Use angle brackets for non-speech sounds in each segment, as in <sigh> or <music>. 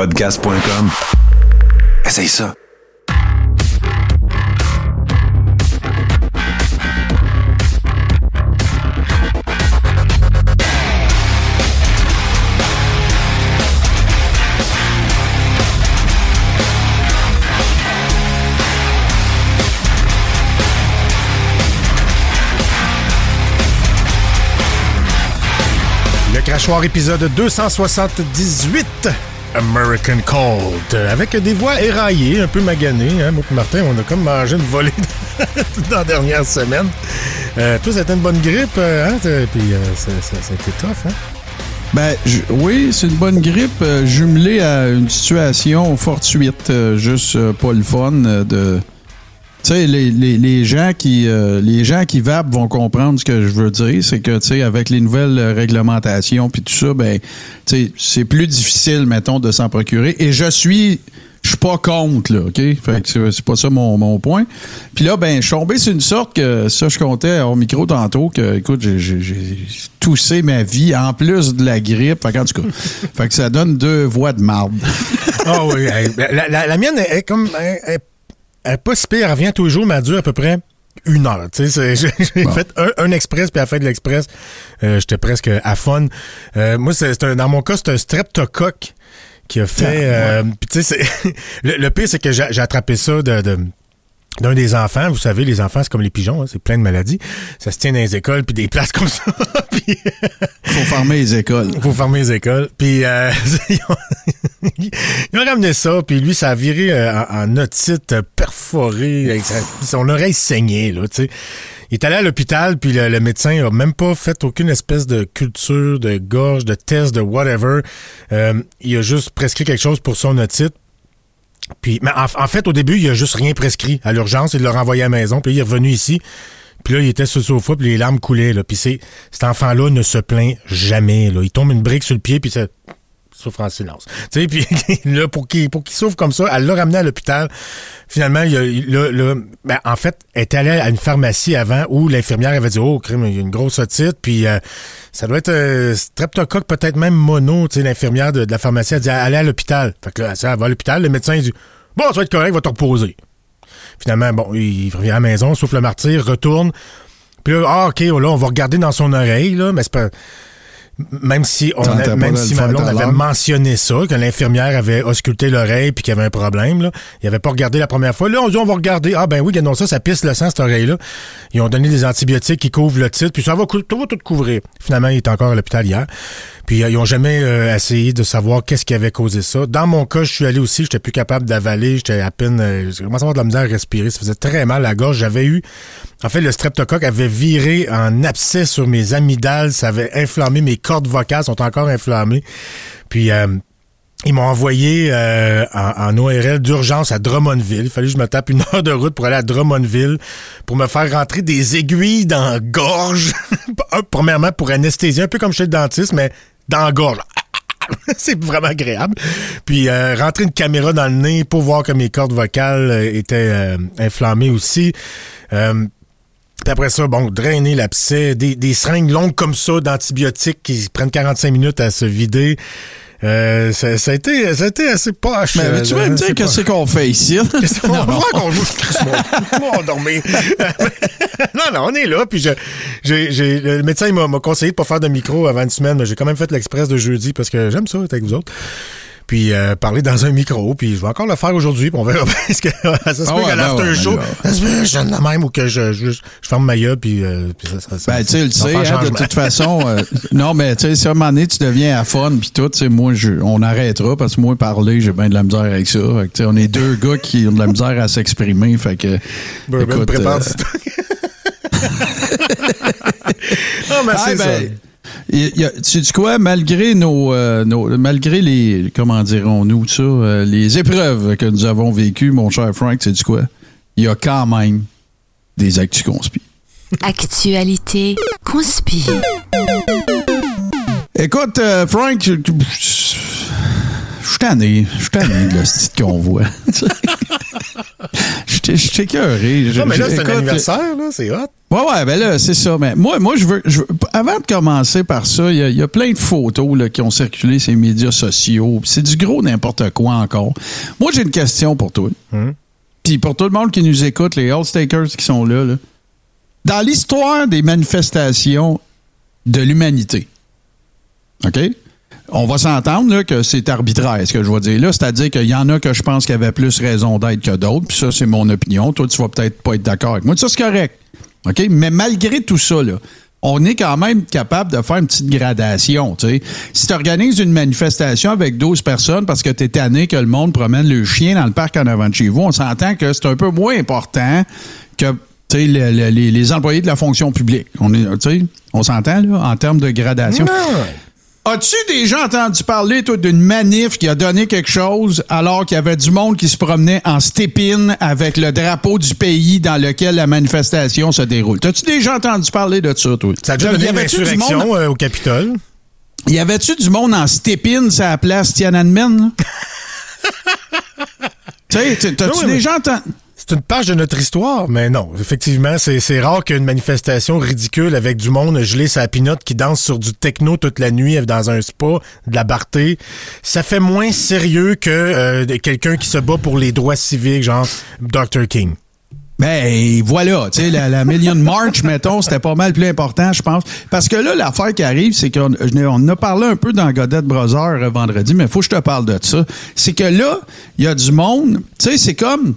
Podcast.com. Essaye ça. Le crachoir épisode 278. American Cold. Avec des voix éraillées, un peu maganées. Hein? Martin, on a comme mangé une volée <laughs> dans la dernière semaine. Euh, toi, c'était une bonne grippe, euh, hein? Puis euh, ça, a été tough, hein? Ben oui, c'est une bonne grippe euh, jumelée à une situation fortuite, juste pas le fun de. Tu sais, les, les, les gens qui euh, les gens qui vapent vont comprendre ce que je veux dire, c'est que tu sais avec les nouvelles euh, réglementations puis tout ça, ben tu sais c'est plus difficile mettons de s'en procurer. Et je suis je suis pas contre, là, OK? Fait que c'est- pas ça mon, mon point. Puis là, ben, je suis tombé sur une sorte que, ça, je comptais au micro tantôt, que, écoute, j'ai- toussé ma vie, en plus de la grippe. Fait qu'en tout cas, <laughs> fait que ça donne deux voix de marde. Ah oui, hey, ben, la, la- la mienne est, est comme. Elle est pas si pire, elle revient tous les jours, mais elle dure à peu près une heure. Tu sais, c'est- <laughs> j'ai Bon. fait un, un express, puis à la fin de l'express, euh, j'étais presque à fun. Euh, moi, c'est dans mon cas, c'est un streptocoque qui a fait. euh, puis tu sais, c'est- <laughs> le, le pire, c'est que j'ai j'ai attrapé ça de. de- d'un des enfants, vous savez, les enfants, c'est comme les pigeons, hein, c'est plein de maladies. Ça se tient dans les écoles, puis des places comme ça. <laughs> puis, <laughs> Faut fermer les écoles. faut fermer les écoles. Puis euh, <laughs> ils, ont, ils ont ramené ça, puis lui, ça a viré euh, en, en otite perforée, avec sa- son oreille saignée, là, tu sais. Il est allé à l'hôpital, puis le, le médecin a même pas fait aucune espèce de culture, de gorge, de test, de whatever. Euh, il a juste prescrit quelque chose pour son otite. Puis, mais en, fait, au début, il a juste rien prescrit. À l'urgence, il l'a renvoyé à la maison, puis il est revenu ici. Puis là, il était sur le sofa, puis les larmes coulaient. Là. Puis cet enfant-là ne se plaint jamais. Il tombe une brique sur le pied, puis ça souffre en silence. Tu sais, puis <laughs> là, pour qu'il, pour qu'il souffre comme ça, elle l'a ramené à l'hôpital. Finalement, il ben, en fait, elle est allée à une pharmacie avant où l'infirmière avait dit, oh, crime, il y a une grosse otite, puis euh, ça doit être euh, streptocoque, peut-être même mono. Tu sais, l'infirmière de, la pharmacie a dit, allez à l'hôpital. Fait que là, elle va à l'hôpital, le médecin dit, bon, ça va être correct, va te reposer. Finalement, bon, il revient à la maison, souffle le martyr, retourne. Puis là, ah, OK, là, on va regarder dans son oreille, là, mais c'est pas. Même si, on a- même si ma blonde tout avait mentionné ça, que l'infirmière avait ausculté l'oreille puis qu'il y avait un problème, là. Il avait pas regardé la première fois. Là, on dit, on va regarder. Ah, ben oui, non, ça, ça pisse le sang, cette oreille-là. Ils ont donné des antibiotiques qui couvrent le titre, puis ça va, va tout couvrir. Finalement, il est encore à l'hôpital hier. Puis, euh, ils ont jamais euh, essayé de savoir qu'est-ce qui avait causé ça. Dans mon cas, je suis allé aussi, j'étais plus capable d'avaler, j'étais à peine, euh, j'ai commencé à avoir de la misère à respirer. Ça faisait très mal la gorge. J'avais eu, en fait, le streptocoque avait viré en abcès sur mes amygdales. Ça avait inflammé mes cordes vocales, sont encore inflammées. Puis, euh, ils m'ont envoyé euh, en, ORL d'urgence à Drummondville. Il fallait que je me tape une heure de route pour aller à Drummondville pour me faire rentrer des aiguilles dans la gorge. <laughs> Premièrement, pour anesthésier, un peu comme chez le dentiste, mais dans. <laughs> C'est vraiment agréable. Puis euh, rentrer une caméra dans le nez pour voir que mes cordes vocales euh, étaient euh, inflammées aussi. Euh, puis après ça, bon, drainer l'abcès, des, des seringues longues comme ça d'antibiotiques qui prennent 45 minutes à se vider. Euh, ça, ça a été, ça a été assez poche. Mais euh, tu vas me dire que c'est qu'on fait ici? <laughs> Qu'est-ce qu'on qu'on joue? <laughs> On va dormir. <laughs> non, non, on est là. Puis je, j'ai, j'ai- le médecin il m'a, m'a conseillé de pas faire de micro avant une semaine, mais j'ai quand même fait l'express de jeudi parce que j'aime ça être avec vous autres. Puis euh, parler dans un micro, puis je vais encore le faire aujourd'hui, puis on verra <laughs> bien ce que ça se Ah peut ouais, qu'à ben l'after ouais, show, ben ça se peut que je donne la même ou que je, je, je ferme ma gueule, puis, euh, puis ça, ça, ça- Ben, tu sais, le sais, hein, de toute façon. euh, <laughs> non, mais tu sais, si à un moment donné, tu deviens à fun, puis tout, tu sais, moi, je- on arrêtera, parce que moi, parler, j'ai bien de la misère avec ça. Fait que, tu sais, on est deux gars qui ont de la misère à s'exprimer, fait que. Bourbon, écoute, prépare du <laughs> stock. Non, mais Ah, c'est ben, ça. Il y a- tu sais quoi, malgré nos, euh, nos- malgré les, comment dirons-nous ça, euh, les épreuves que nous avons vécues, mon cher Frank, tu sais quoi, il y a quand même des actus conspires. Actualité conspire. Écoute, euh, Frank, je suis tanné, je suis tanné de le style convoi. <laughs> Je suis écœuré. Non, mais là, c'est un anniversaire, là, c'est hot. Ouais, ouais, ben là, c'est ça. Mais moi, moi je, veux, je veux- Avant de commencer par ça, il y, a- il y a plein de photos là, qui ont circulé sur les médias sociaux. C'est du gros n'importe quoi encore. Moi, j'ai une question pour toi. Puis pour tout le monde qui nous écoute, les All-Stakers qui sont là, là. dans l'histoire des manifestations de l'humanité, OK? On va s'entendre que c'est arbitraire, ce que je vais dire là. C'est-à-dire qu'il y en a que je pense qui avaient plus raison d'être que d'autres. Puis ça, c'est mon opinion. Toi, tu vas peut-être pas être d'accord avec moi. Ça, c'est correct. OK? Mais malgré tout ça, on est quand même capable de faire une petite gradation. Si tu organises une manifestation avec 12 personnes parce que tu es tanné que le monde promène le chien dans le parc en avant de chez vous, on s'entend que c'est un peu moins important que les, employés de la fonction publique. On, est, on s'entend là, en termes de gradation. As-tu déjà entendu parler, toi, d'une manif qui a donné quelque chose alors qu'il y avait du monde qui se promenait en stépine avec le drapeau du pays dans lequel la manifestation se déroule? T'as-tu déjà entendu parler de ça, toi? Ça a déjà Y donné une insurrection monde- euh, au Capitole. Y avait-tu du monde en stépine sur la place Tiananmen? <laughs> Tu sais, t'as-tu déjà entendu... C'est une page de notre histoire, mais non. Effectivement, c'est rare qu'une manifestation ridicule avec du monde gelé sa pinotte qui danse sur du techno toute la nuit dans un spa, de la barté. Ça fait moins sérieux que euh, quelqu'un qui se bat pour les droits civiques, genre Dr. King. Ben voilà, tu sais, la, la Million March, mettons, c'était pas mal plus important, je pense. Parce que là, l'affaire qui arrive, c'est qu'on on a parlé un peu dans Godette Brother euh, vendredi, mais faut que je te parle de ça. C'est que là, il y a du monde, tu sais, c'est comme.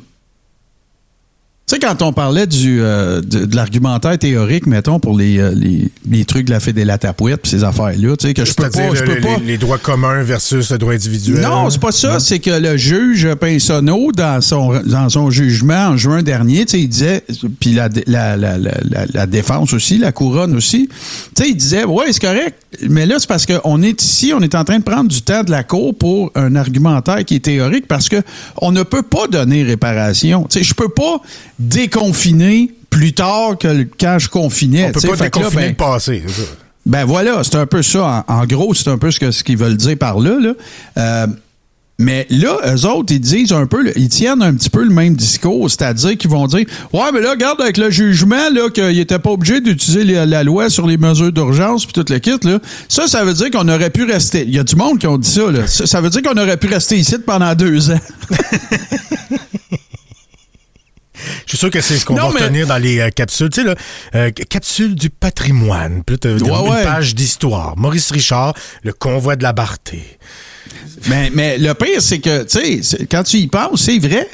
Tu sais, quand on parlait du, euh, de, de l'argumentaire théorique, mettons, pour les, euh, les, les trucs de la Fédé la Tapouette ces affaires-là, tu sais, que je peux pas. Je le- peux pas les, les droits communs versus le droit individuel. non, c'est pas ça. C'est que le juge Pinsonneau, dans son, dans son jugement en juin dernier, tu sais, il disait, puis la, la, la, la, la- la défense aussi, la couronne aussi, tu sais, il disait, ouais, c'est correct, mais là, c'est parce qu'on est ici, on est en train de prendre du temps de la cour pour un argumentaire qui est théorique parce que on ne peut pas donner réparation. Tu sais, je peux pas déconfiner plus tard que quand je confinais. On peut pas que là, déconfiner ben, le passé. c'est ça. ben voilà, c'est un peu ça. En, en gros, c'est un peu ce que- ce qu'ils veulent dire par là. là. Euh, mais là, eux autres, ils disent un peu, ils tiennent un petit peu le même discours, c'est-à-dire qu'ils vont dire Ouais, mais là, regarde avec le jugement, là, qu'ils n'étaient pas obligés d'utiliser la loi sur les mesures d'urgence puis tout le kit, là. Ça, ça veut dire qu'on aurait pu rester. Il y a du monde qui ont dit ça, là. Ça, ça veut dire qu'on aurait pu rester ici pendant deux ans. <laughs> Je suis sûr que c'est ce qu'on va mais- retenir dans les euh, capsules. Tu sais, là, euh, capsule du patrimoine. Là, t'as- Ouais, une ouais. page d'histoire. Maurice Richard, le convoi de la Barté. Mais, mais le pire, c'est que, tu sais, quand tu y penses, c'est vrai.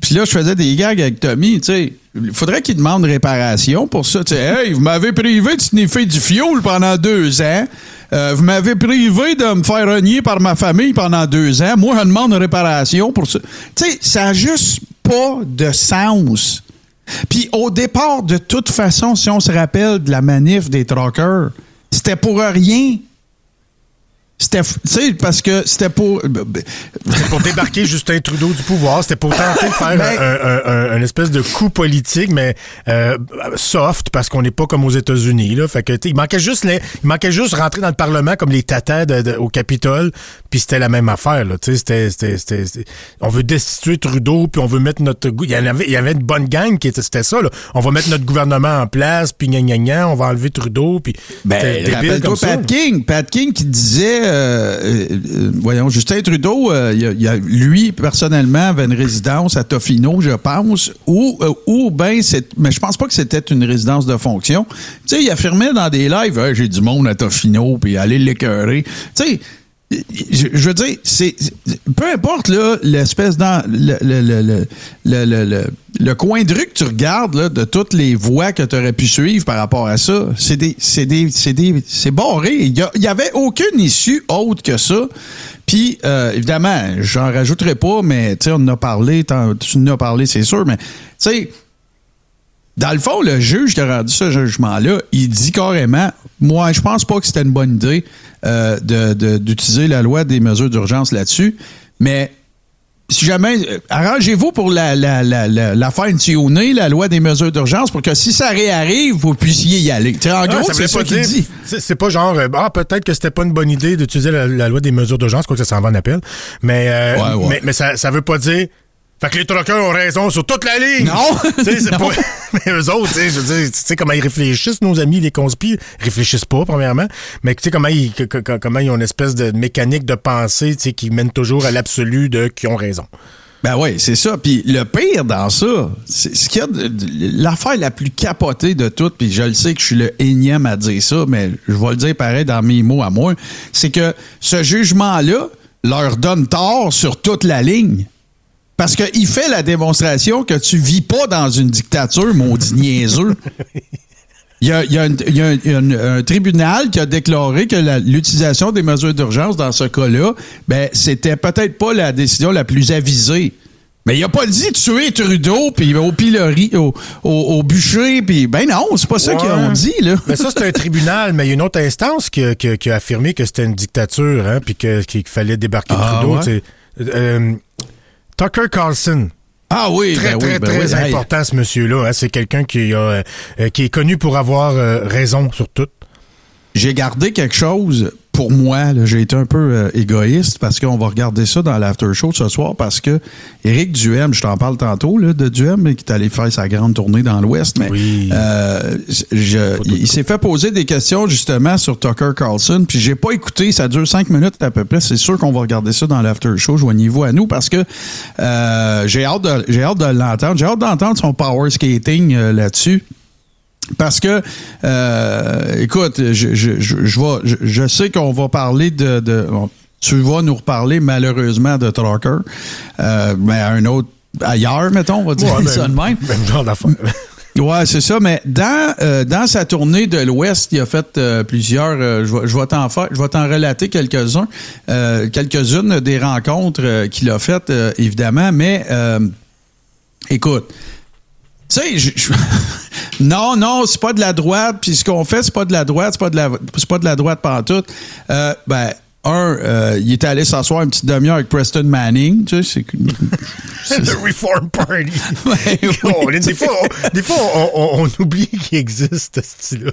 Puis là, je faisais des gags avec Tommy, tu sais. Il faudrait qu'il demande réparation pour ça. Tu sais, <laughs> hey, vous m'avez privé de sniffer du fioul pendant deux ans. Euh, vous m'avez privé de me faire renier par ma famille pendant deux ans. Moi, je demande réparation pour ça. Tu sais, ça n'a juste pas de sens. Puis au départ, de toute façon, si on se rappelle de la manif des truckers, c'était pour rien. C'était, tu sais, parce que c'était pour. C'était pour débarquer Justin Trudeau du pouvoir. C'était pour tenter de faire Ben- un, un- un- un espèce de coup politique, mais euh, soft, parce qu'on n'est pas comme aux États-Unis. Là. Fait que, tu sais, il manquait juste les, il manquait juste rentrer dans le Parlement comme les tatas de- de- au Capitole, puis c'était la même affaire. Là. Tu sais, C'était, c'était, c'était- c'était- on veut destituer Trudeau, puis on veut mettre notre... Il y en avait, il y avait une bonne gang qui était, c'était ça. Là. On va mettre notre gouvernement en place, puis gna gna gna, on va enlever Trudeau, puis... Ben, rappelle-toi comme ça. Pat King. Pat King qui disait, euh, euh, euh, voyons, Justin Trudeau, a- lui, personnellement, avait une résidence à Tofino, je pense, ou, ou ben, c'est, mais je pense pas que c'était une résidence de fonction. Tu sais, il affirmait dans des lives, Hey, j'ai du monde à Tofino, puis allez l'écœurer. Tu sais, je, veux dire, c'est peu importe là l'espèce dans le, le, le, le, le, coin de rue que tu regardes là, de toutes les voies que tu aurais pu suivre par rapport à ça, c'est des c'est des c'est des c'est barré. Il y, avait aucune issue autre que ça. Puis euh, évidemment, j'en rajouterai pas, mais tu on en a parlé, tu en as parlé, c'est sûr, mais tu sais. Dans le fond, le juge qui a rendu ce jugement-là, il dit carrément Moi, je pense pas que c'était une bonne idée euh, d'utiliser la loi des mesures d'urgence là-dessus, mais si jamais. euh, Arrangez-vous pour la, la, la, la, la loi des mesures d'urgence, pour que si ça réarrive, vous puissiez y aller. En Ah, gros, c'est ça pas qu'il dit. C'est pas genre euh, ah peut-être que c'était pas une bonne idée d'utiliser la, la loi des mesures d'urgence, quoi que ça s'en va en appel. Mais euh, Ouais, ouais. mais, mais ça ça veut pas dire Fait que les truckers ont raison sur toute la ligne. Non. <laughs> C'est pas- <laughs> Mais eux autres, tu sais, je veux dire, tu sais comment ils réfléchissent, nos amis, les conspires. Ils réfléchissent pas, premièrement. Mais tu sais comment ils, que- que- comment ils ont une espèce de mécanique de pensée, tu sais, qui mène toujours à l'absolu de qui ont raison. Ben oui, c'est ça. Puis le pire dans ça, c'est ce qu'il y a l'affaire la plus capotée de toutes, puis je le sais que je suis le énième à dire ça, mais je vais le dire pareil dans mes mots à moi, c'est que ce jugement-là leur donne tort sur toute la ligne. Parce qu'il fait la démonstration que tu vis pas dans une dictature, maudit niaiseux. Il y a, il y a un, il y a tribunal qui a déclaré que l'utilisation des mesures d'urgence dans ce cas-là, ben, c'était peut-être pas la décision la plus avisée. Mais il a pas dit tuer Trudeau, puis au pilori, au, au, au bûcher, puis ben non, c'est pas ça qu'ils ont dit, là. Mais ça, c'est un tribunal, mais il y a une autre instance qui, a- qui a- qui a affirmé que c'était une dictature, hein, puis qu'il fallait débarquer Ah, Trudeau. ouais? Euh, Tucker Carlson. Ah oui, Très, ben très, oui, ben très oui. Important, ce monsieur-là. hein. C'est quelqu'un qui, a, euh, euh, qui est connu pour avoir euh, raison sur tout. J'ai gardé quelque chose pour moi. J'ai été un peu euh, égoïste parce qu'on va regarder ça dans l'after show ce soir parce que Éric Duhem, je t'en parle tantôt là, de Duhem, qui est allé faire sa grande tournée dans l'Ouest, mais Oui. euh, je- il s'est fait poser des questions justement sur Tucker Carlson, puis j'ai pas écouté. Ça dure cinq minutes à peu près. C'est sûr qu'on va regarder ça dans l'after show. Joignez-vous à nous parce que euh, j'ai hâte de j'ai hâte de l'entendre. J'ai hâte d'entendre son power skating là-dessus. Parce que, euh, écoute, je, je, je, je, vais- je, je sais qu'on va parler de, de- bon, Tu vas nous reparler malheureusement de Trucker, euh, mais un autre ailleurs, mettons, on va dire Ouais, ça de même. Même genre d'affaire. <laughs> Ouais, c'est ça. Mais dans euh, dans sa tournée de l'Ouest, il a fait euh, plusieurs. euh, je vais je vais t'en faire, je vais t'en relater quelques uns, euh, quelques-unes des rencontres qu'il a faites, évidemment. Mais écoute, sais, je- je- <laughs> non, non, c'est pas de la droite. Puis ce qu'on fait, c'est pas de la droite, c'est pas de la, c'est pas de la droite pantoute. Euh, ben. Un, euh, il était allé s'asseoir une petite demi-heure avec Preston Manning, tu sais, c'est The <laughs> Reform Party. <laughs> Ouais, <laughs> oui. On- des fois, on, des fois, on, on- on oublie qu'il existe, ce style-là.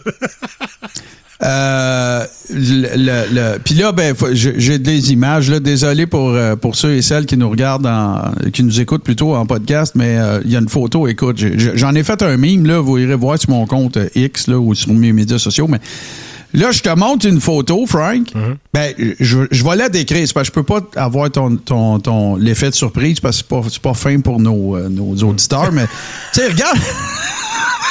Euh, le, le- le- puis là, ben, j'ai des images. Là, désolé pour euh, pour ceux et celles qui nous regardent, en, qui nous écoutent plutôt en podcast, mais euh, il y a une photo. Écoute, j'en ai fait un mime là. Vous irez voir sur mon compte X là ou sur mes médias sociaux, mais. Là, je te montre une photo, Frank. Ben, je, je vais la décrire. C'est parce que je peux pas avoir ton, ton, ton l'effet de surprise parce que c'est pas, c'est pas fin pour nos, euh, nos auditeurs, mais <laughs> tu sais, regarde.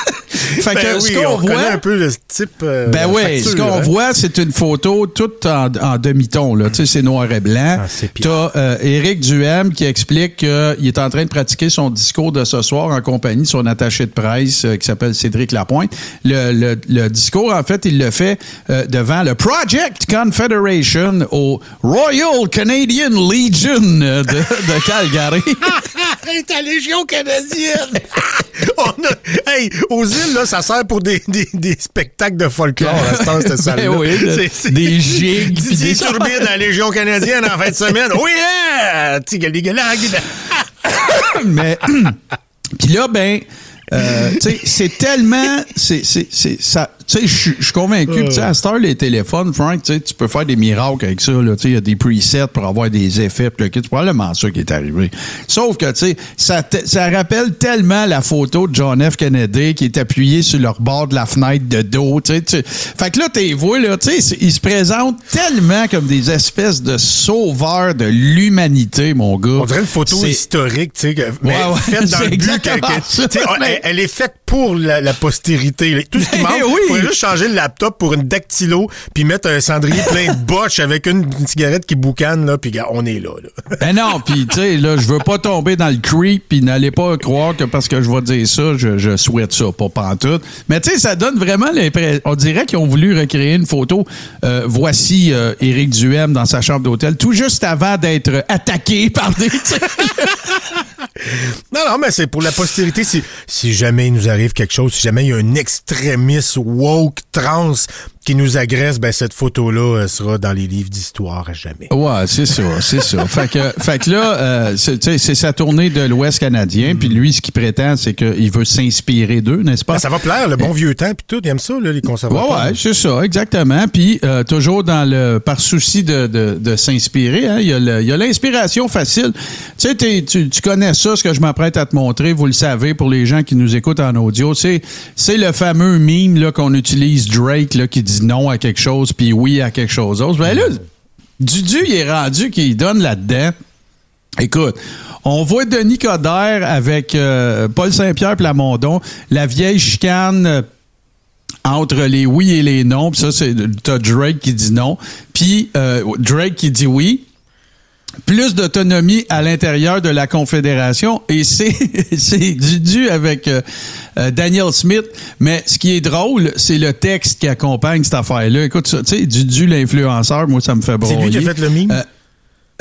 <laughs> fait que Ben ce oui, qu'on on voit. un peu le type. euh, Ben oui, ce qu'on hein. voit, c'est une photo toute en, en demi-ton. là. Tu sais, c'est noir et blanc. Ah, pire. T'as euh, Éric Duhem qui explique qu'il est en train de pratiquer son discours de ce soir en compagnie de son attaché de presse euh, qui s'appelle Cédric Lapointe. Le, le- le discours, en fait, il le fait devant le Project Confederation au Royal Canadian Legion de, de Calgary. <laughs> La Légion canadienne! <laughs> On a- hey, aux îles, là, ça sert pour des, des, des spectacles de folklore, à ce temps, cette. <laughs> Ben oui, de- des gigs, Didier <laughs> des- Turbine à <laughs> la Légion canadienne en fin de semaine. Oui, yeah! Tigaligalag. mais <clears throat> puis là ben euh, c'est tellement c'est c'est c'est ça tu sais je suis- convaincu tu sais à cette heure les téléphones Frank tu sais tu peux faire des miracles avec ça là tu sais il y a des presets pour avoir des effets c'est probablement ça qui est arrivé sauf que tu sais ça ça rappelle tellement la photo de John F Kennedy qui est appuyé sur le bord de la fenêtre de dos tu sais tu- fait que là t'es vois là tu sais ils se présentent tellement comme des espèces de sauveurs de l'humanité mon gars On dirait une photo historique, tu sais, mais Ouais, ouais, faite dans le but que, elle, elle est faite pour la, la postérité. Tout ce qui <laughs> manque, oui. il faudrait juste changer le laptop pour une dactylo, puis mettre un cendrier plein de botches avec une, une cigarette qui boucane, là, puis on est là. là. <laughs> Ben non, puis tu sais, là, je veux pas tomber dans le creep, puis n'allez pas croire que parce que je vais dire ça, je, je souhaite ça, pas pantoute. Mais tu sais, ça donne vraiment l'impression, on dirait qu'ils ont voulu recréer une photo. Euh, voici euh, Éric Duhem dans sa chambre d'hôtel, tout juste avant d'être attaqué par des... <laughs> Non, non, mais c'est pour la postérité. Si, si jamais il nous arrive quelque chose, si jamais il y a un extrémiste woke, trans, qui nous agresse, ben cette photo-là euh, sera dans les livres d'histoire à jamais. Ouais, c'est ça, c'est ça. Fait que, fait que là, euh, c'est sa tournée de l'Ouest canadien, puis lui, ce qu'il prétend, c'est qu'il veut s'inspirer d'eux, n'est-ce pas? Ah, ça va plaire, le bon vieux temps, puis tout, ils aiment ça, là, les Ouais, conservateurs. ouais, c'est ça, exactement. Puis euh, toujours dans le par souci de, de, de s'inspirer, hein, il y a le- il y a l'inspiration facile. Tu sais, tu, tu connais ça, ce que je m'apprête à te montrer, vous le savez pour les gens qui nous écoutent en audio, c'est c'est le fameux meme là qu'on utilise Drake là qui dit non à quelque chose puis oui à quelque chose d'autre. Ben là, Dudu il est rendu qu'il donne là-dedans. Écoute, on voit Denis Coderre avec euh, Paul Saint-Pierre Plamondon, la vieille chicane euh, entre les oui et les non. Puis ça, c'est t'as Drake qui dit non. Puis euh, Drake qui dit oui. Plus d'autonomie à l'intérieur de la Confédération. Et c'est <laughs> c'est dû avec euh, euh, Daniel Smith. Mais ce qui est drôle, c'est le texte qui accompagne cette affaire-là. Écoute ça, tu sais, Dudu l'influenceur, moi, ça me fait C'est broyer. lui qui a fait le mime? Euh,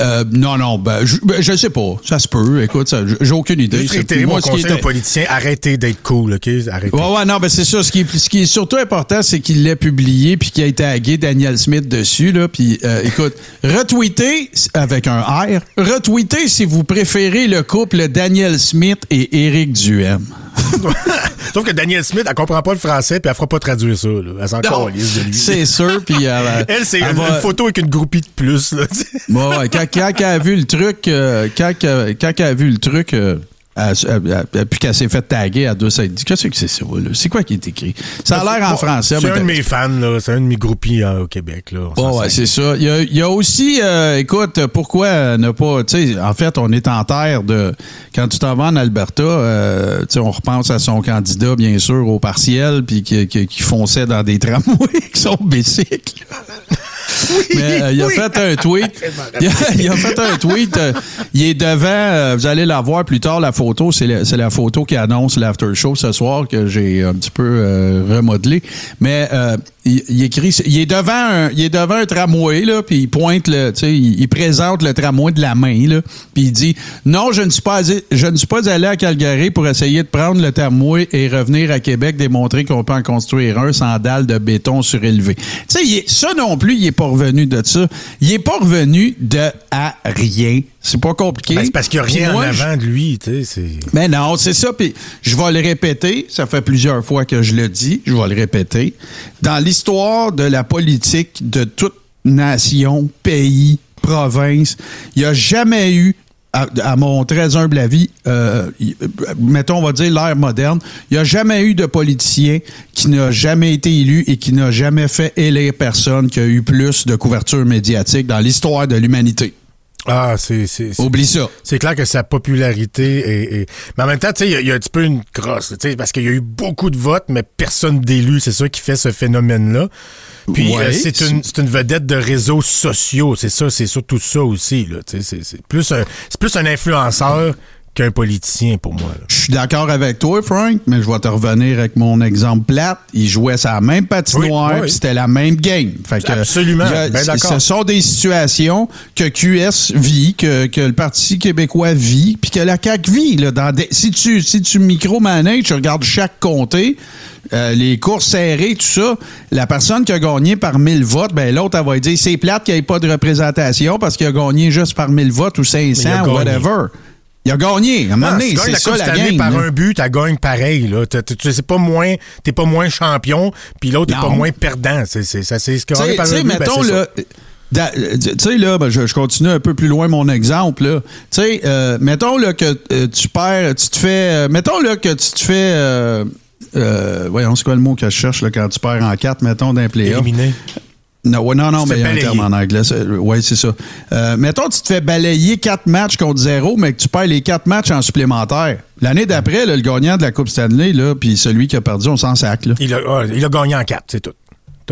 euh, non, non, ben, je, ben, je sais pas. Ça se peut. Écoute, ça, j'ai aucune idée. Réitérer mon moi, ce qui conseil aux politiciens, arrêtez d'être cool, OK? Arrêtez. Ouais, ouais, non, ben c'est ça. Ce qui est, ce qui est surtout important, c'est qu'il l'ait publié puis qu'il a tagué Daniel Smith dessus. Là, puis euh, écoute, <laughs> retweetez avec un R. Retweetez si vous préférez le couple Daniel Smith et Éric Duhem. <laughs> Sauf que Daniel Smith, elle comprend pas le français, puis elle fera pas traduire ça, là. Elle s'en calisse de lui. C'est sûr. Puis euh, <laughs> Elle, c'est elle une, va- une photo avec une groupie de plus, là. Bon, ouais, quand, quand elle a vu le truc, euh, quand, quand- quand elle a vu le truc, euh, puis qu'elle s'est fait taguer, doit s'être dit Qu'est-ce que c'est ça, là? C'est quoi qui est écrit? Ça a l'air en Bon, français. C'est un de mes fans, là. C'est un de mes groupies euh, au Québec, là. On Ouais, c'est ça. Il y a, il y a aussi, euh, écoute, pourquoi ne pas, tu sais, en fait, on est en terre de, quand tu t'en vas en Alberta, euh, tu sais, on repense à son candidat, bien sûr, au partiel, puis qui, qui, qui fonçait dans des <laughs> tramways qui sont bicycles. Mais euh, il a oui. fait un tweet. <laughs> Il a, il a fait un tweet. euh, il est devant. euh, vous allez la voir plus tard, la photo. C'est la, la photo qui annonce l'after show ce soir que j'ai un petit peu euh, remodelé. Mais euh, il, écrit. Il est devant un, il est devant un tramway là, puis il pointe le. Tu sais, il, présente le tramway de la main là, puis il dit non, je ne suis pas allé- je ne suis pas allé à Calgary pour essayer de prendre le tramway et revenir à Québec démontrer qu'on peut en construire un sans dalle de béton surélevé. Tu sais, ça non plus, il est pas revenu de ça. Il est pas revenu de à rien. C'est pas compliqué. Ben, c'est parce qu'il n'y a rien en moi, avant de lui, tu sais. c'est- mais non, c'est ça. Puis je vais le répéter. Ça fait plusieurs fois que je le dis. Je vais le répéter. Dans l'histoire de la politique de toute nation, pays, province, il n'y a jamais eu, à, à mon très humble avis, euh, euh, mettons, on va dire l'ère moderne, il n'y a jamais eu de politicien qui n'a jamais été élu et qui n'a jamais fait élire personne qui a eu plus de couverture médiatique dans l'histoire de l'humanité. Ah, c'est. c'est- c'est- Oublie ça. C'est clair que sa popularité est. est- Mais en même temps, tu sais, il y a- il y, a un petit peu une crosse, tu sais, parce qu'il y a eu beaucoup de votes, mais personne d'élu. C'est ça qui fait ce phénomène-là. Puis Ouais, euh, c'est c'est- une, c'est une vedette de réseaux sociaux. C'est ça, c'est surtout ça aussi. Là, tu sais, c'est, c'est plus un, c'est plus un influenceur qu'un politicien pour moi. Je suis d'accord avec toi, Frank, mais je vais te revenir avec mon exemple plate. Il jouait sa même patinoire, Oui, c'était la même game. Fait que, Absolument, a- ben. Ce sont des situations que QS vit, que, que le Parti québécois vit, puis que la CAQ vit. Là, dans des- si tu, si tu micromanages, tu regardes chaque comté, euh, les courses serrées, tout ça, la personne qui a gagné par 1000 votes, ben l'autre, elle va dire c'est plate qu'il n'y ait pas de représentation parce qu'il a gagné juste par 1000 votes ou Mais il 500 a ou whatever. Il a gagné. À un moment Ah, donné, c'est ça la game. par un but, tu gagnes pareil. Là. T'as- t'as- C'est pas moins, t'es pas moins champion, puis l'autre est pas moins perdant. C'est, c'est, ça, ce Tu sais- par un but, ben, mettons, euh, tu sais, là, ben, je, je continue un peu plus loin mon exemple. Tu sais, euh, mettons, là, que euh, tu perds, tu te fais, euh, mettons, là, que tu te fais, voyons, c'est quoi le mot que je cherche, là, quand tu perds en quatre, mettons, d'un playoff? Éliminé. Non, ouais, non, non, mais il y a un terme en anglais. Oui, c'est ça. Euh, mettons, tu te fais balayer quatre matchs contre zéro, mais que tu perds les quatre matchs en supplémentaire. L'année d'après, le gagnant de la Coupe Stanley, là, puis celui qui a perdu, on s'en sac. Là. Il a, ah, il a gagné en quatre, c'est tout.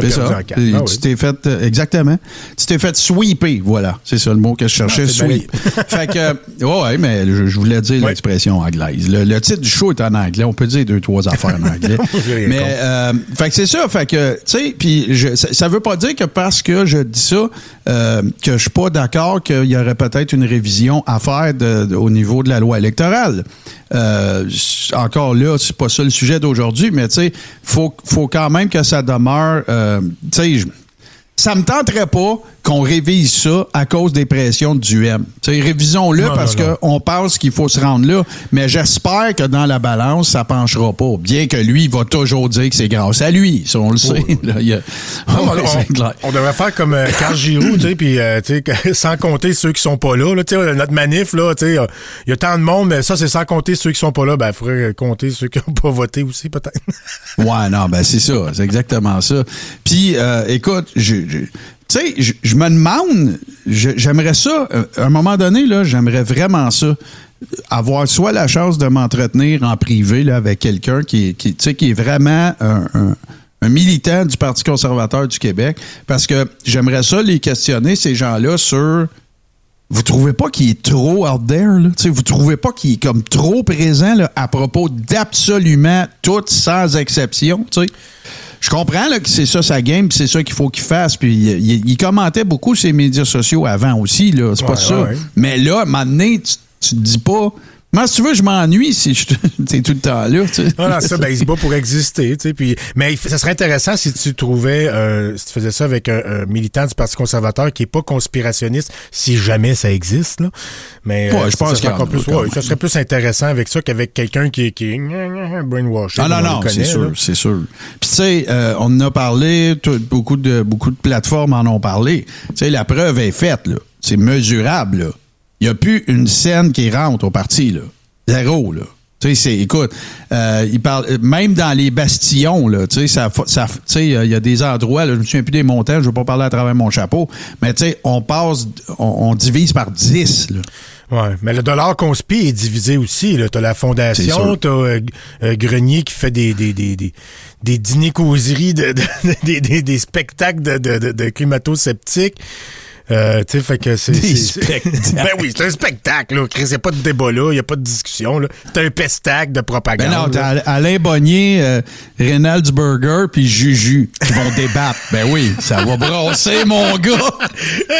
C'est ça. Ah tu oui. t'es fait, euh, exactement. Tu t'es fait sweeper, voilà. C'est ça le mot que je cherchais, Ah, c'est sweep. <laughs> fait que, euh, ouais, mais je, je voulais dire l'expression anglaise. Le, le titre du show est en anglais. On peut dire deux, trois affaires en anglais. <laughs> Mais, euh, fait que c'est ça. Fait que, tu sais, puis je- ça, ça veut pas dire que parce que je dis ça, euh, que je suis pas d'accord qu'il y aurait peut-être une révision à faire de- de- au niveau de la loi électorale. Euh, encore là, c'est pas ça le sujet d'aujourd'hui, mais tu sais, faut, faut quand même que ça demeure euh, tu sais, ça me tenterait pas qu'on révise ça à cause des pressions du M. Tu sais, révisons-le parce qu'on pense qu'il faut se rendre là, mais j'espère que dans la balance, ça penchera pas. Bien que lui, il va toujours dire que c'est grâce à lui, ça on le sait. là, il y a- Non, <laughs> Ouais, on, c'est clair. on devrait faire comme euh, Carl Giroux, tu sais, puis euh, tu sais, que- <laughs> sans compter ceux qui sont pas là, là tu sais, notre manif là, tu sais, euh, il y a tant de monde, mais ça c'est sans compter ceux qui sont pas là, ben il faudrait compter ceux qui ont pas voté aussi peut-être. Ouais, non, ben c'est ça, c'est exactement ça. Puis, euh, écoute, je, je- tu sais, je, me demande, j'aimerais ça, euh, à un moment donné, j'aimerais vraiment ça, avoir soit la chance de m'entretenir en privé là, avec quelqu'un qui, qui, qui est vraiment un, militant du Parti conservateur du Québec, parce que j'aimerais ça les questionner, ces gens-là, sur... Vous trouvez pas qu'il est trop out there? Là? Tu sais, Vous trouvez pas qu'il est comme trop présent là, à propos d'absolument tout, sans exception? Je comprends là, que c'est ça sa game, c'est ça qu'il faut qu'il fasse. Puis il, commentait beaucoup sur les médias sociaux avant aussi, là. C'est pas Ouais, ça. ouais. Mais là, à un moment donné, tu, tu te dis pas. Moi, si tu veux, je m'ennuie si je t'es <laughs> tout le temps là. tu sais. Voilà, ça, ben, il se bat pour <laughs> exister, tu sais. Puis, mais ça serait intéressant si tu trouvais, euh, si tu faisais ça avec un, un militant du Parti conservateur qui est pas conspirationniste, si jamais ça existe, là. Mais Ouais, euh, je ça, pense ça serait qu'il y en encore a plus, ouais, ça serait plus intéressant avec ça qu'avec quelqu'un qui, qui est brainwashed. Ah non, non, c'est sûr, c'est sûr. Puis tu sais, euh, on en a parlé, tout- beaucoup de beaucoup de plateformes en ont parlé. Tu sais, la preuve est faite, là. C'est mesurable, là. Il n'y a plus une scène qui rentre au parti, là. Zéro, là. Tu sais, c'est, écoute, euh, il parle, euh, même dans les bastions, là, tu sais, ça, tu sais, il y a des endroits, là, je me souviens plus des montants, je veux pas parler à travers mon chapeau, mais tu sais, on passe, on, on divise par 10, là. Ouais, mais le dollar conspi est divisé aussi. Là. T'as la fondation, euh, euh, Grenier qui fait des, des, des, des, des dîners causeries, de, de- <laughs> des, des, des spectacles de, de, de, de climato-sceptiques. Euh, tu sais, fait que c'est... Ben oui, c'est un spectacle, là. Chris, y a pas de débat là, y a pas de discussion, là. C'est un pestac de propagande. Ben non, t'as Alain Bonnier, euh, Reynolds Burger puis Juju qui vont <laughs> débattre. Ben oui, ça va brasser, mon gars. <laughs>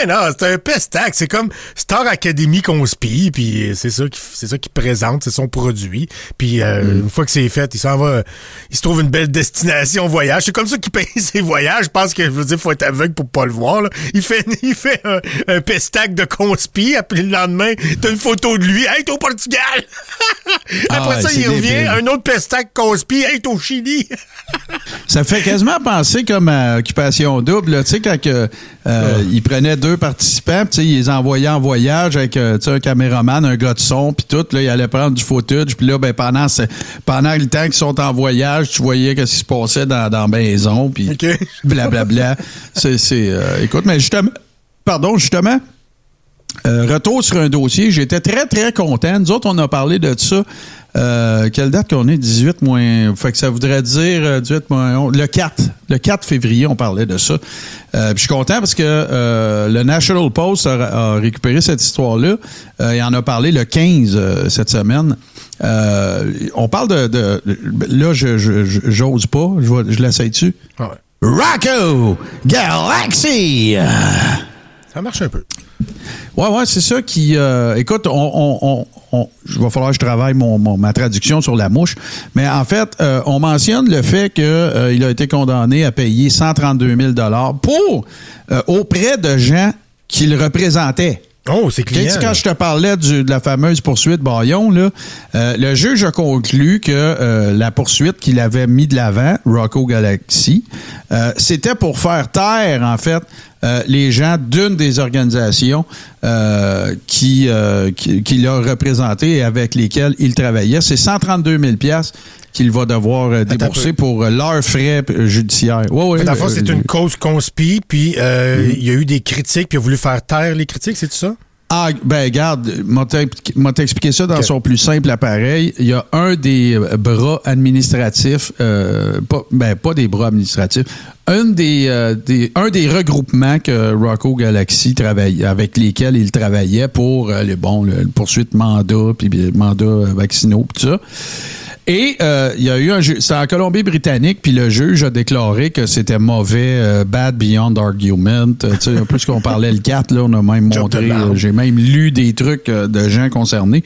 Eh non, c'est un pestac. C'est comme Star Academy conspire, puis c'est ça qui c'est ça qui présente, c'est son produit. Puis euh, Mm. une fois que c'est fait, il s'en va, il se trouve une belle destination voyage. C'est comme ça qu'il paye <laughs> ses voyages. Je pense que je veux dire, faut être aveugle pour pas le voir. Là. Il fait, il fait <laughs> un, un pestac de conspi, puis le lendemain, t'as une photo de lui. Hey, t'es au Portugal. <laughs> Après Ah ouais, ça, il revient, débile. un autre pestac conspi. Hey, t'es au Chili. <laughs> Ça fait quasiment penser comme à Occupation Double. Tu sais, quand euh, ils prenaient deux participants, puis tu sais, ils les envoyaient en voyage avec euh, un caméraman, un gars de son, puis tout. Là, ils allaient prendre du footage. Puis là, ben, pendant, pendant le temps qu'ils sont en voyage, tu voyais ce qui se passait dans, dans la maison. Puis blablabla. c'est, euh, écoute, mais justement, pardon, justement, euh, retour sur un dossier, j'étais très, très content. Nous autres, on a parlé de ça. Euh, quelle date qu'on est? 18 moins... Fait que ça voudrait dire euh, 18 moins 11. Le 4. Le 4 février, on parlait de ça. Euh, je suis content parce que euh, le National Post a, a récupéré cette histoire-là. Euh, il en a parlé le 15 euh, cette semaine. Euh, on parle de... de- là, je, j'ose pas. Je, je l'essaye dessus. Ouais. Rocco Galaxy! Ça marche un peu. Ouais, ouais, c'est ça qui. euh, écoute, on, on, on, je va falloir que je travaille mon, mon- ma traduction sur la mouche. Mais en fait, euh, on mentionne le fait qu'il a été condamné à payer 132 000 pour euh, auprès de gens qu'il représentait. Oh, c'est client. quand je te parlais du- de la fameuse poursuite Bayon, là, euh, le juge a conclu que euh, la poursuite qu'il avait mis de l'avant, Rocco Galaxy, euh, c'était pour faire taire, en fait, euh, les gens d'une des organisations euh, qui, euh, qui, qui l'a représenté et avec lesquelles il travaillait. C'est 132 000 qu'il va devoir euh, débourser pour euh, leurs frais euh, judiciaires. Ouais, ouais, fond, c'est euh, une cause conspi, puis euh, Mm-hmm. il y a eu des critiques, puis il a voulu faire taire les critiques, c'est ça? Ah, ben, regarde, m'a t'expliqué- ça dans son plus simple appareil. Il y a un des euh, bras administratifs, euh, pas, ben, pas des bras administratifs, un des, euh, des, un des regroupements que Rocco Galaxy travaille, avec lesquels il travaillait pour euh, le, bon, le, le poursuite mandat, puis mandat euh, vaccinaux, puis tout ça. Et euh, il y a eu un ju- c'est en Colombie-Britannique, puis le juge a déclaré que c'était mauvais, euh, bad beyond argument. Euh, tu sais, peu ce qu'on parlait le 4, là, on a même montré, euh, j'ai même lu des trucs de gens concernés.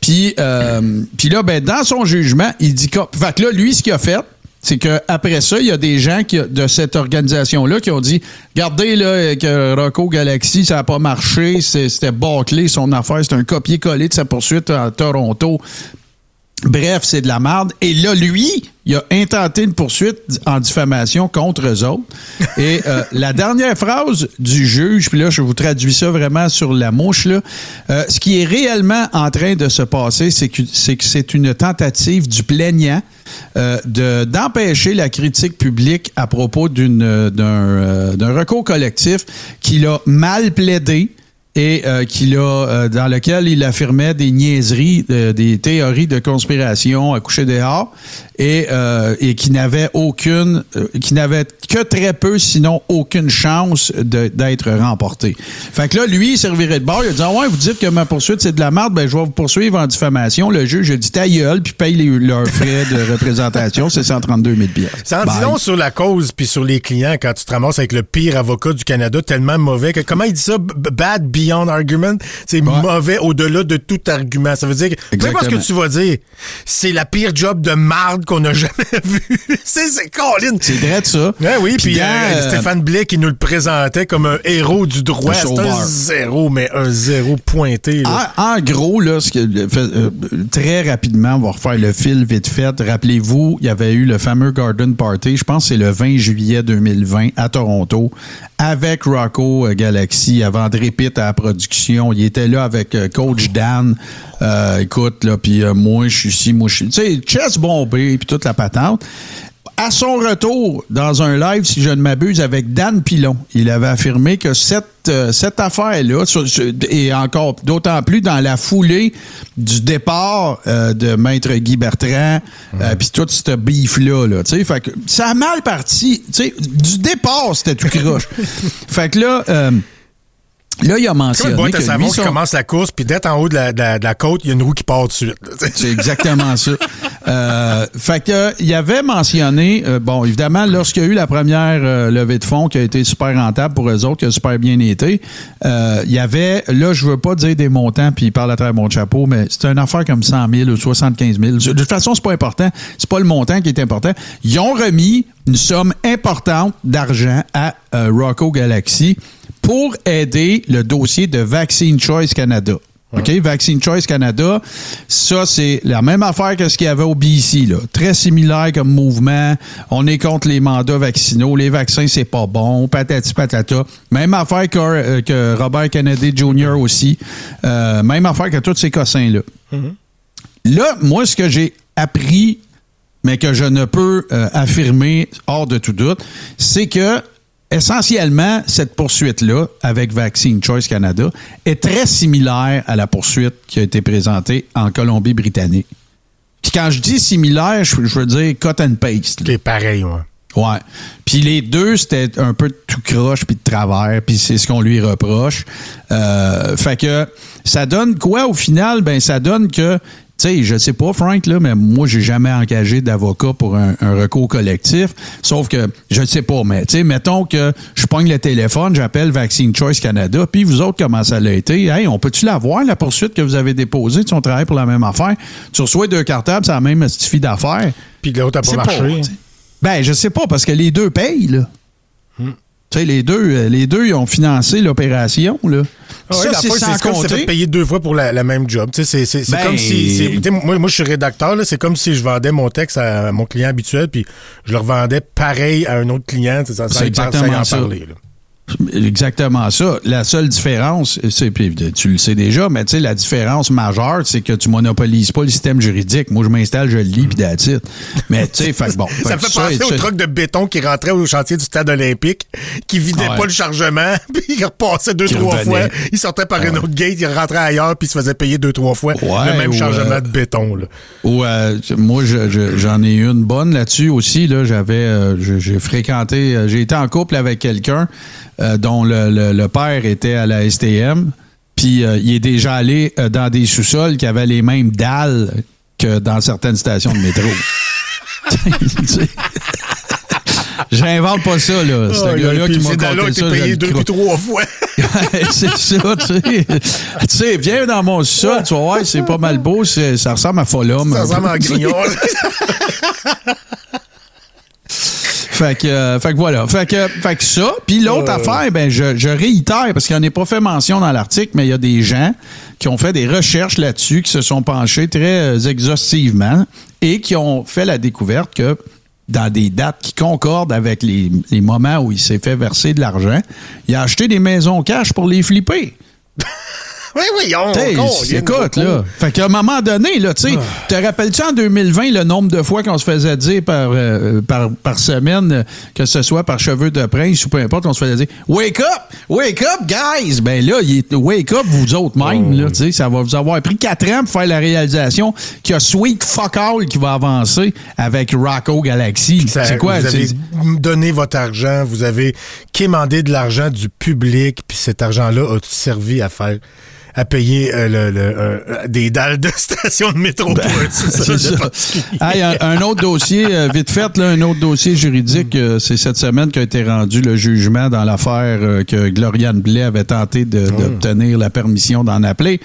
Puis, euh, puis là, ben, dans son jugement, il dit que, fait que là, lui, ce qu'il a fait, c'est que après ça, il y a des gens qui, de cette organisation-là qui ont dit Regardez là, que Rocco Galaxy, ça n'a pas marché, c'était bâclé son affaire, c'est un copier-coller de sa poursuite à Toronto. Bref, c'est de la merde. Et là, lui, il a intenté une poursuite en diffamation contre eux autres. Et euh, <laughs> la dernière phrase du juge, puis là, je vous traduis ça vraiment sur la mouche, là. Euh, ce qui est réellement en train de se passer, c'est que c'est une tentative du plaignant euh, de- d'empêcher la critique publique à propos d'un recours collectif qu'il a mal plaidé et euh, qu'il a, euh, dans lequel il affirmait des niaiseries, euh, des théories de conspiration à coucher dehors et, euh, et qui n'avait aucune, euh, qui n'avait que très peu, sinon aucune chance d'être remporté. Fait que là, lui, il servirait de bord, il a dit ah ouais, vous dites que ma poursuite c'est de la merde, ben je vais vous poursuivre en diffamation. Le juge a dit ta gueule, puis paye les- leurs frais de représentation, c'est 132 000 piastres. Ça en dit long sur la cause puis sur les clients quand tu te ramasses avec le pire avocat du Canada, tellement mauvais que comment il dit ça? Bad beyond argument? C'est mauvais au-delà de tout argument. Ça veut dire que peu importe ce que tu vas dire, c'est la pire job de marde qu'on a jamais <laughs> vu. c'est Colin. C'est vrai de ça. Ouais, oui, puis euh, euh, Stéphane Blais qui nous le présentait comme un héros du droit. C'est un zéro, mais un zéro pointé. là. En, en gros, là, ce que, euh, très rapidement, on va refaire le fil vite fait. Rappelez-vous, il y avait eu le fameux Garden Party, je pense que c'est le 20 juillet 2020 à Toronto, avec Rocco Galaxy, il y avait André Pitt à la production. Il était là avec Coach Dan. Euh, écoute, là, puis moi, je suis ici, moi, je suis... Tu sais, chess bombé, puis toute la patente. À son retour, dans un live, si je ne m'abuse, avec Dan Pilon, il avait affirmé que cette, euh, cette affaire-là, et encore d'autant plus dans la foulée du départ euh, de Maître Guy Bertrand, euh, puis tout ce beef-là, là, tu sais, fait que ça a mal parti, du départ, c'était tout croche. <laughs> fait que là, là, il a C'est comme mentionné une boîte à savon lui, qui son- commence la course, puis d'être en haut de la, de la- de la côte, il y a une roue qui part tout de suite. là. <laughs> C'est exactement ça. Euh, fait que il avait mentionné, euh, bon, évidemment, lorsqu'il y a eu la première euh, levée de fonds qui a été super rentable pour eux autres, qui a super bien été, euh, il y avait, là, je veux pas dire des montants, puis il parle à travers mon chapeau, mais c'est une affaire comme 100 000 ou 75 000. De toute façon, c'est pas important. C'est pas le montant qui est important. Ils ont remis une somme importante d'argent à euh, Rocco Galaxy pour aider le dossier de Vaccine Choice Canada. OK? Vaccine Choice Canada, ça, c'est la même affaire que ce qu'il y avait au BC, là. Très similaire comme mouvement. On est contre les mandats vaccinaux. Les vaccins, c'est pas bon. Patati patata. Même affaire que, euh, que Robert Kennedy Jr. aussi. Euh, même affaire que tous ces cossins-là. Là, moi, ce que j'ai appris, mais que je ne peux euh, affirmer hors de tout doute, c'est que essentiellement, cette poursuite-là, avec Vaccine Choice Canada, est très similaire à la poursuite qui a été présentée en Colombie-Britannique. Puis quand je dis similaire, je, je veux dire cut and paste. C'est pareil, ouais. Ouais. Puis les deux, c'était un peu de tout croche puis de travers, puis c'est ce qu'on lui reproche. Euh, fait que ça donne quoi au final? Ben ça donne que, sais, je sais pas, Frank, là, mais moi, j'ai jamais engagé d'avocat pour un, un recours collectif. Sauf que, je ne sais pas, mais tu sais, mettons que je pogne le téléphone, j'appelle Vaccine Choice Canada, puis vous autres, comment ça l'a été? Hey, on peut-tu la voir, la poursuite que vous avez déposée? Tu on travaille pour la même affaire? Tu reçois deux cartables, c'est la même suffit d'affaires. Puis l'autre a pas marché. tu. Ben, je sais pas, parce que les deux payent, là. Tu sais, les deux, euh, les deux, ils ont financé l'opération, là. Ah ouais, ça, c'est sans comme fait payer deux fois pour la, la même job. Tu sais, C'est Ben- comme si. Moi, moi, je suis rédacteur. là, C'est comme si je vendais mon texte à mon client habituel, puis je le revendais pareil à un autre client. Ça, ça, exactement y en ça. parler, là. Exactement ça. La seule différence, c'est, puis tu le sais déjà, mais tu sais, la différence majeure, c'est que tu monopolises pas le système juridique. Moi, je m'installe, je le lis, puis it. Mais tu sais, fait bon. <laughs> Ça fait penser au truc de béton qui rentrait au chantier du stade olympique, qui vidait Ouais. pas le chargement, <laughs> puis il repassait deux, Qui trois revenait. fois. Il sortait par une autre gate, il rentrait ailleurs, puis il se faisait payer deux, trois fois Ouais, le même chargement euh, de béton. Là. Ou, euh, moi, je- je- j'en ai eu une bonne là-dessus aussi. Là, j'avais, euh, j'ai fréquenté, j'ai été en couple avec quelqu'un euh, dont le, le- le père était à la STM. Puis euh, il est déjà allé euh, dans des sous-sols qui avaient les mêmes dalles que dans certaines stations de métro. <laughs> J'invente pas ça, là. C'est un Oh, gars-là puis qui m'a conté ça. le deux puis trois fois. <laughs> c'est ça, tu sais. Tu sais, viens dans mon sol, tu voir, c'est pas mal beau, ça ressemble à Folum. Ça ressemble sais. grignon. <laughs> Fait que, euh, fait que voilà. Fait que, fait que ça. Puis l'autre affaire, ben, je, je réitère, parce qu'il n'y en a pas fait mention dans l'article, mais il y a des gens qui ont fait des recherches là-dessus, qui se sont penchés très euh, exhaustivement et qui ont fait la découverte que dans des dates qui concordent avec les, les moments où il s'est fait verser de l'argent, il a acheté des maisons cash pour les flipper. Oui, oui, on, écoute, là. Fait qu'à un moment donné, là, tu sais, te rappelles-tu en 2020 le nombre de fois qu'on se faisait dire par, euh, par, par semaine, euh, que ce soit par cheveux de prince ou peu importe, on se faisait dire Wake up! Wake up, guys! Ben là, il est, wake up, vous autres même, là, tu sais, ça va vous avoir pris quatre ans pour faire la réalisation qu'il y a Sweet Fuck All qui va avancer avec Rocco Galaxy. C'est quoi? Vous avez donné votre argent, vous avez quémandé de l'argent du public, puis cet argent-là a servi à faire à payer euh, le, le, euh, des dalles de <laughs> station de métro pour Ben, C'est de ça. <laughs> Hey, un, un autre dossier, euh, vite fait, là, un autre dossier juridique, euh, c'est cette semaine qu'a été rendu le jugement dans l'affaire euh, que Gloriane Blais avait tenté de- d'obtenir la permission d'en appeler.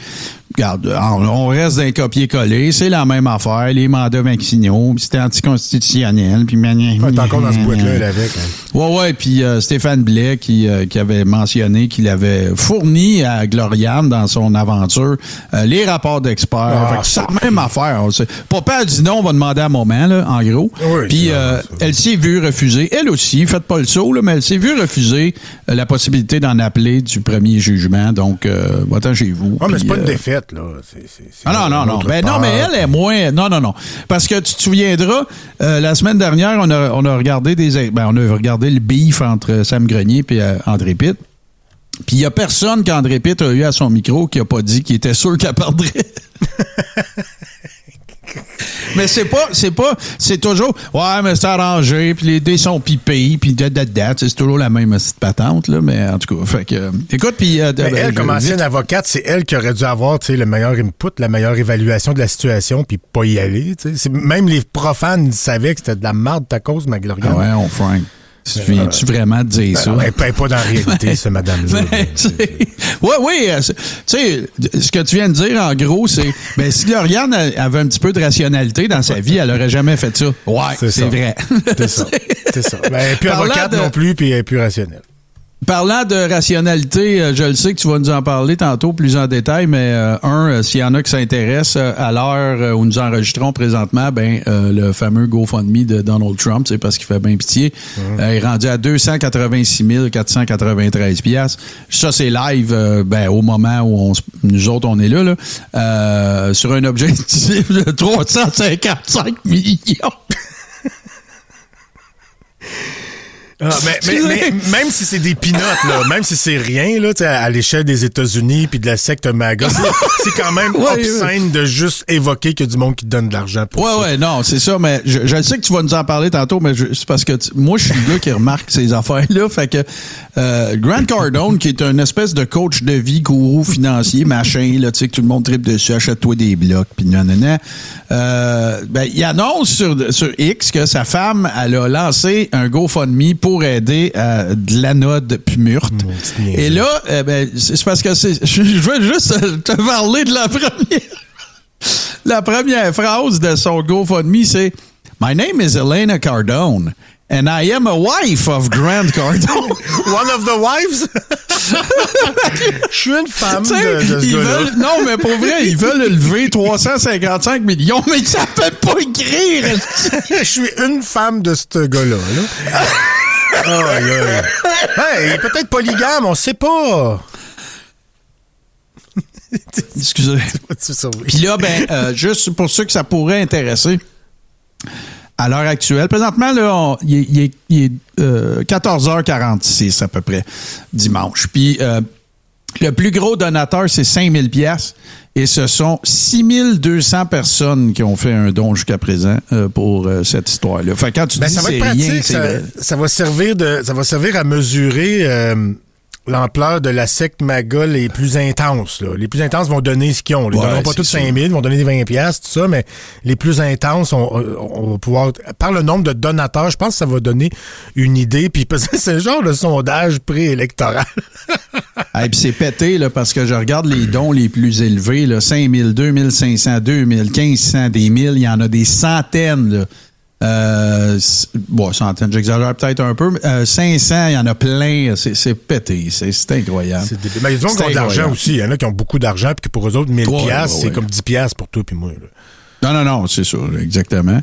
Regarde, on, reste d'un copier-coller, c'est la même affaire, les mandats vaccinaux, puis c'était anticonstitutionnel, puis Ouais, t'es encore dans ce boîte-là, elle, avec. hein. Ouais, ouais, puis euh, Stéphane Blais qui, euh, qui avait mentionné qu'il avait fourni à Gloriane dans son aventure euh, les rapports d'experts. Ah, c'est la même affaire. Papa a dit non, on va demander à moment, là, en gros. Oui, Puis elle s'est vue refuser, elle aussi, faites pas le saut, là, mais elle s'est vue refuser la possibilité d'en appeler du premier jugement. Donc, va-t'en chez vous. Ouais, mais c'est pas une euh, défaite, là. C'est- c'est- c'est ah non, non, non. Ben non, mais elle est moins. Non, non, non. Parce que tu te souviendras, euh, la semaine dernière, on a, on a regardé des. Ben, on a regardé le beef entre Sam Grenier et André Pitt. Puis il y a personne qu'André Pitt a eu à son micro qui a pas dit qu'il était sûr qu'elle perdrait. <laughs> <laughs> mais c'est pas, c'est pas, c'est toujours, ouais, mais c'est arrangé, puis les dés sont pipés, puis da, da, da. Tu sais, C'est toujours la même petite patente, là, mais en tout cas, fait que, euh, écoute, puis... euh, Mais ben, elle, comme ancienne avocate, c'est elle qui aurait dû avoir tu sais, le meilleur input, la meilleure évaluation de la situation, puis pas y aller. tu sais. Même les profanes savaient que c'était de la merde ta cause, ma Gloria. Ah ouais, on Frank. Tu viens-tu vraiment de dire ça? Ben, elle paye pas dans la réalité, ce madame-là. Ben, sais, ouais, oui, euh, tu sais, ce que tu viens de dire, en gros, c'est, ben, si Gloriane a- avait un petit peu de rationalité dans sa vie, elle aurait jamais fait ça. Ouais, C'est ça. vrai. C'est ça. C'est ça. Ben, elle est plus avocate non plus, puis elle est plus rationnelle. Parlant de rationalité, euh, je le sais que tu vas nous en parler tantôt plus en détail, mais euh, un, euh, s'il y en a qui s'intéressent, à l'heure où nous enregistrons présentement, ben euh, le fameux GoFundMe de Donald Trump, c'est parce qu'il fait bien pitié, euh, est rendu à 286 493 piastres. Ça, c'est live ben, au moment où on, nous autres, on est là, là sur un objectif de 355 millions. <laughs> Ah, <laughs> mais, mais- mais même si c'est des pinottes, là, même si c'est rien là, à l'échelle des États-Unis puis de la secte MAGA, c'est- quand même <laughs> Ouais, obscène de juste évoquer qu'il y a du monde qui te donne de l'argent pour Ouais, ça. ouais, non, c'est ça, mais je, je sais que tu vas nous en parler tantôt, mais c'est parce que tu- moi, je suis le gars qui remarque ces affaires-là. Fait que euh, Grant Cardone, qui est un espèce de coach de vie, gourou financier, machin, là, tu sais, que tout le monde tripe dessus, achète-toi des blocs, puis nanana. Euh, ben, il annonce sur, sur X que sa femme, elle a lancé un GoFundMe pour aider à de l'anode pumurte. petit niaiseux. Et là, eh ben, c'est parce que c'est, je, <laughs> je veux juste te parler de la première. <laughs> La première phrase de son GoFundMe, c'est My name is Elena Cardone, and I am a wife of Grant Cardone. <laughs> One of the wives? Je suis une femme de, de ce ils gars-là. veulent- non, mais pour vrai, ils veulent lever 355 millions, mais ils savent pas écrire. Je suis une femme de ce gars-là. Là. Aïe, aïe. Hey, il est peut-être polygame, on sait pas. <laughs> Excusez. Puis là, ben, euh, juste pour ceux que ça pourrait intéresser, à l'heure actuelle, présentement, là, il est, est- il est, euh, 14h46 à peu près, dimanche. Puis euh, le plus gros donateur, c'est 5000 pièces et ce sont 6200 personnes qui ont fait un don jusqu'à présent euh, pour euh, cette histoire-là. Fait que quand tu Ben, dis ça va être rien, pratique. ça va servir de, ça va servir à mesurer euh, l'ampleur de la secte MAGA les plus intenses. là. Les plus intenses vont donner ce qu'ils ont. Ils ne Ouais, donneront pas tous sûr. 5 000, ils vont donner des 20 piastres, tout ça, mais les plus intenses, on, on va pouvoir... Par le nombre de donateurs, je pense que ça va donner une idée. Puis parce que c'est le genre de sondage préélectoral. <laughs> Et puis c'est pété là, parce que je regarde les dons les plus élevés, là, 5 000, 2 500, 2 000, 1500, des 1000, il y en a des centaines là, Euh, bon, centaines, j'exagère peut-être un peu. mais, euh, 500, il y en a plein. C'est pété. C'est incroyable. Mais ils ont qui C'est ont de l'argent aussi. Il y en a qui ont beaucoup d'argent, puis que pour eux autres, 1000 Ouais, piastres, ouais, c'est ouais. comme 10 piastres pour toi puis moi. là. Non, non, non, c'est ça, exactement.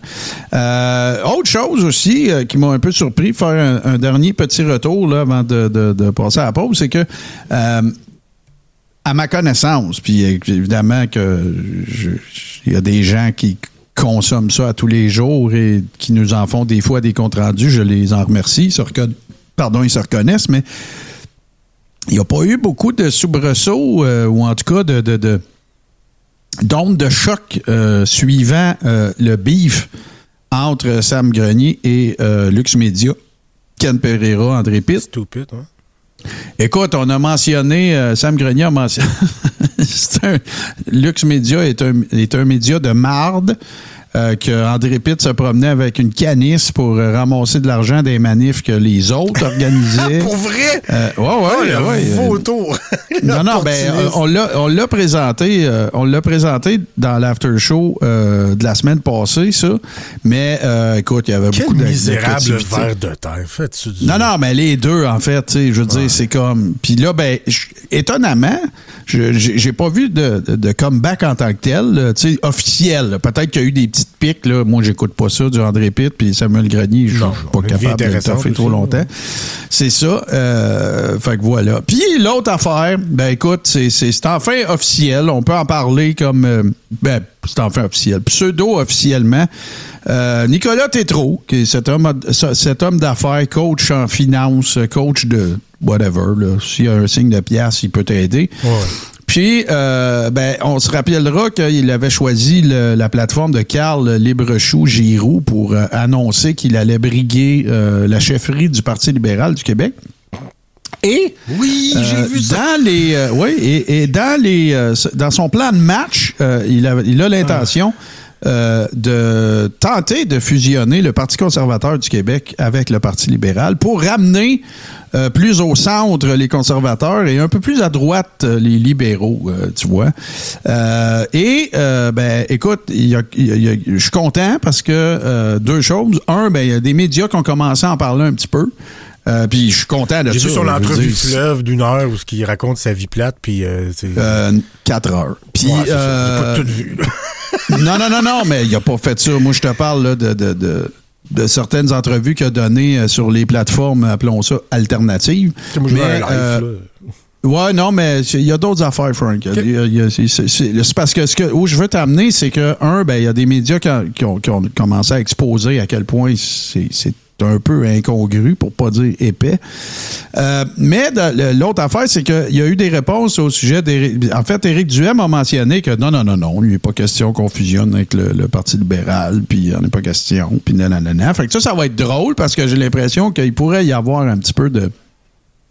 Euh, autre chose aussi euh, qui m'a un peu surpris, faire un, un dernier petit retour là, avant de, de- de passer à la pause, c'est que euh, à ma connaissance, puis euh, évidemment que il y a des gens qui consomment ça à tous les jours et qui nous en font des fois des comptes rendus, je les en remercie, ils se reconna- pardon, ils se reconnaissent, mais il n'y a pas eu beaucoup de soubresauts euh, ou en tout cas de, de, de d'ondes de choc euh, suivant euh, le beef entre Sam Grenier et euh, Lux Media, Ken Pereira, André Pitt. Stupide, hein? Écoute, on a mentionné, Sam Grenier a mentionné, <laughs> un- Lux Media est un, est un média de marde. Euh, que André Pitt se promenait avec une canisse pour euh, ramasser de l'argent des manifs que les autres organisaient. <laughs> Pour vrai? Euh, ouais, ouais, Oh, le ouais, euh, faux tour. non, non, ben, Opportuniste. on l'a, on l'a présenté, euh, on l'a présenté dans l'after show euh, de la semaine passée, ça. Mais euh, écoute, il y avait Quel beaucoup de misérable verre de terre. Fais-tu du... Non, non, mais les deux, en fait, tu sais, je veux dire, c'est comme. Puis là, ben, étonnamment, je- j'ai pas vu de, de- de comeback en tant que tel, tu sais, officiel. Peut-être qu'il y a eu des petites piques, là. Moi, j'écoute pas ça, du André Pitt, puis Samuel Grenier, je suis pas capable de faire trop longtemps. ouais. C'est ça. Euh, fait que voilà. Puis l'autre affaire, ben écoute, c'est enfin officiel. On peut en parler comme. euh, ben, c'est enfin officiel. Pseudo-officiellement. Euh, Nicolas Tétrault, qui est cet homme, cet homme d'affaires, coach en finance, coach de whatever. S'il y a un signe de pièce, il peut t'aider. Ouais. Puis, euh, ben, on se rappellera qu'il avait choisi le- la plateforme de Carl Librechou Giroux pour euh, annoncer qu'il allait briguer euh, la chefferie du Parti libéral du Québec. Et Oui, j'ai euh, vu ça. dans les, oui, et, et dans les, dans son plan de match, il, a, il a l'intention euh, de tenter de fusionner le Parti conservateur du Québec avec le Parti libéral pour ramener euh, plus au centre les conservateurs et un peu plus à droite euh, les libéraux, tu vois. Et ben, écoute, je suis content parce que deux choses. Un, ben, il y a des médias qui ont commencé à en parler un petit peu. Euh, puis je suis content de J'ai ça. vu son je veux entrevue dire, fleuve d'une heure où il raconte sa vie plate, puis euh, c'est... euh, quatre heures. Puis, Ouais, euh, J'ai pas tout vu. là. <laughs> non, non, non, non, mais il a pas fait ça. Moi, je te parle là, de, de, de, de certaines entrevues qu'il a données euh, sur les plateformes, appelons ça alternatives. Moi, Mais, live, euh. Ouais, non, mais il y a d'autres affaires, Frank. C'est- parce que ce que où je veux t'amener, c'est que, un, ben, il y a des médias qui ont, qui qui commencé à exposer à quel point c'est un peu incongru, pour pas dire épais. Euh, mais l'autre affaire, c'est qu'il y a eu des réponses au sujet d'Éric. En fait, Éric Duhem a mentionné que non, non, non, non, il n'est pas question qu'on fusionne avec le, Parti libéral, puis il n'en est pas question, puis nanana. Fait que ça, ça va être drôle parce que j'ai l'impression qu'il pourrait y avoir un petit peu de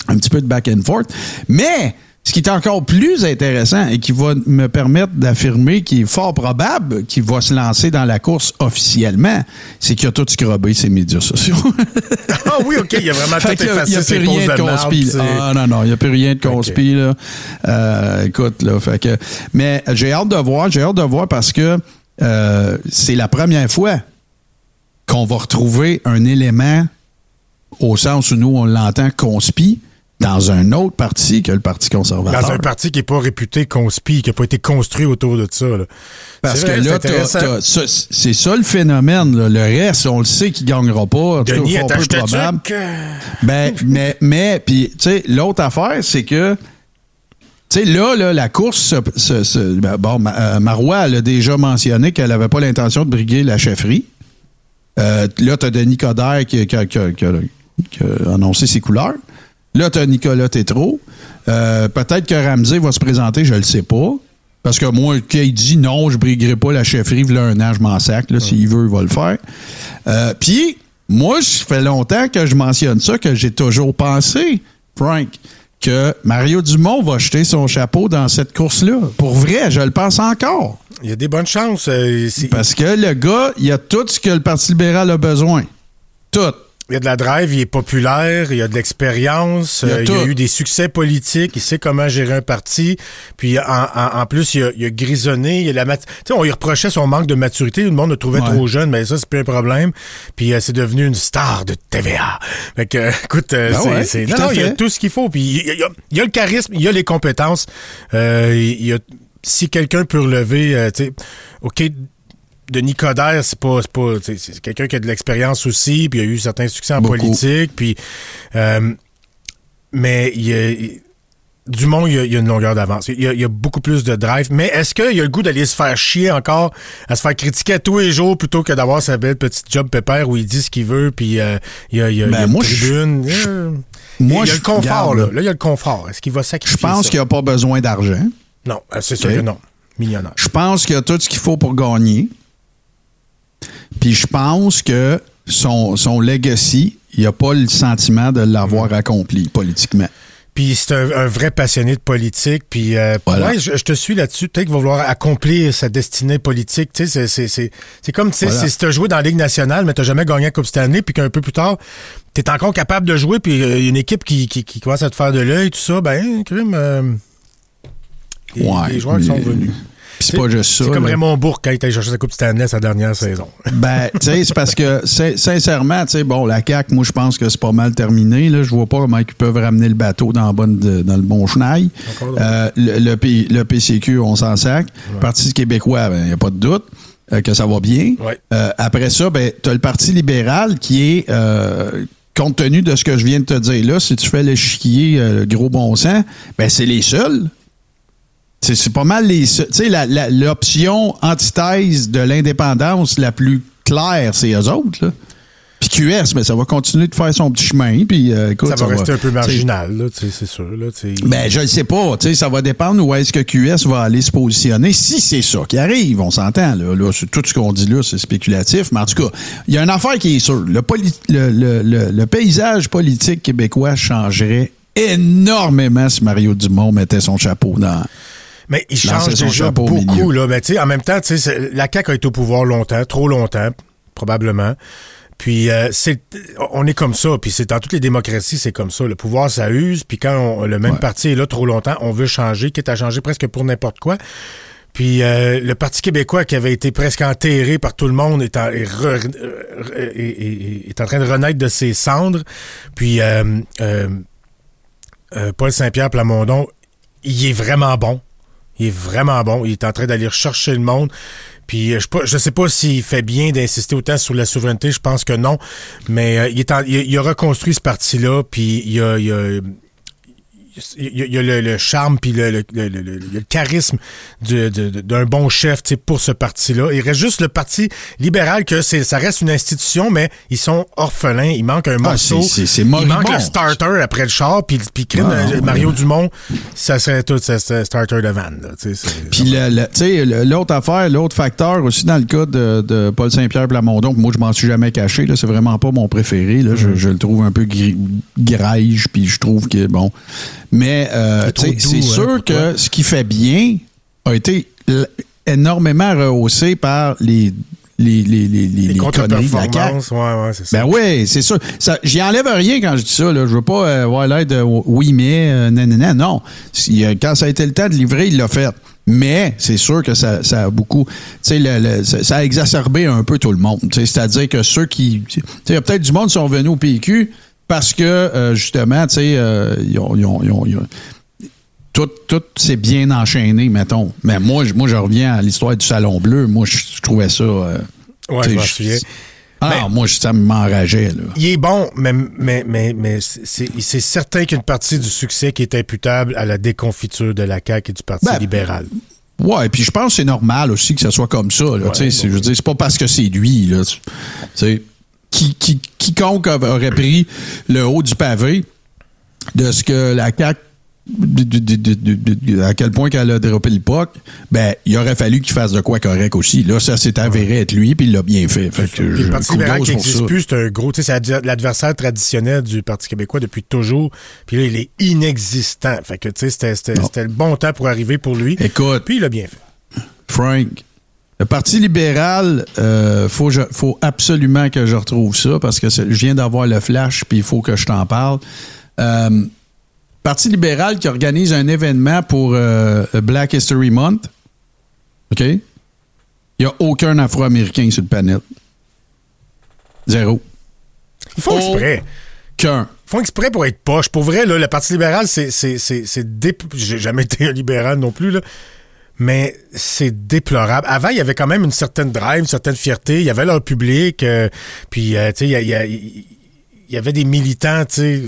un petit peu de back and forth. Mais ce qui est encore plus intéressant et qui va me permettre d'affirmer qu'il est fort probable qu'il va se lancer dans la course officiellement, c'est qu'il a tout scrubé ses médias sociaux. <laughs> Ah oui, OK, il a vraiment <laughs> Fait tout il effacé y a plus rien de conspi. Ah non, non, il n'y a plus rien de conspi. Là. Euh, écoute, là, fait que, mais j'ai hâte de voir, j'ai hâte de voir parce que euh, c'est la première fois qu'on va retrouver un élément au sens où nous, on l'entend conspi dans un autre parti que le Parti conservateur. Dans un parti qui n'est pas réputé conspi, qui n'a pas été construit autour de ça. là. Parce que là, c'est ça- le phénomène. là. Le reste, on le sait qu'il gagnera pas. Denis est peu probable. Ben, mais, mais, puis, tu sais, l'autre affaire, c'est que, tu sais, là, là, la course, se- se- se- ben, bon, euh, Marois, elle a déjà mentionné qu'elle n'avait pas l'intention de briguer la chefferie. Euh, là, tu as Denis Coderre qui, qui a annoncé ses couleurs. Là, tu as Nicolas Tétrault. Euh, Peut-être que Ramsey va se présenter, je ne le sais pas. Parce que moi, qu'il dit non, je ne briguerai pas la chefferie, voilà un an, je m'en sac. là, S'il veut, il va le faire. Euh, Puis, moi, ça fait longtemps que je mentionne ça, que j'ai toujours pensé, Frank, que Mario Dumont va jeter son chapeau dans cette course-là. Pour vrai, je le pense encore. Il y a des bonnes chances. euh, Parce que le gars, il a tout ce que le Parti libéral a besoin. Tout. Il y a de la drive, il est populaire, il y a de l'expérience, Il euh, il, a eu des succès politiques, il sait comment gérer un parti. Puis en, en- en plus, il a, il a grisonné, il a la mat- tu sais, on lui reprochait son manque de maturité, le monde le trouvait Ouais. trop jeune, mais ça c'est plus un problème. Puis euh, c'est devenu une star de TVA. Fait que euh, écoute, euh, Ben c'est, ouais, non, il a tout ce qu'il faut. Puis il y a, il a- il a le charisme, il y a les compétences. Euh, il y a si quelqu'un peut relever, euh, tu sais, ok. Denis Coderre, c'est pas, c'est pas, c'est quelqu'un qui a de l'expérience aussi, puis il a eu certains succès en Beaucoup. politique, puis, euh, mais il y a, il- Dumont, il y a, il y a une longueur d'avance. Il y, a, il y a beaucoup plus de drive. Mais est-ce qu'il y a le goût d'aller se faire chier encore, à se faire critiquer à tous les jours plutôt que d'avoir sa belle petite job pépère où il dit ce qu'il veut, puis euh, il y a, il y a, Ben, il y a une je- tribune? Euh, Moi, il y a je le confort, là. là. Il y a le confort. Est-ce qu'il va Je sacrifier pense ça? qu'il n'y a pas besoin d'argent. Non, c'est sûr que non. Millionnaire. Je pense qu'il y a tout ce qu'il faut pour gagner. Puis je pense que son, son legacy, il n'y a pas le sentiment de l'avoir accompli politiquement. Puis c'est un, un vrai passionné de politique. Puis euh, Voilà. ouais, je, je te suis là-dessus. Peut-être qu'il va vouloir accomplir sa destinée politique. Tu sais, c'est- comme tu sais, Voilà. c'est si t'as joué dans la Ligue nationale, mais t'as jamais gagné la Coupe cette année, puis qu'un peu plus tard, t'es encore capable de jouer, puis euh, il y a une équipe qui, qui, qui commence à te faire de l'œil, tout ça, ben, crime. euh, les, Ouais, les joueurs qui sont venus. C'est pas juste ça. C'est comme là. Raymond Bourque quand il était chercher sa Coupe Stanley sa dernière saison. Ben, tu sais, c'est parce que, sin- sincèrement, tu sais, bon, la CAQ, moi, je pense que c'est pas mal terminé. Là. Je vois pas comment ils peuvent ramener le bateau dans, la bonne, de- dans le bon chenail. Euh, le, le P- le PCQ, on s'en sac. Le Parti québécois, il n'y a pas de doute euh, que ça va bien. Ouais. Euh, après ça, ben, tu as le Parti libéral qui est, compte tenu de ce que je viens de te dire là, si tu fais le chiquier euh, gros bon sens, ben, c'est les seuls. C'est c'est pas mal les. Tu sais, l'option antithèse de l'indépendance la plus claire, c'est eux autres, là. Puis QS, mais ça va continuer de faire son petit chemin. Puis, euh, écoute, ça va rester un peu marginal, c'est sûr. Là. Ben, je ne sais pas. Tu sais, ça va dépendre où est-ce que QS va aller se positionner. Si c'est ça qui arrive, on s'entend. Là, tout ce qu'on dit là, c'est spéculatif. Mais en tout cas, il y a une affaire qui est sûre. Le, poli- le, le- le- le paysage politique québécois changerait énormément si Mario Dumont mettait son chapeau dans. Mais il change déjà beaucoup, là. Mais tu sais, en même temps, tu sais, c'est- la CAQ a été au pouvoir longtemps, trop longtemps, probablement. Puis euh, c'est, on est comme ça. Puis c'est dans toutes les démocraties, c'est comme ça. Le pouvoir, ça use. Puis quand on- le même Ouais. parti est là trop longtemps, on veut changer, quitte à changer presque pour n'importe quoi. Puis euh, le Parti québécois qui avait été presque enterré par tout le monde est en, est re- est- est- est en train de renaître de ses cendres. Puis euh, euh, euh, Paul Saint-Pierre Plamondon, il est vraiment bon. Il est vraiment bon. Il est en train d'aller rechercher le monde. Puis euh, je je sais pas s'il fait bien d'insister autant sur la souveraineté. Je pense que non. Mais euh, il, est en- il, a- reconstruit ce parti-là. Puis il a- il y a, il y a le, le charme puis le, charisme d'un bon chef tu sais, pour ce parti-là. Il reste juste le parti libéral que ça reste une institution, mais ils sont orphelins. Il manque un Ah, morceau. il manque le starter après le char, puis, puis Ah, euh, ouais. Mario Dumont, ça serait tout ce ce starter de van. Puis l'autre affaire, l'autre facteur aussi dans le cas de, de Paul Saint-Pierre Plamondon, que moi je m'en suis jamais caché, là, c'est vraiment pas mon préféré. Là, Mm-hmm. je, je le trouve un peu gri- graige, puis je trouve que bon. Mais euh, C'est hein, sûr que ce qui fait bien a été énormément rehaussé par les les les les, les, les les conneries de la CAQ. contre-performances, ouais, ouais, c'est ça. Ben oui, c'est sûr. Ça, j'y enlève rien quand je dis ça. Là. Je veux pas euh, avoir l'air de oui, mais euh, nanana. Non. Si, euh, quand ça a été le temps de livrer, il l'a fait. Mais c'est sûr que ça, ça a beaucoup. Tu sais, le- le- ça, ça a exacerbé un peu tout le monde. C'est-à-dire que ceux qui. Tu sais, il y a peut-être du monde qui sont venus au PQ parce que, euh, justement, tu sais, euh, ils ont- ils ont- ils ont- ils ont- tout, tout s'est bien enchaîné, mettons. Mais moi, je- moi, je reviens à l'histoire du Salon Bleu. Moi, je, je trouvais ça. euh, Ouais, je m'en souviens. Ah, moi, ça m'enrageait. Il est bon, mais, mais, mais, mais c'est certain qu'il y a une partie du succès qui est imputable à la déconfiture de la CAQ et du Parti Ben, libéral. Ouais, puis je pense que c'est normal aussi que ça soit comme ça. Là, Ouais, bon. je veux dire, c'est pas parce que c'est lui. Là, tu tu sais, qui, qui- quiconque aurait pris le haut du pavé de ce que la CAQ, de- de- de- à quel point qu'elle a droppé le POC, ben, il aurait fallu qu'il fasse de quoi correct aussi. Là, ça s'est avéré être lui, puis il l'a bien fait. fait que le Parti libéral qui n'existe plus, c'est un gros, tu sais, c'est l'adver- l'adversaire traditionnel du Parti québécois depuis toujours. Puis là, il est inexistant. Fait que, tu sais, c'était le bon temps pour arriver pour lui. Écoute, Puis il l'a bien fait. Frank, Le Parti libéral, euh, faut, je- faut absolument que je retrouve ça parce que je viens d'avoir le flash puis il faut que je t'en parle. Euh, Parti libéral qui organise un événement pour euh, Black History Month. OK? Il n'y a aucun Afro-Américain sur le panel. Zéro. Ils font Oh. exprès. Qu'un. Ils font exprès pour être poche. Pour vrai, là, le Parti libéral, c'est. J'ai jamais <laughs> été un libéral non plus, là. Mais c'est déplorable. Avant, il y avait quand même une certaine drive, une certaine fierté. Il y avait leur public. euh, puis, euh, tu sais, il y y, y avait des militants,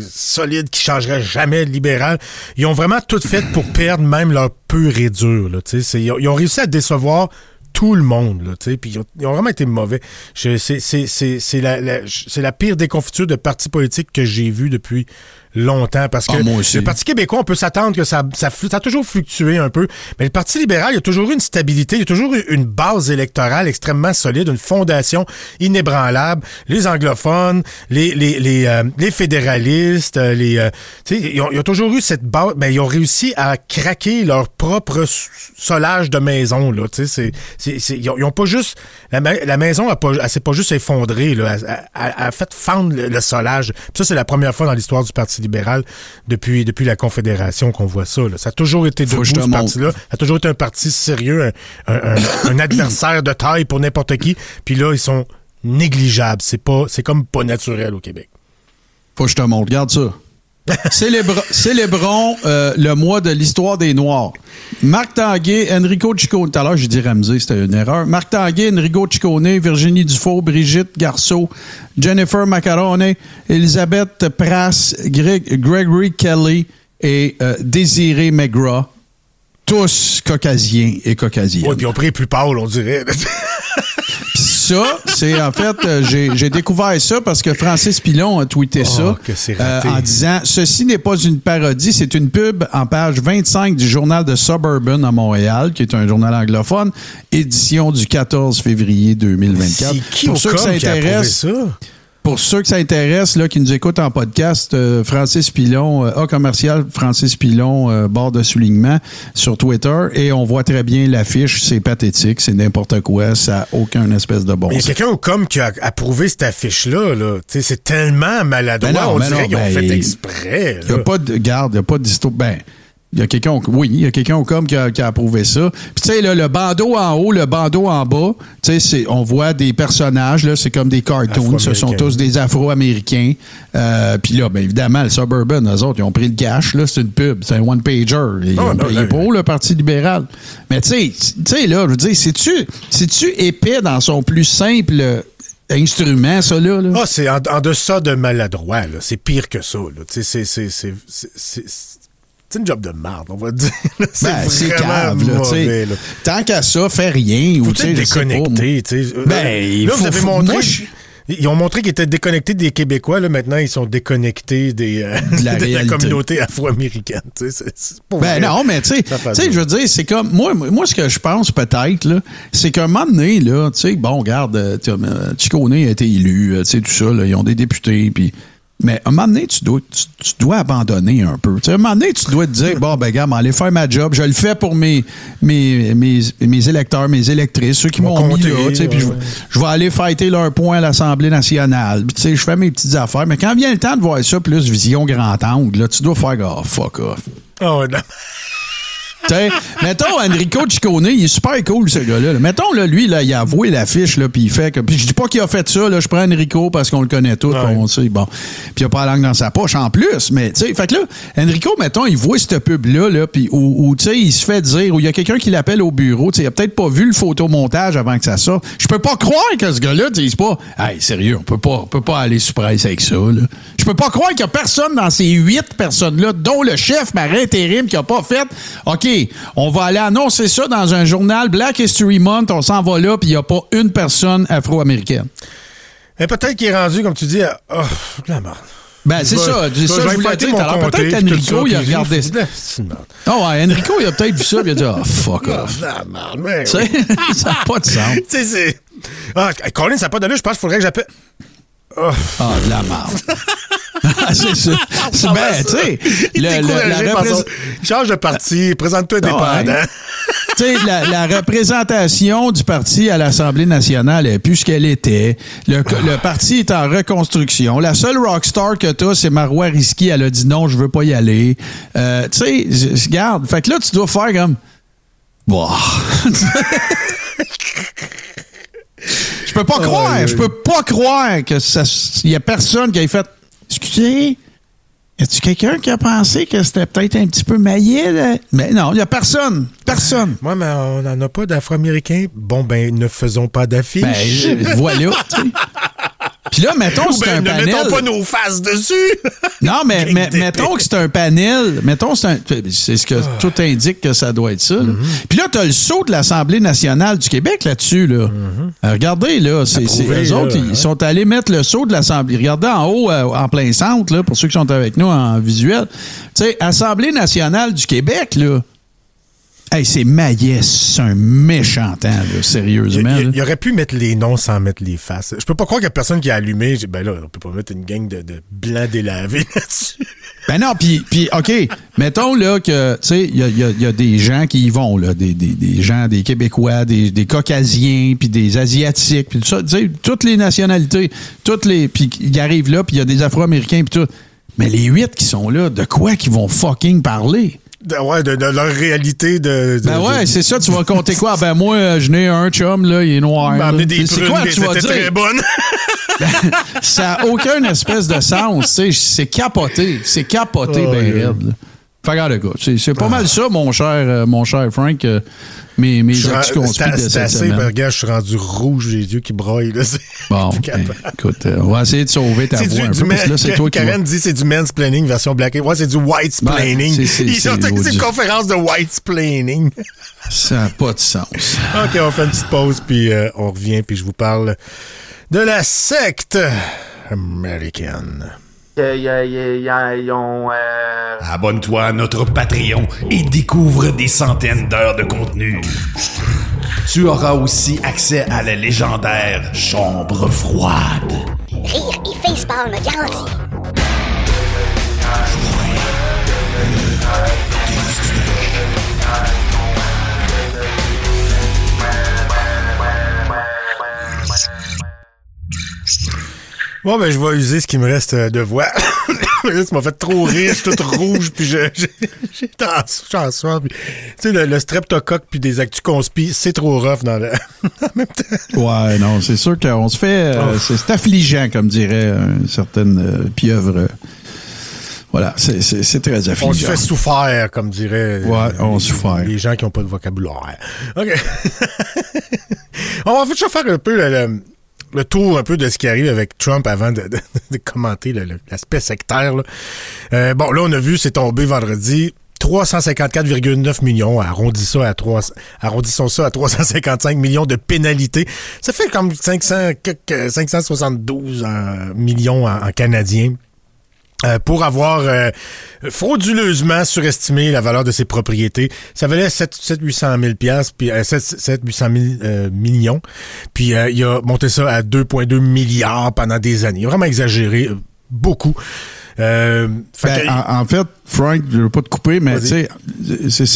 solides qui changeraient jamais de libéral. Ils ont vraiment tout fait pour perdre même leur pur et dur, là, Ils ont, ils ont réussi à décevoir tout le monde, là, puis ils ont, ils ont vraiment été mauvais. C'est la, la- pire déconfiture de parti politique que j'ai vu depuis longtemps, parce que Ah, aussi. le Parti québécois, on peut s'attendre que ça, ça, ça a toujours fluctué un peu, mais le Parti libéral, il y a toujours eu une stabilité, il y a toujours eu une base électorale extrêmement solide, une fondation inébranlable. Les anglophones, les, les, les, euh, les fédéralistes, euh, les, euh, tu sais, ils ont, ils ont toujours eu cette base, ben, ils ont réussi à craquer leur propre solage de maison, là, tu sais, c'est, ils, ont, ils ont pas juste, la, ma- la maison a pas, elle s'est pas juste effondrée, là, elle, elle- elle a fait fendre le, le solage. Puis ça, c'est la première fois dans l'histoire du Parti libéral depuis, depuis la Confédération qu'on voit ça, là. Ça a toujours été debout, ce parti-là. Ça a toujours été un parti sérieux, un, un- un- <coughs> un adversaire de taille pour n'importe qui. Puis là, ils sont négligeables. C'est pas, c'est comme pas naturel au Québec. Faut que je te montre. Regarde ça. <laughs> Célébrons euh, le mois de l'histoire des Noirs. Marc Tanguay, Enrico Ciccone. Tout à l'heure, j'ai dit Ramsey, c'était une erreur. Marc Tanguay, Enrico Ciccone, Virginie Dufault, Brigitte Garceau, Jennifer Macarone, Elisabeth Prass, Greg- Gregory Kelly et euh, Désiré McGraw. Tous caucasiens et caucasiennes. Ouais, puis on pris plus pâle, on dirait. <laughs> <laughs> Ça, c'est en fait, euh, j'ai découvert ça parce que Francis Pilon a tweeté ça Oh, c'est raté. en disant Ceci n'est pas une parodie, c'est une pub en page 25 du journal de Suburban à Montréal, qui est un journal anglophone, édition du 14 février 2024. C'est qui Pour ceux ça qui ça? Pour ceux que ça intéresse, là, qui nous écoutent en podcast, euh, Francis Pilon, euh, A commercial, Francis Pilon, euh, barre de soulignement sur Twitter, et on voit très bien l'affiche, c'est pathétique, c'est n'importe quoi, ça n'a aucun espèce de bon Mais il y a sens. quelqu'un au com qui a approuvé cette affiche-là. Là. Tu sais, C'est tellement maladroit. Ben non, on ben dirait ont ben, fait exprès. Il n'y a pas de garde, il n'y a pas d'histoire. Ben, il y a quelqu'un, oui, il y a quelqu'un au com qui a, qui a approuvé ça. Puis tu sais, le bandeau en haut, le bandeau en bas, tu sais, on voit des personnages, là, c'est comme des cartoons, ce sont tous des Afro-Américains. Euh, Puis là, ben, évidemment, le Suburban, eux autres, ils ont pris le cash, là, c'est une pub, c'est un one-pager. Ils Ah, ont payé pour le Parti libéral. Mais tu sais, tu sais, là, je veux dire, c'est-tu c'est-tu épais dans son plus simple instrument, ça, là? là? Ah, c'est en, en deçà de maladroit. là. C'est pire que ça. là. Tu sais, c'est- c'est- une job de merde, on va dire. <laughs> C'est Ben, vraiment cave, là, mauvais. là. Tant qu'à ça, fais rien. ou Faut déconnecté. tu sais. Ben, Euh, là, vous avez montré. moi, je- Ils ont montré qu'ils étaient déconnectés des Québécois. Là, maintenant, ils sont déconnectés des, euh, De la <laughs> de la réalité. communauté afro-américaine. Ben non, mais tu sais, je veux dire, c'est comme moi, moi, ce que je pense peut-être c'est qu'à un moment donné là, tu sais, bon, regarde, euh, Chicone a été élu, tu sais, tout ça, là, ils ont des députés, puis. Mais à un moment donné, tu dois, tu, tu dois abandonner un peu. À un moment donné, tu dois te dire, bon, ben, gars, aller faire ma job. Je le fais pour mes, mes, mes, mes électeurs, mes électrices, ceux qui m'ont mis là. puis je, ouais. je vais aller fighter leur point à l'Assemblée nationale. Puis, tu sais, je fais mes petites affaires. Mais quand vient le temps de voir ça, plus vision grand angle, là, tu dois faire, oh, fuck off. Ouais, non. <laughs> T'sais, mettons, Enrico Ciccone, il est super cool, ce gars-là. là. Mettons, là, lui, là, il a avoué l'affiche, là, puis il fait que. Puis je dis pas qu'il a fait ça, là, je prends Enrico parce qu'on le connaît tous, Ouais. puis on sait, bon. Puis il a pas la langue dans sa poche en plus, mais, tu sais, fait que là, Enrico, mettons, il voit cette pub-là, là, puis où, tu sais, il se fait dire, où il y a quelqu'un qui l'appelle au bureau, tu sais, il a peut-être pas vu le photomontage avant que ça sorte. Je peux pas croire que ce gars-là dise pas, hey, sérieux, on peut pas, on peut pas aller sous presse avec ça, là. Je peux pas croire qu'il y a personne dans ces huit personnes-là, dont le chef marin intérim qui a pas fait, OK, on va aller annoncer ça dans un journal Black History Month, on s'en va là, puis il y a pas une personne afro-américaine. Mais peut-être qu'il est rendu, comme tu dis, à. Oh, de la merde. Ben, c'est ça, c'est ça, je voulais dire. Alors, peut-être qu'Enrico, ça, il a regardé. Ah <laughs> ouais, Enrico, il a peut-être vu ça, il a dit, oh, fuck off. De la merde, <laughs> ça n'a pas de sens. <laughs> Tu sais, c'est. Ah, Colin, ça n'a pas donné, je pense qu'il faudrait que j'appelle. Ah, de la merde. <laughs> Ah, c'est ben, tu sais, Il le- par son- Change de parti, présente-toi indépendant. <laughs> tu sais, la, la représentation du parti à l'Assemblée nationale est plus ce qu'elle était. Le, le parti est en reconstruction. La seule rockstar que t'as, c'est Marois Risky. Elle a dit non, je veux pas y aller. Euh, tu sais, je- je- garde. Fait que là, tu dois faire comme. Bah. <laughs> je peux pas croire, je peux pas croire que ça. Y a personne qui ait fait. Excusez. Y a-tu quelqu'un qui a pensé que c'était peut-être un petit peu maillé? là? Mais non, il y a personne. Personne. Moi, mais on n'en a pas d'Afro-Américains. Bon, ben, ne faisons pas d'affiches. Ben, voilà. <laughs> Puis là, mettons que c'est ben, un ne panel. mettons pas nos faces dessus. <laughs> Non, mais, mettons que c'est un panel. Mettons, c'est un. C'est ce que Ah. tout indique que ça doit être ça. Mm-hmm. Puis là, t'as le saut de l'Assemblée nationale du Québec là-dessus. Là. Euh, regardez, là, c'est eux Mm-hmm. là, autres, hein. ils sont allés mettre le saut de l'Assemblée. Regardez en haut, euh, en plein centre, là, pour ceux qui sont avec nous en visuel. Tu sais, Assemblée nationale du Québec, là. Hey, c'est Maillès, c'est un méchant temps, là, sérieusement. il- aurait pu mettre les noms sans mettre les faces. Je peux pas croire qu'il y a personne qui a allumé. Ben là, on peut pas mettre une gang de, de blancs délavés <laughs> là-dessus. Ben non, puis, puis OK, mettons là que, tu sais, il y a, y a- y a des gens qui y vont, là, des, des, des gens, des Québécois, des, des Caucasiens, puis des Asiatiques, puis tout ça, tu sais, toutes les nationalités, toutes les, puis ils arrivent là, puis il y a des Afro-Américains, puis tout. Mais les huit qui sont là, de quoi qu'ils vont fucking parler? De, ouais, de, de leur réalité de. de- Ben ouais, de- c'est ça, tu vas compter quoi? Ben moi, euh, je n'ai un chum, là, il est noir. Là. amené des prunes, quoi tu vas dire? très bonne. <laughs> ça n'a aucun espèce de sens. tu sais. C'est capoté. C'est capoté, Oh, ben yeah. raide. Fait regarde, gars, c'est pas mal ça, mon cher, euh, mon cher Frank. euh, mes mes actus de cette assez, semaine. ben, je suis rendu rouge, j'ai les yeux qui broillent. Là, <laughs> Bon, ben, écoute, euh, on va essayer de sauver ta voix du, un du peu, parce que là, man- c'est toi qui vas- Karen dit c'est du mansplaining version black. Ouais, c'est du white splaining. Ben, Ils l'audio. une conférence de white splaining. <laughs> Ça n'a pas de sens. OK, on fait une petite pause, puis euh, on revient, puis je vous parle de la secte américaine. Euh, Abonne-toi à notre Patreon et découvre des centaines d'heures de contenu. Tu auras aussi accès à la légendaire Chambre froide. Rire et facepalm garanti. Bon, ben, je vais user ce qui me reste euh, de voix. <coughs> Tu m'as fait trop rire, je suis toute rouge, puis j'ai tant chanson. Tu sais, le, le streptocoque puis des actus conspi, c'est trop rough dans le... <laughs> en même temps. Ouais, non, c'est sûr qu'on se fait. euh, c'est c'est affligeant, comme dirait une certaine euh, pieuvre. euh, Voilà, c'est- très affligeant. On se fait souffrir, comme dirait Ouais, on les, souffre. les gens qui n'ont pas de vocabulaire. OK. <laughs> on va faire un peu le, le- le tour un peu de ce qui arrive avec Trump avant de, commenter l'aspect sectaire. là. Euh, bon, là, on a vu, c'est tombé vendredi. 354,9 millions, arrondis ça à 3, arrondissons ça à 355 millions de pénalités. Ça fait comme 500, quelques- 572 euh, millions en, en canadiens. Euh, pour avoir euh, frauduleusement surestimé la valeur de ses propriétés. Ça valait 7, 7 800 000 piastres, puis euh, 7, 7 800 000 euh, millions. Puis euh, il a monté ça à 2,2 milliards pendant des années. Il a vraiment exagéré euh, beaucoup. Euh, fait Ben, que- en, en fait, Frank, je veux pas te couper, mais c'est-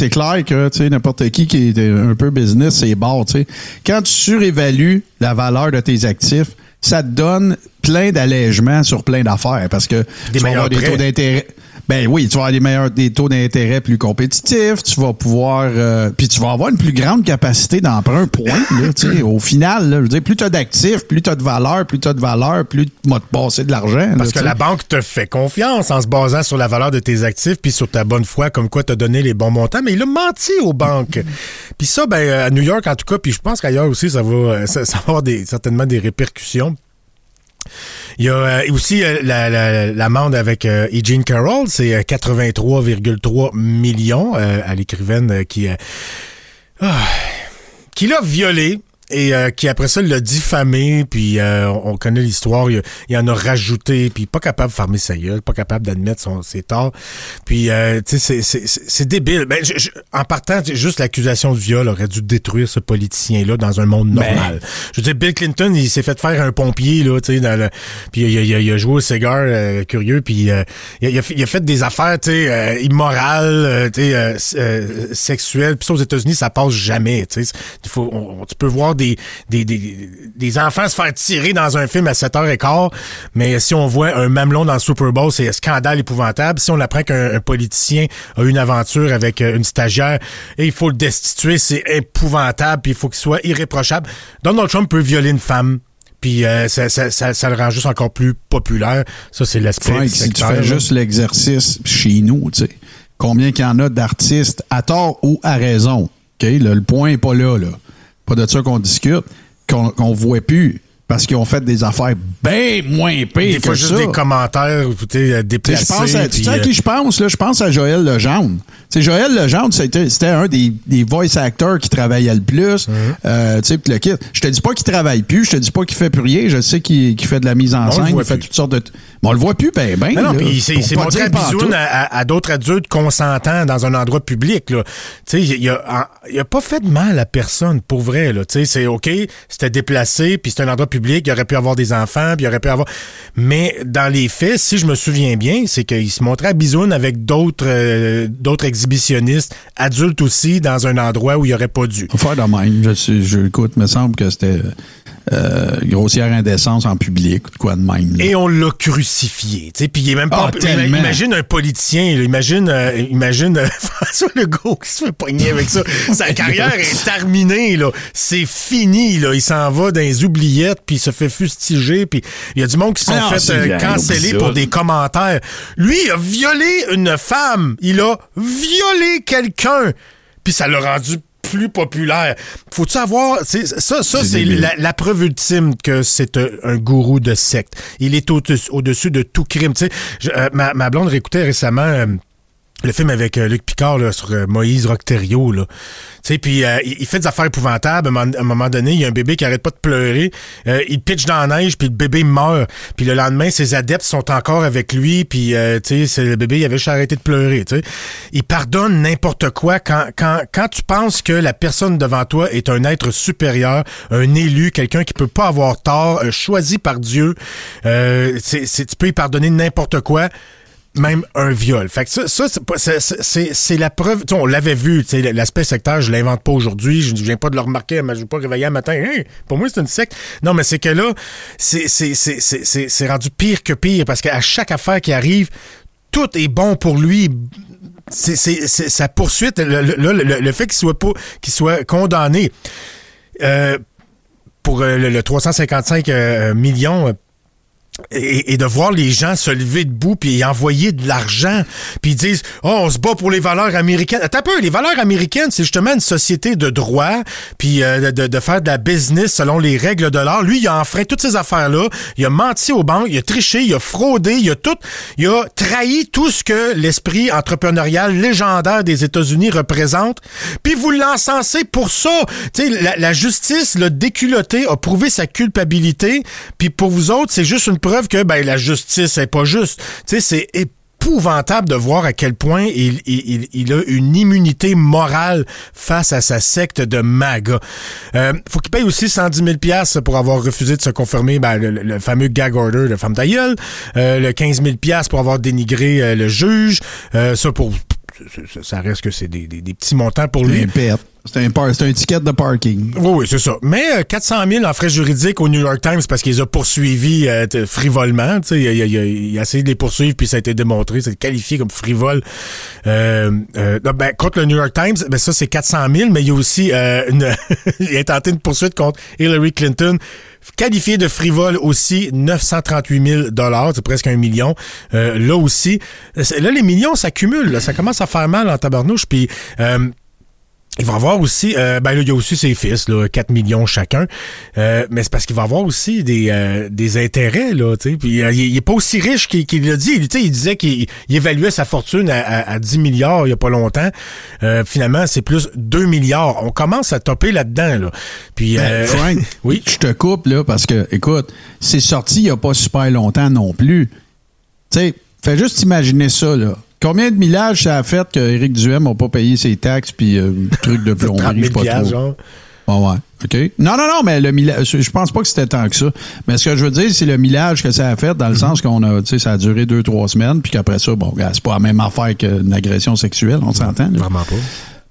clair que tu sais n'importe qui qui est un peu business, c'est sais. Quand tu surévalues la valeur de tes actifs, ça te donne plein d'allègements sur plein d'affaires parce que Des tu vas avoir meilleurs des prêts. taux d'intérêt. Ben oui, tu vas avoir des meilleurs des taux d'intérêt plus compétitifs, tu vas pouvoir euh, puis tu vas avoir une plus grande capacité d'emprunt point là, tu sais, au final là, je veux dire plus tu as d'actifs, plus tu as de valeur, plus tu as de valeur, plus tu vas te passer de l'argent. Parce là, que tu la banque te fait confiance en se basant sur la valeur de tes actifs puis sur ta bonne foi, comme quoi t'as donné les bons montants, mais il a menti aux banques. Puis ça, ben, à New York en tout cas, puis je pense qu'ailleurs aussi, ça va, euh, ça, ça va avoir des, certainement des répercussions. Il y a euh, aussi euh, la- la- l'amende avec euh, Carroll, c'est euh, 83,3 millions euh, à l'écrivaine qui, ah, qui l'a violé et euh, qui après ça l'a diffamé, puis euh, on connaît l'histoire, il, il en a rajouté, puis pas capable de fermer sa gueule, pas capable d'admettre son, ses torts. Puis, euh, tu sais, c'est- c'est- c'est c'est débile. Ben, je- je- en partant, juste l'accusation de viol aurait dû détruire ce politicien-là dans un monde normal. Je veux dire, Bill Clinton, il s'est fait faire un pompier, là, tu sais, dans le... puis il, a- il il a joué au cigare, euh, curieux, puis euh, il, a, il a fait, il a fait des affaires, tu sais, euh, immorales, euh, tu sais, sexuelles. Puis ça, aux États-Unis, ça passe jamais, tu sais. On- on- tu peux voir des, des, des, des enfants se faire tirer dans un film à 7h15, mais si on voit un mamelon dans le Super Bowl, c'est un scandale épouvantable. Si on apprend qu'un un politicien a eu une aventure avec euh, une stagiaire et il faut le destituer, c'est épouvantable, puis il faut qu'il soit irréprochable. Donald Trump peut violer une femme. Puis euh, ça, ça, ça, ça le rend juste encore plus populaire. Ça, c'est l'aspect Frank, si tu fais là. juste l'exercice chez nous, tu sais, combien qu'il y en a d'artistes, à tort ou à raison, OK? Le, le point n'est pas là, là. Pas de ça qu'on discute, qu'on qu'on voit plus, parce qu'ils ont fait des affaires bien moins pires Des fois, que juste ça. des commentaires euh, déplacés. je pense à, tu sais à euh, qui je pense, là? Je pense à Joël Legendre. Tu sais, Joël Legendre, c'était, un des, des voice actors qui travaillait le plus. Euh, tu sais, puis le kit. Je te dis pas qu'il travaille plus, je te dis pas qu'il fait plus rien. Je sais qu'il, fait de la mise en On scène, il fait toutes sortes de. Mais on le voit plus, ben, ben. Non, puis montré à bisoune à, d'autres adultes consentants dans un endroit public. Là. Tu sais, il a, a pas fait de mal à personne, pour vrai. Là. Tu sais, c'est OK, c'était déplacé, puis c'est un endroit public, il aurait pu avoir des enfants, puis il aurait pu avoir... Mais dans les faits, si je me souviens bien, c'est qu'il se montrait à bisoune avec d'autres euh, d'autres exhibitionnistes, adultes aussi, dans un endroit où il aurait pas dû. Faut faire de même. Je, je écoute, me semble que c'était euh, grossière indécence en public ou de quoi de même. là. Et on l'a crucifié. tu sais, Puis il est même pas. Ah, imagine un politicien. là, imagine, euh, imagine euh, <laughs> François Legault qui se fait pogner avec ça. <laughs> Sa carrière est terminée. là. C'est fini. Là. Il s'en va dans les oubliettes, puis il se fait fustiger. Puis il y a du monde qui se sont Ah fait canceller pour des commentaires. Lui, il a violé une femme. Il a violé quelqu'un. Puis ça l'a rendu plus populaire. Faut-tu savoir, c'est- ça, ça C'est la, la preuve ultime que c'est un, un gourou de secte. Il est au- au-dessus de tout crime. Tu sais, je- euh, ma, ma blonde réécoutait récemment euh, le film avec euh, Luc Picard là, sur euh, Moïse Rocterio. Là. Tu sais, puis euh, il, fait des affaires épouvantables. À un moment, donné, il y a un bébé qui arrête pas de pleurer. Euh, il pitch dans la neige, puis le bébé meurt. Puis le lendemain, ses adeptes sont encore avec lui. Puis, sais, le bébé, il avait juste arrêté de pleurer. Tu sais. Il pardonne n'importe quoi quand, quand, quand tu penses que la personne devant toi est un être supérieur, un élu, quelqu'un qui peut pas avoir tort, choisi par Dieu. Tu peux y pardonner n'importe quoi même un viol. Fait que ça, ça c'est, la preuve. on l'avait vu, l'aspect sectaire, je l'invente pas aujourd'hui. Je ne viens pas de le remarquer, mais je vais pas réveiller un matin. Hey, pour moi, c'est une secte. Non, mais c'est que là, c'est, rendu pire que pire parce qu'à chaque affaire qui arrive, tout est bon pour lui. C'est, sa poursuite, le, le, fait qu'il soit pas, qu'il soit condamné. Euh, pour euh, le, le 355 euh, millions et, et de voir les gens se lever debout puis envoyer de l'argent puis ils disent oh on se bat pour les valeurs américaines attends un peu les valeurs américaines c'est justement une société de droit puis euh, de, de faire de la business selon les règles de l'art. Lui il a enfreint toutes ces affaires là il a menti aux banques il a triché il a fraudé il a tout. Il a trahi tout ce que l'esprit entrepreneurial légendaire des États-Unis représente. Puis vous l'encensez pour ça. Tu sais la, la justice le déculotté a prouvé sa culpabilité. Puis pour vous autres c'est juste une preuve que ben la justice est pas juste c'est épouvantable de voir à quel point il, il, il- a une immunité morale face à sa secte de MAGA. Euh, faut qu'il paye aussi 110 000 piastres pour avoir refusé de se confirmer ben, le, le fameux gag order de femme d'aïeul, euh, le 15 000 piastres pour avoir dénigré euh, le juge, euh, ça pour ça- ça reste que c'est des, des- des petits montants pour lui. C'est un, un ticket de parking. Oui, oui, c'est ça. Mais euh, 400 000 en frais juridiques au New York Times parce qu'ils ont poursuivis euh, frivolement. Tu sais, il, a- il il il a essayé de les poursuivre puis ça a été démontré, c'est qualifié comme frivole. Euh, euh, ben, contre le New York Times, ben ça c'est 400 000, mais il y a aussi euh, une <laughs> il a tenté une poursuite contre Hillary Clinton. Qualifié de frivole aussi, 938 000 dollars, c'est presque un million. Euh, là aussi, là les millions s'accumulent, ça commence à faire mal en tabarnouche. Puis euh, il va avoir aussi, euh, ben là, il y a aussi ses fils, là, 4 millions chacun. Euh, mais c'est parce qu'il va avoir aussi des, euh, des intérêts, là, tu sais. Puis euh, il, il est pas aussi riche qu'il qu'il l'a dit. Il, tu sais, il disait qu'il il évaluait sa fortune à, à- à 10 milliards il y a pas longtemps. Euh, finalement, c'est plus 2 milliards. On commence à topper là-dedans, là. Puis, Ben, euh, Frank, <laughs> oui? je te coupe là parce que, écoute, c'est sorti il n'y a pas super longtemps non plus. Tu sais, fais juste imaginer ça, là. Combien de millages ça a fait que Éric Duhem n'a pas payé ses taxes puis euh, truc de 30 <laughs> plomberie, je 000 sais pas piastres, trop. genre. Ah ouais, OK. Non, non, non, mais le millage, je pense pas que c'était tant que ça. Mais ce que je veux dire, c'est le millage que ça a fait dans le sens qu'on a, tu sais, ça a duré deux, trois semaines, puis qu'après ça, bon, c'est pas la même affaire qu'une agression sexuelle, on s'entend. Vraiment pas.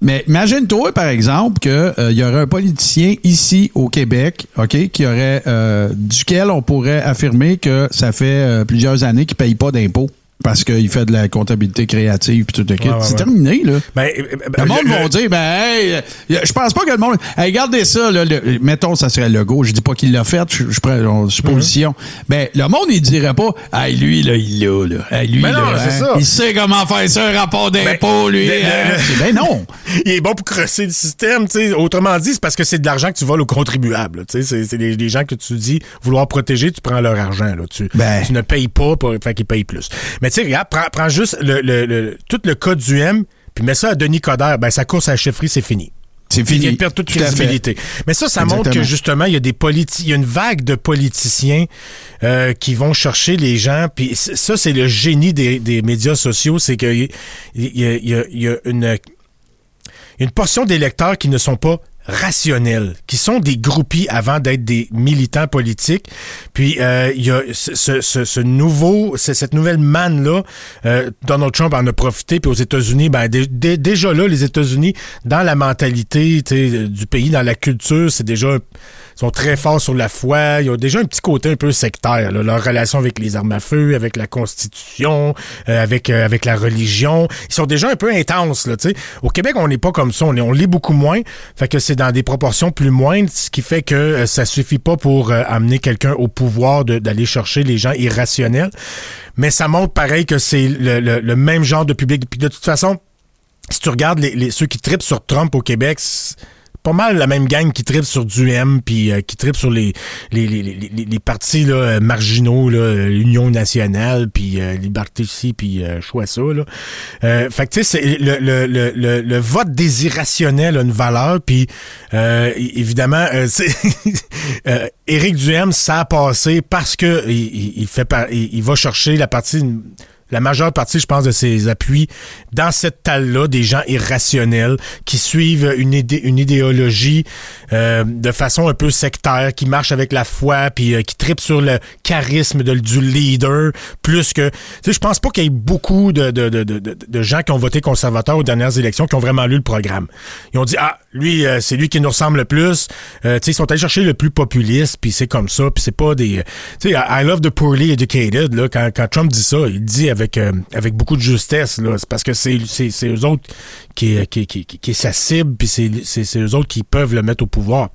Mais imagine-toi, par exemple, qu'il y aurait un politicien ici au Québec, OK, qui aurait euh, duquel on pourrait affirmer que ça fait euh, plusieurs années qu'il ne paye pas d'impôts parce qu'il fait de la comptabilité créative puis tout le kit. Ouais, ouais, C'est ouais. terminé, là. Ben, euh, Le ben, monde le- va dire, ben, hey, euh, je pense pas que le monde. Hey, regardez ça, là, le- mettons, ça serait Legault. Je dis pas qu'il l'a fait, je, je prends en supposition. Mhm. Ben, le monde, il dirait pas, hey, lui, là, il l'a, là. Hey, lui, Ben non, là, c'est hein, ça. il sait comment faire ça, un rapport d'impôt, lui. le- hein. le- ben non. <laughs> il est bon pour crosser le système, tu sais. Autrement dit, c'est parce que c'est de l'argent que tu voles aux contribuables, tu sais. C'est, les gens que tu dis vouloir protéger, tu prends leur argent, là. Tu, Ben. tu ne payes pas pour, fait qu'ils payent plus. Mais tu sais, regarde, prends, prends juste le, le, le- tout le cas du M, puis mets ça à Denis Coderre, ben, sa course à la chefferie, c'est fini. C'est Il fini. de perdre toute Tout crédibilité. Mais ça, ça montre que justement, il y a des politi il y a une vague de politiciens euh, qui vont chercher les gens. Puis ça, c'est le génie des, des médias sociaux, c'est qu'il y, a- il y a- il y a- il y a une, une portion d'électeurs qui ne sont pas rationnels, qui sont des groupies avant d'être des militants politiques. Puis euh, il y a ce, ce- ce- nouveau, ce- cette nouvelle manne-là, euh, Donald Trump en a profité, puis aux États-Unis, ben, dé- dé- déjà là, les États-Unis, dans la mentalité sais, du pays, dans la culture, c'est déjà ils sont très forts sur la foi. Ils ont déjà un petit côté un peu sectaire. là. Leur relation avec les armes à feu, avec la Constitution, euh, avec euh, avec la religion. Ils sont déjà un peu intenses. Là, tu sais. Au Québec, on n'est pas comme ça. On, est, on lit beaucoup moins. Fait c'est dans des proportions plus moindres, ce qui fait que euh, ça suffit pas pour euh, amener quelqu'un au pouvoir d'aller chercher les gens irrationnels. Mais ça montre pareil que c'est le, même genre de public. Puis de toute façon, si tu regardes ceux qui tripent sur Trump au Québec, pas mal la même gang qui tripe sur du M euh, qui tripe sur les les, les, les, les- partis là, euh, marginaux là, euh, Union nationale puis euh, Liberté ici puis euh, choix ça là. Euh, fait que tu sais le, le, le, le, vote des irrationnels a une valeur puis euh, évidemment euh, <laughs> euh, Éric Duhem ça a passé parce que il, il- fait par- il va chercher la partie la majeure partie, je pense, de ses appuis dans cette talle-là, des gens irrationnels qui suivent une, idéologie euh, de façon un peu sectaire, qui marche avec la foi, puis euh, qui tripe sur le charisme du leader, plus que... Tu sais, je pense pas qu'il y ait beaucoup de, de, de, de, de- de gens qui ont voté conservateur aux dernières élections qui ont vraiment lu le programme. Ils ont dit, ah, lui, euh, c'est lui qui nous ressemble le plus. Euh, ils sont allés chercher le plus populiste, puis c'est comme ça, puis c'est pas des... Tu sais, I love the poorly educated, là, quand, Trump dit ça, il dit avec, euh, avec beaucoup de justesse, là, c'est parce que c'est, c'est, c'est eux autres qui, qui, qui, qui, qui est sa cible, puis c'est, c'est, c'est eux autres qui peuvent le mettre au pouvoir.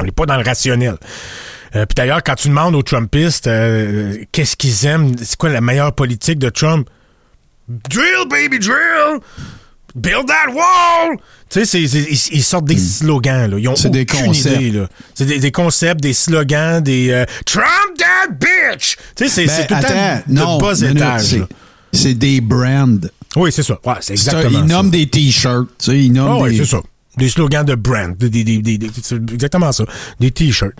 On n'est pas dans le rationnel. Euh, puis d'ailleurs, quand tu demandes aux Trumpistes euh, qu'est-ce qu'ils aiment, c'est quoi la meilleure politique de Trump? Drill, baby, drill! Build that wall! Tu sais, c'est- c'est- ils, ils sortent des slogans, là. Ils ont Hmm. C'est des concepts. idée, là. C'est des, des concepts, des slogans, des euh, Trump that bitch! Tu sais, c'est, Ben, c'est tout le temps de bas étage. c'est- des brands. Oui, c'est ça. Ouais, c'est exactement Ils ça. nomment des t-shirts. Tu sais, ils nomment Ah des... c'est ça. Des slogans de brand. Des, des, des, des- des- c'est exactement ça. Des t-shirts.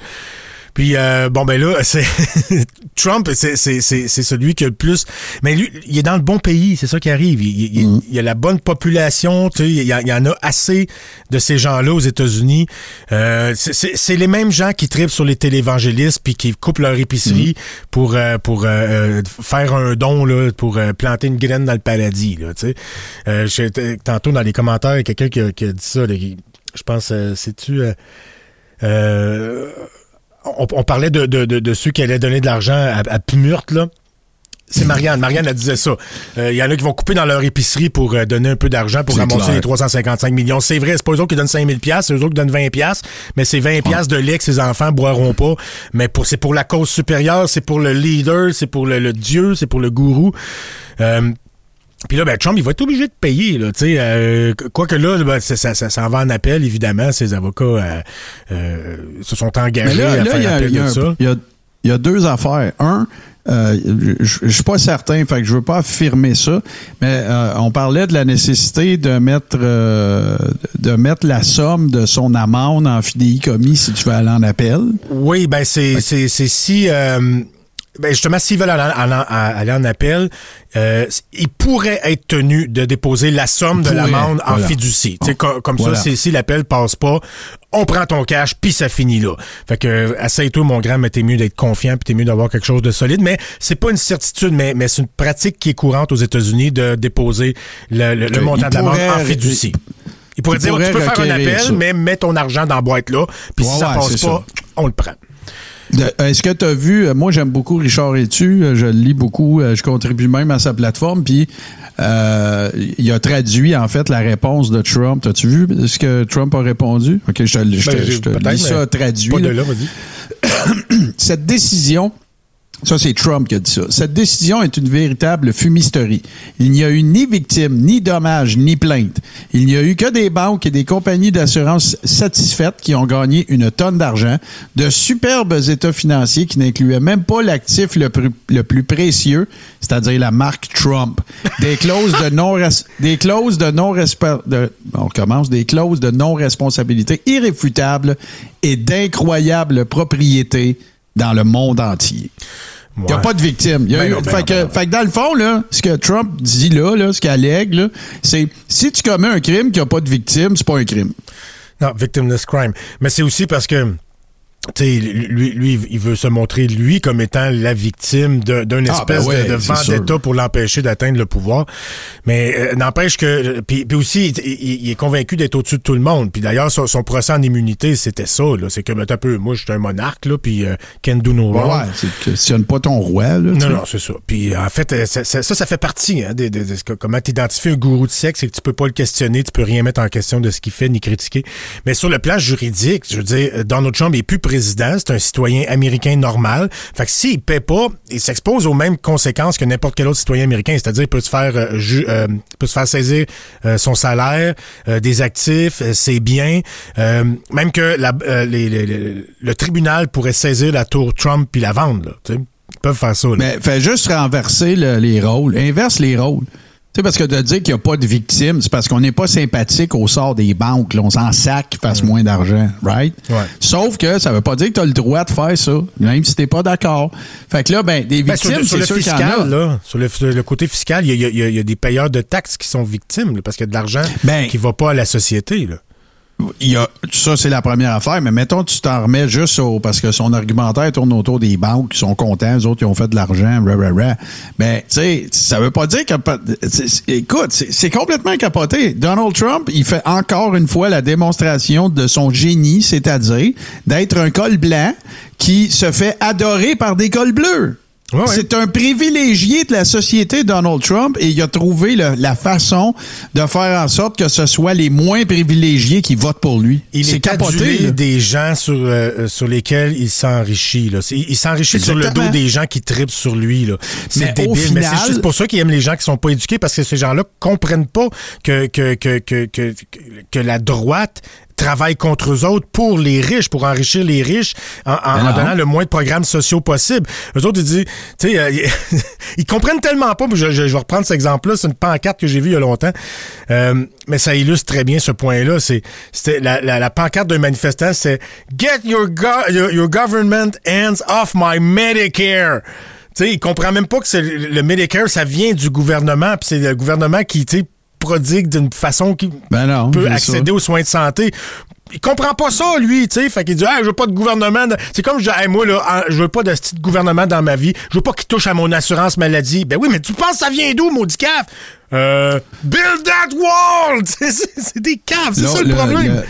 Puis, euh, bon, ben là, <laughs> c'est Trump, c'est c'est- c'est- c'est celui qui a le plus... Mais lui, il est dans le bon pays, c'est ça qui arrive. Il, il- y a la bonne population, tu sais, il y, a- il y en a assez de ces gens-là aux États-Unis. Euh, c'est- c'est c'est les mêmes gens qui tripent sur les télévangélistes puis qui coupent leur épicerie pour, euh, pour euh, euh, faire un don, là, pour euh, planter une graine dans le paradis, là, tu sais. Euh, tantôt, dans les commentaires, il y a quelqu'un qui, a- qui a dit ça, là, qui- je pense, euh, c'est-tu... euh, euh, on, on parlait de, de, de, de ceux qui allaient donner de l'argent à, à là. C'est Marianne. Marianne, elle disait ça. Euh, Il y en a qui vont couper dans leur épicerie pour euh, donner un peu d'argent pour ramasser clair. les 355 millions. C'est vrai, c'est pas eux autres qui donnent 5000 pièces, c'est eux autres qui donnent 20 pièces, mais c'est 20 pièces de lait que ces enfants boiront pas. Mais pour c'est pour la cause supérieure, c'est pour le leader, c'est pour le, le dieu, c'est pour le gourou. Euh, Puis là, ben, Trump, il va être obligé de payer. Là, tu sais, euh, quoique là, ben, ça, ça, ça s'en va en appel, évidemment. Ses avocats euh, euh, se sont engagés là, à là, faire il y a- appel de ça. il y a- il y a deux affaires. Un, euh, je suis pas certain, fait que je veux pas affirmer ça, mais euh, on parlait de la nécessité de mettre euh, de mettre la somme de son amende en fidéicommis si tu veux aller en appel. Oui, ben c'est c'est c'est si euh, ben justement s'ils veulent aller, en- en- aller en appel, euh, ils pourraient être tenus de déposer la somme de l'amende en voilà. fiducie. Co- comme Voilà. ça, si, l'appel passe pas, on prend ton cash puis ça finit là. Fait que euh, essaye-toi mon grand, mais t'es mieux d'être confiant puis t'es mieux d'avoir quelque chose de solide. Mais c'est pas une certitude, mais mais c'est une pratique qui est courante aux États-Unis de déposer le, le- le montant de l'amende en fiducie. Il pourrait dire, pourrait tu peux faire un appel, ça. mais mets ton argent dans la boîte là, puis si ça ouais, passe pas, on le prend. De- Est-ce que tu as vu, euh, moi j'aime beaucoup Richard Etu, euh, je le lis beaucoup, euh, je contribue même à sa plateforme, puis euh, il a traduit en fait la réponse de Trump. As-tu vu ce que Trump a répondu? Ok, je te, je te- Ben, je te lis ça traduit. Là. là. <coughs> Cette décision, ça c'est Trump qui a dit ça, cette décision est une véritable fumisterie. Il n'y a eu ni victime, ni dommage, ni plainte. Il n'y a eu que des banques et des compagnies d'assurance satisfaites qui ont gagné une tonne d'argent, de superbes états financiers qui n'incluaient même pas l'actif le, plus- précieux, c'est-à-dire la marque Trump. Des clauses de non des clauses de non de on recommence des clauses de non responsabilité irréfutables et d'incroyables propriétés dans le monde entier. Il n'y a pas de victime. Y a Ben eu- non, ben fait, non, que, ben fait que dans le fond, là, ce que Trump dit là, là ce qu'il allègue, c'est si tu commets un crime qui n'a pas de victime, c'est pas un crime. Non, victimless crime. Mais c'est aussi parce que lui, lui, il veut se montrer, lui, comme étant la victime d'une Ah, espèce ben ouais, de, de vendetta pour l'empêcher d'atteindre le pouvoir. Mais euh, n'empêche que... Puis, puis aussi, il, est convaincu d'être au-dessus de tout le monde. Puis d'ailleurs, son, son procès en immunité, c'était ça. C'est que, ben, un peu, moi, je suis un monarque, là, puis euh, can do no Ouais, wrong. ouais, c'est questionne pas ton roi. Là. Non, non, c'est ça. Puis en fait, euh, ça, ça, fait partie hein, de, de- comment t'identifies un gourou de sexe, c'est que tu peux pas le questionner, tu peux rien mettre en question de ce qu'il fait ni critiquer. Mais sur le plan juridique, je veux dire, euh, Donald Trump est plus c'est un citoyen américain normal. Fait que s'il paie pas, il s'expose aux mêmes conséquences que n'importe quel autre citoyen américain, c'est-à-dire peut se faire euh, ju- euh, peut se faire saisir euh, son salaire, euh, des actifs, euh, ses biens, euh, même que la, les- les- les- le tribunal pourrait saisir la tour Trump puis la vendre. Là, ils peuvent faire ça. là. Mais fais juste renverser le- les rôles. Inverse les rôles. Tu sais, parce que de dire qu'il n'y a pas de victime, c'est parce qu'on n'est pas sympathique au sort des banques. là. On s'en sac qu'ils fassent moins d'argent, right? Ouais. Sauf que ça veut pas dire que tu as le droit de faire ça, même si t'es pas d'accord. Fait que là, ben, des Ben, sur victimes, le, sur le en fiscal, a. là, sur le, sur le côté fiscal, il y a, y y des payeurs de taxes qui sont victimes là, parce qu'il y a de l'argent Ben- qui va pas à la société. Là. Il ça, c'est la première affaire, mais mettons, tu t'en remets juste au, parce que son argumentaire tourne autour des banques qui sont contents, les autres, ils ont fait de l'argent, rah, rah, rah. Ben, tu sais, ça veut pas dire que, écoute, c'est complètement capoté. Donald Trump, il fait encore une fois la démonstration de son génie, c'est-à-dire d'être un col blanc qui se fait adorer par des cols bleus. Ouais, ouais. C'est un privilégié de la société, Donald Trump, et il a trouvé le- la façon de faire en sorte que ce soit les moins privilégiés qui votent pour lui. Il C'est est capoté. là. des gens sur, euh, sur lesquels il s'enrichit. Il s'enrichit sur le dos des gens qui tripent sur lui. C'est Mais débile. au Mais c'est final- juste pour ça qu'il aime les gens qui sont pas éduqués parce que ces gens-là comprennent pas que, que, que, que, que, que la droite travaille contre eux autres pour les riches, pour enrichir les riches en, en- Ben en donnant le moins de programmes sociaux possible. Eux autres, ils disent, tu sais, euh, <laughs> ils, comprennent tellement pas. Je, je- je vais reprendre cet exemple-là. C'est une pancarte que j'ai vue il y a longtemps. Euh, mais ça illustre très bien ce point-là. C'est, c'était la, la, la pancarte d'un manifestant, c'est Get your, go- your, your government hands off my Medicare. Tu sais, il comprend même pas que le Medicare, ça vient du gouvernement, puis c'est le gouvernement qui, tu sais, prodigue d'une façon qui Ben non, peut accéder aux soins de santé. Il comprend pas ça, lui, tu sais. Fait qu'il dit, ah, je veux pas de gouvernement. C'est comme je dis, Hey, moi, là, ah, je veux pas de petit gouvernement dans ma vie. Je veux pas qu'il touche à mon assurance maladie. Ben oui, mais tu penses que ça vient d'où, maudit caf? Euh, build that wall! <laughs> C'est- des caves, c'est ça le, le- problème. le-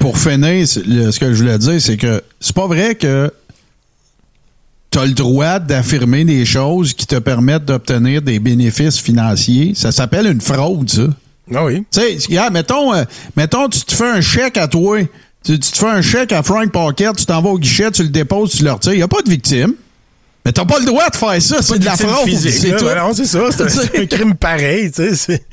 pour finir, le- ce que je voulais dire, c'est que c'est pas vrai que tu as le droit d'affirmer des choses qui te permettent d'obtenir des bénéfices financiers. Ça s'appelle une fraude, ça. Ah oui. Tu sais, regarde, mettons, euh, mettons, tu te fais un chèque à toi. Tu, tu te fais un chèque à Frank Pocket, tu t'en vas au guichet, tu le déposes, tu le retires. Il n'y a pas de victime. Mais t'as pas le droit de faire ça, c'est de la fraude. physique, C'est. Ben non, c'est ça. C'est un, <laughs> crime pareil, tu sais.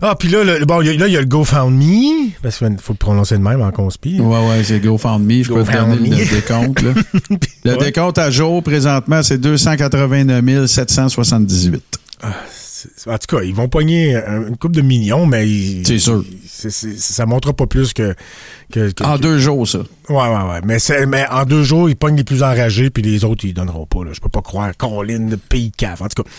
Ah, puis là, le- bon, il y a- là, il y a le GoFundMe, parce qu'il faut le prononcer de même en conspi. Ouais, ouais, c'est GoFundMe. Je peux te donner GoFundMe. le décompte. Là. <laughs> Le Ouais. décompte à jour, présentement, c'est 289 778. En tout cas, ils vont pogner un- une coupe de millions, mais ils- C'est sûr. c'est- ça montrera pas plus que. que- que- En que- deux jours, ça. Ouais, ouais, ouais. Mais, c'est- mais en deux jours, ils pognent les plus enragés, puis les autres, ils donneront pas. Là. Je peux pas croire. Colin, pays cave. En tout cas.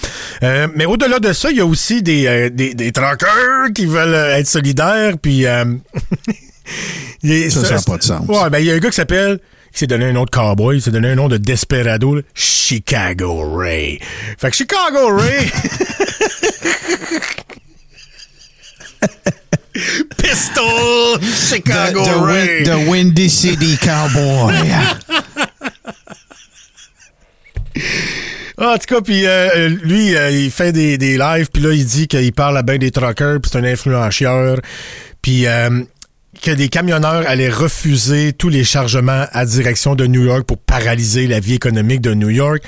Euh, mais au-delà de ça, il y a aussi des, euh, des, des truckers qui veulent euh, être solidaires, puis. euh, <laughs> est- Ça, ça a c'est- pas de sens. Ouais, ben, il y a un gars qui s'appelle. Il s'est donné un nom de cowboy, il s'est donné un nom de desperado, là. Chicago Ray. Fait que Chicago Ray. <laughs> Pistol Chicago The, the, Ray. Win- the Windy City Cowboy. Ah, <laughs> en tout cas, puis euh, lui, euh, il fait des, des lives, puis là, il dit qu'il parle à ben des truckers, puis c'est un influenceur, puis euh, que des camionneurs allaient refuser tous les chargements à direction de New York pour paralyser la vie économique de New York.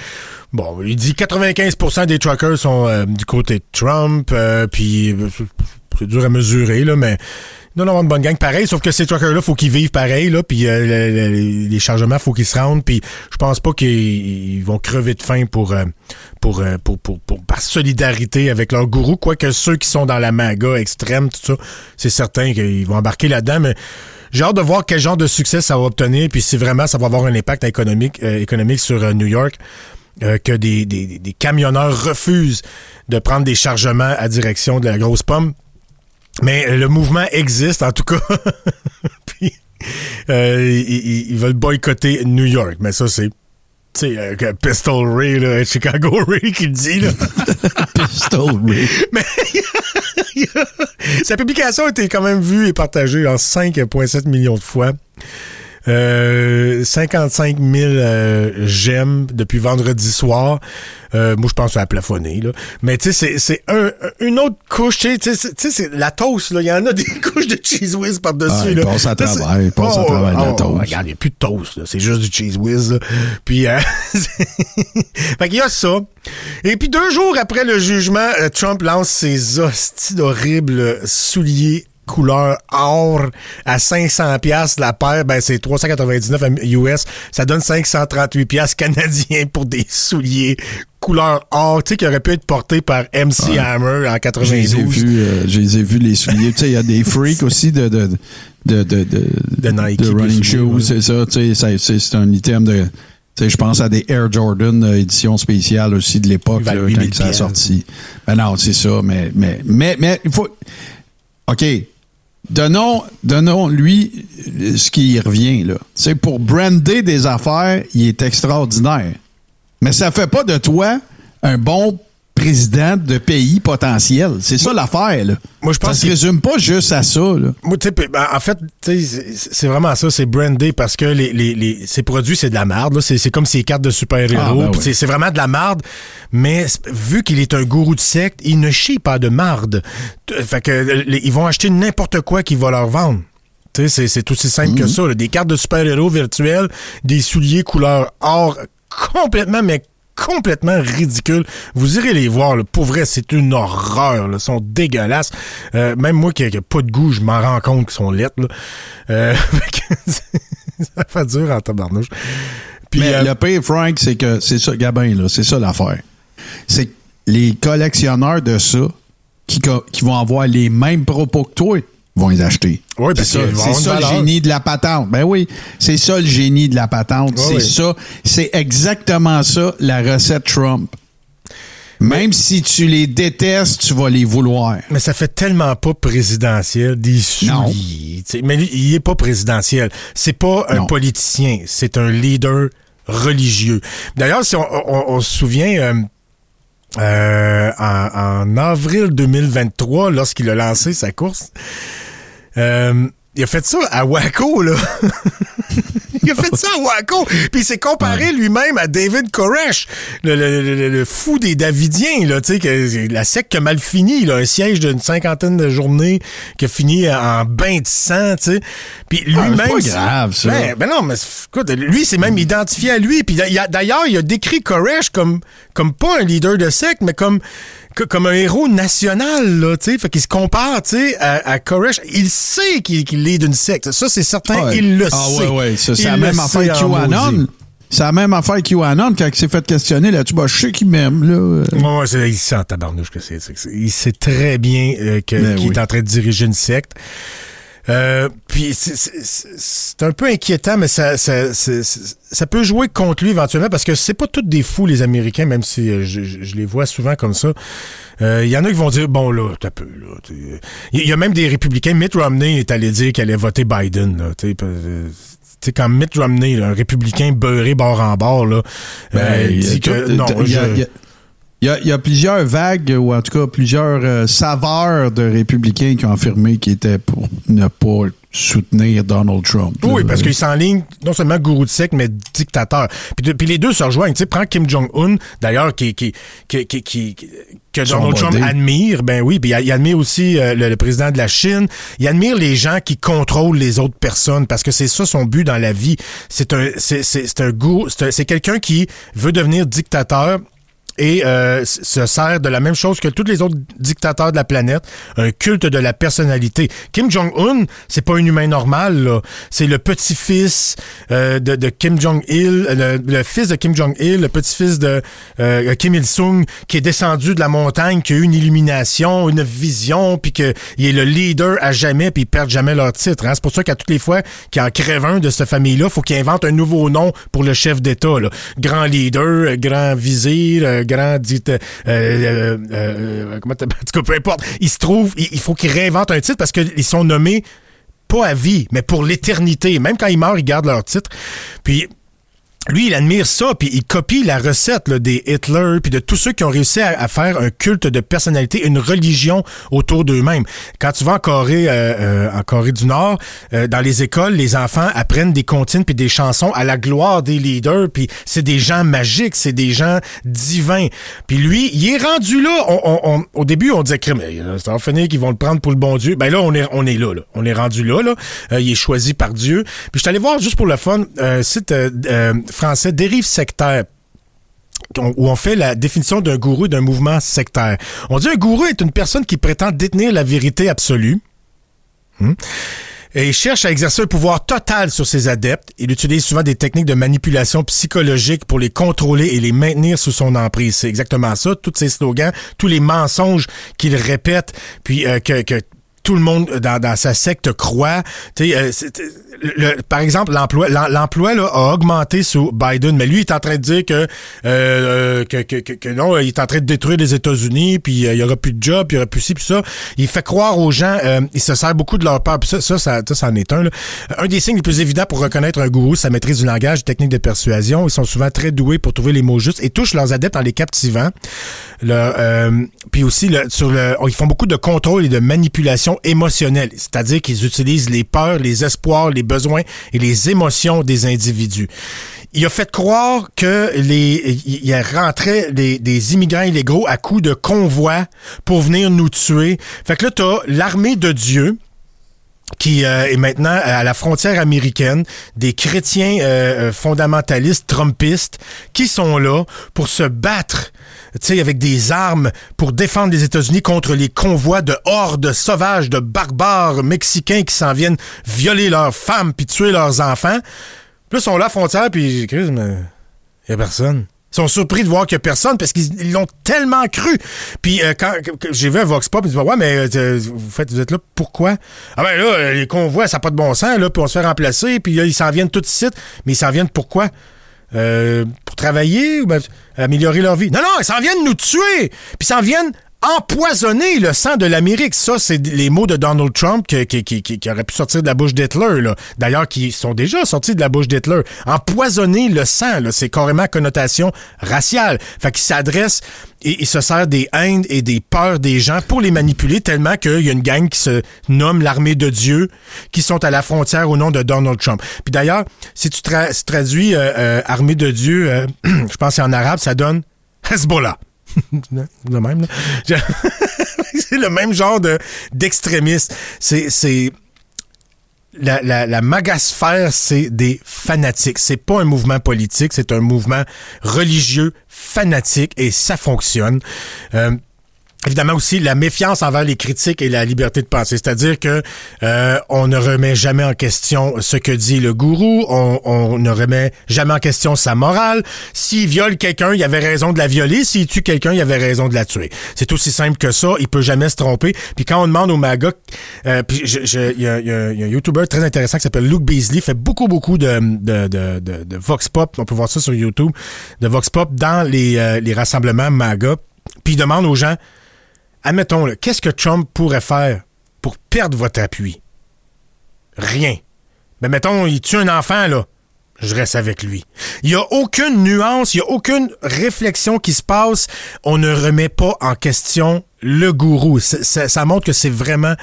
Bon, il dit 95% des truckers sont euh, du côté de Trump, euh, puis euh, c'est- dur à mesurer, là, mais y avoir une bonne gang pareil, sauf que ces truckers-là, faut qu'ils vivent pareil, là, puis euh, le- le- les chargements, faut qu'ils se rendent, puis je pense pas qu'ils ils vont crever de faim pour, euh, pour, euh, pour, pour, pour- par solidarité avec leur gourou, quoique ceux qui sont dans la maga extrême, tout ça, c'est certain qu'ils vont embarquer là-dedans, mais j'ai hâte de voir quel genre de succès ça va obtenir, puis si vraiment ça va avoir un impact économique, euh, économique sur New York. Euh, que des, des, des camionneurs refusent de prendre des chargements à direction de la grosse pomme. Mais euh, le mouvement existe, en tout cas. <laughs> Puis, euh, ils, veulent boycotter New York. Mais ça, c'est. Tu sais, euh, Pistol Ray, là, <laughs> Chicago Ray qui le dit, là. <laughs> Pistol Ray. Mais sa publication a été quand même vue et partagée en 5,7 millions de fois. Euh, 55 000 euh, j'aime depuis vendredi soir. Euh, moi, je pense à la plafonner, là. Mais tu sais, c'est- un, une autre couche. Tu sais, tu sais, c'est- la toast, là. Il y en a des <laughs> couches de cheese whiz par-dessus, Ah, il là. passe à travers, il passe à travers la toast. Regarde, il n'y a plus de toast, là. C'est juste du cheese whiz, là. Puis, euh, <laughs> fait qu'il y a ça. Et puis, deux jours après le jugement, euh, Trump lance ses hosties d'horribles souliers couleur or à 500 pièces la paire ben c'est 399 US ça donne 538 pièces canadiens pour des souliers couleur or tu sais qui auraient pu être portés par MC Hammer en Je les ai 92 vus, euh, je les ai vus les souliers. tu sais, il y a des <laughs> freaks aussi de de de de, de, De Nike, de running shoes, c'est ça. Tu sais, c'est un item de. Tu sais, je pense à des Air Jordan euh, édition spéciale aussi de l'époque Ils valent là, 8000 quand ça a sorti. Ben non, c'est ça, mais mais mais mais il faut. OK. Donnons, donnons lui euh, ce qui y revient là. C'est pour brander des affaires, il est extraordinaire. Mais ça fait pas de toi un bon de pays potentiel. C'est ça l'affaire, là. moi, je pense ça se résume pas juste à ça, là. Moi, ben, en fait, c'est vraiment ça, c'est brandé parce que les, les, les, ces produits, c'est de la merde. là. C'est c'est comme ces cartes de super-héros. Ah, ben oui. c'est- vraiment de la marde. Mais vu qu'il est un gourou de secte, il ne chie pas de marde. Fait que euh, les- ils vont acheter n'importe quoi qu'il va leur vendre. C'est- c'est aussi simple Mhm. que ça. là. Des cartes de super-héros virtuels, des souliers couleur or complètement, mais complètement ridicule. Vous irez les voir. Là. Pour vrai, c'est une horreur. Là. Ils sont dégueulasses. Euh, même moi qui n'ai pas de goût, je m'en rends compte qu'ils sont lettres. Là. Euh, <laughs> ça fait dur en tabarnouche. Puis, Mais euh, le pire, Frank, c'est que c'est ça, Gabin, là, c'est ça l'affaire. C'est que les collectionneurs de ça, qui, qui vont avoir les mêmes propos que toi, vont les acheter. Oui, parce c'est ça, qu'ils vont c'est ça le génie de la patente. Ben oui, c'est ça le génie de la patente. Oui, c'est oui. ça, c'est exactement ça la recette Trump. Même si tu les détestes, tu vas les vouloir. Mais ça fait tellement pas présidentiel, des souliers. Mais lui, il est pas présidentiel. C'est pas un Non. politicien, c'est un leader religieux. D'ailleurs, si on, on- on se souvient, euh, euh, en, avril 2023, lorsqu'il a lancé sa course, euh, il a fait ça à Waco, là. <laughs> il a fait ça à Waco. Puis il s'est comparé lui-même à David Koresh, le, le- le- le fou des Davidiens, là, tu sais, que la secte qui a mal fini, là, un siège d'une cinquantaine de journées qui a fini en bain de sang, tu sais. Puis Ah, lui-même... c'est pas grave, ça. Ben, ben non, mais écoute, lui, c'est même identifié à lui. Puis d'ailleurs, il a décrit Koresh comme, comme pas un leader de secte, mais comme, que- comme un héros national, là, tu sais. Fait qu'il se compare, tu sais, à, à Koresh. Il sait qu'il est d'une secte. Ça, c'est certain. Ouais. Il le ah, sait. ouais, ouais. Ça, c'est la même affaire QAnon. C'est la même affaire QAnon quand il s'est fait questionner là-dessus. Bah, je sais qu'il m'aime, là. Ouais, ouais, c'est- il sent en tabarnouche que c'est. Il sait très bien euh, Ben qu'il oui. est en train de diriger une secte. Euh, puis c'est- c'est c'est un peu inquiétant, mais ça, ça, c'est- c'est- ça peut jouer contre lui éventuellement parce que c'est pas tous des fous les Américains, même si euh, je, je- je les vois souvent comme ça. Euh, Il y en a qui vont dire bon là, t'as peu là. Il y a même des républicains. Mitt Romney est allé dire qu'elle allait voter Biden. Là, t'sais, euh, sais, quand Mitt Romney, là, un républicain beurré bord en bord, là, euh, Ben, dit que non, y a- je- il y a- il y a- il y a plusieurs vagues, ou en tout cas plusieurs euh, saveurs de républicains qui ont affirmé qu'ils étaient pour ne pas soutenir Donald Trump. Oui, parce qu'il s'enligne non seulement gourou de secte, mais dictateur. Puis, de- puis les deux se rejoignent. Tu sais, prends Kim Jong-un, d'ailleurs, qui, qui, qui, qui, qui- que Donald Trump admire. Ben oui, puis il, admire aussi euh, le, le président de la Chine. Il admire les gens qui contrôlent les autres personnes, parce que c'est ça son but dans la vie. C'est un, c'est, un un- c'est quelqu'un qui veut devenir dictateur et euh, se sert de la même chose que tous les autres dictateurs de la planète, un culte de la personnalité. Kim Jong-un, c'est pas un humain normal. C'est le petit-fils euh, de, de Kim Jong-il, euh, le, le fils de Kim Jong-il, le petit-fils de euh, Kim Il-sung, qui est descendu de la montagne, qui a eu une illumination, une vision, puis qu'il est le leader à jamais, puis ils perdent jamais leur titre. Hein? C'est pour ça qu'à toutes les fois qu'il en crève un de cette famille-là, faut qu'il invente un nouveau nom pour le chef d'État. Grand leader, euh, grand vizir, euh, grand dit... euh, euh, euh, comment t'appelles- <laughs> en tout cas, peu importe. Il se trouve, il, il faut qu'il réinvente un titre parce qu'ils sont nommés pas à vie, mais pour l'éternité. Même quand ils meurent, ils gardent leur titre. Puis lui, il admire ça, puis il copie la recette des Hitler, puis de tous ceux qui ont réussi à, faire un culte de personnalité, une religion autour d'eux-mêmes. Quand tu vas en Corée, euh, euh, en Corée du Nord, euh, dans les écoles, les enfants apprennent des comptines puis des chansons à la gloire des leaders, puis c'est des gens magiques, c'est des gens divins. Puis lui, il est rendu là. On, au début, on disait ça va finir qu'ils vont le prendre pour le bon Dieu. Ben là, on est, on est là, là. On est rendu là, là. Euh, il est choisi par Dieu. Puis je suis voir juste pour le fun, un français dérive sectaire où on fait la définition d'un gourou d'un mouvement sectaire. On dit un gourou est une personne qui prétend détenir la vérité absolue. Hmm? Et cherche à exercer un pouvoir total sur ses adeptes. Il utilise souvent des techniques de manipulation psychologique pour les contrôler et les maintenir sous son emprise. C'est exactement ça. Tous ces slogans, tous les mensonges qu'il répète, puis euh, que tout le monde dans, dans sa secte croit. Euh, c'est- le- par exemple, l'emploi, l'em- l'emploi a augmenté sous Biden, mais lui il est en train de dire que, euh, que, que, que- que non, il est en train de détruire les États-Unis, puis euh, il y aura plus de job, puis il y aura plus ci, puis ça. Il fait croire aux gens, euh, il se sert beaucoup de leur peur. Puis ça, ça, ça, en est un. là. Un des signes les plus évidents pour reconnaître un gourou, sa maîtrise du langage, des techniques de persuasion. Ils sont souvent très doués pour trouver les mots justes et touchent leurs adeptes en les captivant. Le, euh, puis aussi, le, sur le, ils font beaucoup de contrôle et de manipulation émotionnelle, c'est-à-dire qu'ils utilisent les peurs, les espoirs, les besoins et les émotions des individus. Il a fait croire que les, il rentré des, des immigrants illégaux à coups de convois pour venir nous tuer. Fait que là, t'as l'armée de Dieu qui euh, est maintenant à la frontière américaine, des chrétiens euh, euh, fondamentalistes, trumpistes, qui sont là pour se battre, avec des armes pour défendre les États-Unis contre les convois de hordes sauvages, de barbares mexicains qui s'en viennent violer leurs femmes puis tuer leurs enfants. Puis là, ils sont là à la frontière, puis Chris, mais y a personne. Sont surpris de voir qu'il y a personne parce qu'ils ils l'ont tellement cru. Puis euh, quand j'ai vu un Vox Pop, ils disent Ouais, mais euh, vous, faites, vous êtes là pourquoi? Ah ben là, euh, les convois, ça n'a pas de bon sens, là, puis on se fait remplacer, puis là, ils s'en viennent tout de suite. Mais ils s'en viennent pourquoi? Euh, pour travailler ou ben, améliorer leur vie? Non, non, ils s'en viennent nous tuer! Puis ils s'en viennent empoisonner le sang de l'Amérique. Ça, c'est les mots de Donald Trump qui, qui, qui, qui auraient pu sortir de la bouche d'Hitler. D'ailleurs, qui sont déjà sortis de la bouche d'Hitler. Empoisonner le sang, c'est carrément connotation raciale. Fait qu'il s'adresse et il se sert des haines et des peurs des gens pour les manipuler tellement qu'il y a une gang qui se nomme l'armée de Dieu qui sont à la frontière au nom de Donald Trump. Puis d'ailleurs, si tu traduis euh, euh, armée de Dieu, euh, <clears throat> je pense en arabe, ça donne Hezbollah. <laughs> le même, là. <laughs> C'est le même genre de d'extrémiste. C'est c'est la, la, la magasphère, c'est des fanatiques. C'est pas un mouvement politique, c'est un mouvement religieux fanatique et ça fonctionne. Euh, Évidemment aussi la méfiance envers les critiques et la liberté de penser, c'est-à-dire que euh, on ne remet jamais en question ce que dit le gourou, on, on ne remet jamais en question sa morale. S'il viole quelqu'un, il avait raison de la violer. S'il tue quelqu'un, il avait raison de la tuer. C'est aussi simple que ça. Il peut jamais se tromper. Puis quand on demande au MAGA, euh, puis il y a un YouTuber très intéressant qui s'appelle Luke Beasley, fait beaucoup beaucoup de, de, de, de, de vox pop. On peut voir ça sur YouTube, de vox pop dans les, euh, les rassemblements MAGA. Puis il demande aux gens admettons, là, qu'est-ce que Trump pourrait faire pour perdre votre appui? Rien. Mais mettons, il tue un enfant, là. Je reste avec lui. Il n'y a aucune nuance, il n'y a aucune réflexion qui se passe. On ne remet pas en question le gourou. Ça, montre que c'est vraiment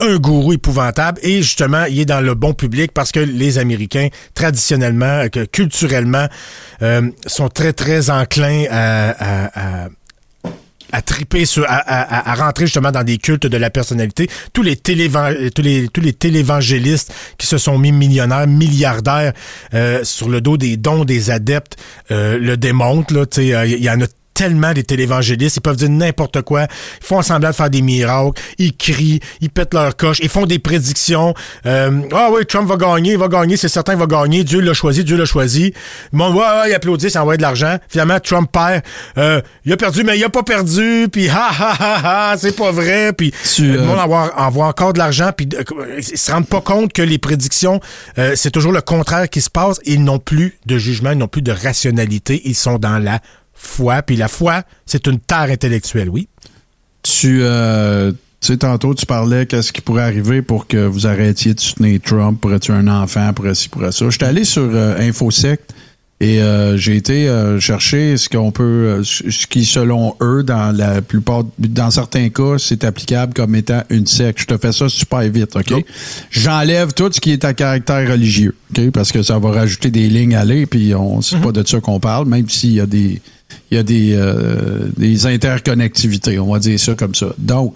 un gourou épouvantable et justement, il est dans le bon public parce que les Américains, traditionnellement, que culturellement, euh, sont très, très enclins à à triper sur, à, à- à rentrer justement dans des cultes de la personnalité. Tous les les télévangélistes qui se sont mis millionnaires, milliardaires euh, sur le dos des dons des adeptes euh, le démontrent. Euh, il y en a tellement des télévangélistes, ils peuvent dire n'importe quoi, ils font semblant de faire des miracles, ils crient, ils pètent leur coche, ils font des prédictions. Euh, ah oui, Trump va gagner, il va gagner, c'est certain, il va gagner, Dieu l'a choisi, Dieu l'a choisi. Le monde, ouais, ouais, il applaudit, ça envoie de l'argent. Finalement, Trump perd. Euh, il a perdu, mais il a pas perdu, puis ha ha ha ha, c'est pas vrai, puis Tu, le euh, monde envoie, envoie encore de l'argent, puis ils se rendent pas compte que les prédictions, euh, c'est toujours le contraire qui se passe. Ils n'ont plus de jugement, ils n'ont plus de rationalité, ils sont dans la foi, puis la foi, c'est une terre intellectuelle, oui. Tu, euh, tu sais, tantôt, tu parlais qu'est-ce qui pourrait arriver pour que vous arrêtiez de soutenir Trump, pour tuer un enfant, pour ci, pour ça. J'étais allé sur euh, InfoSect et euh, j'ai été euh, chercher ce qu'on peut, ce qui, selon eux, dans la plupart, dans certains cas, c'est applicable comme étant une secte. Je te fais ça super vite, OK? J'enlève tout ce qui est à caractère religieux, OK? Parce que ça va rajouter des lignes à l'air, puis on c'est pas de ça qu'on parle, même s'il y a des il y a des, euh, des interconnectivités, on va dire ça comme ça. Donc,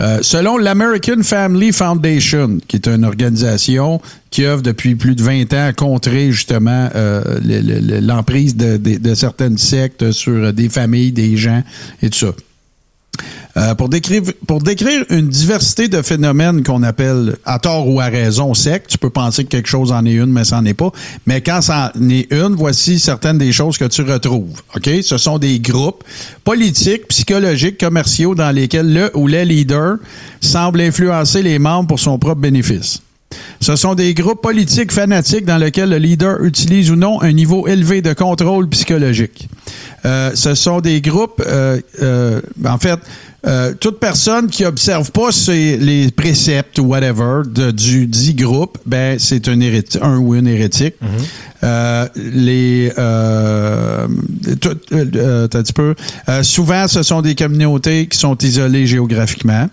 euh, selon l'American Family Foundation, qui est une organisation qui œuvre depuis plus de 20 ans à contrer justement euh, le- le- le- l'emprise de, de- de certaines sectes sur des familles, des gens et tout ça. Euh, pour, décrire, une diversité de phénomènes qu'on appelle à tort ou à raison secte, tu peux penser que quelque chose en est une, mais ça n'en est pas. Mais quand ça en est une, voici certaines des choses que tu retrouves. OK? Ce sont des groupes politiques, psychologiques, commerciaux dans lesquels le ou les leaders semblent influencer les membres pour son propre bénéfice. Ce sont des groupes politiques fanatiques dans lesquels le leader utilise ou non un niveau élevé de contrôle psychologique. Euh, ce sont des groupes, euh, euh, en fait, euh, toute personne qui observe pas ces- les préceptes ou whatever de, du dit groupe, ben c'est un un ou une hérétique. Euh, les, euh, tout- euh, euh, t'as un petit peu. Euh, souvent, ce sont des communautés qui sont isolées géographiquement.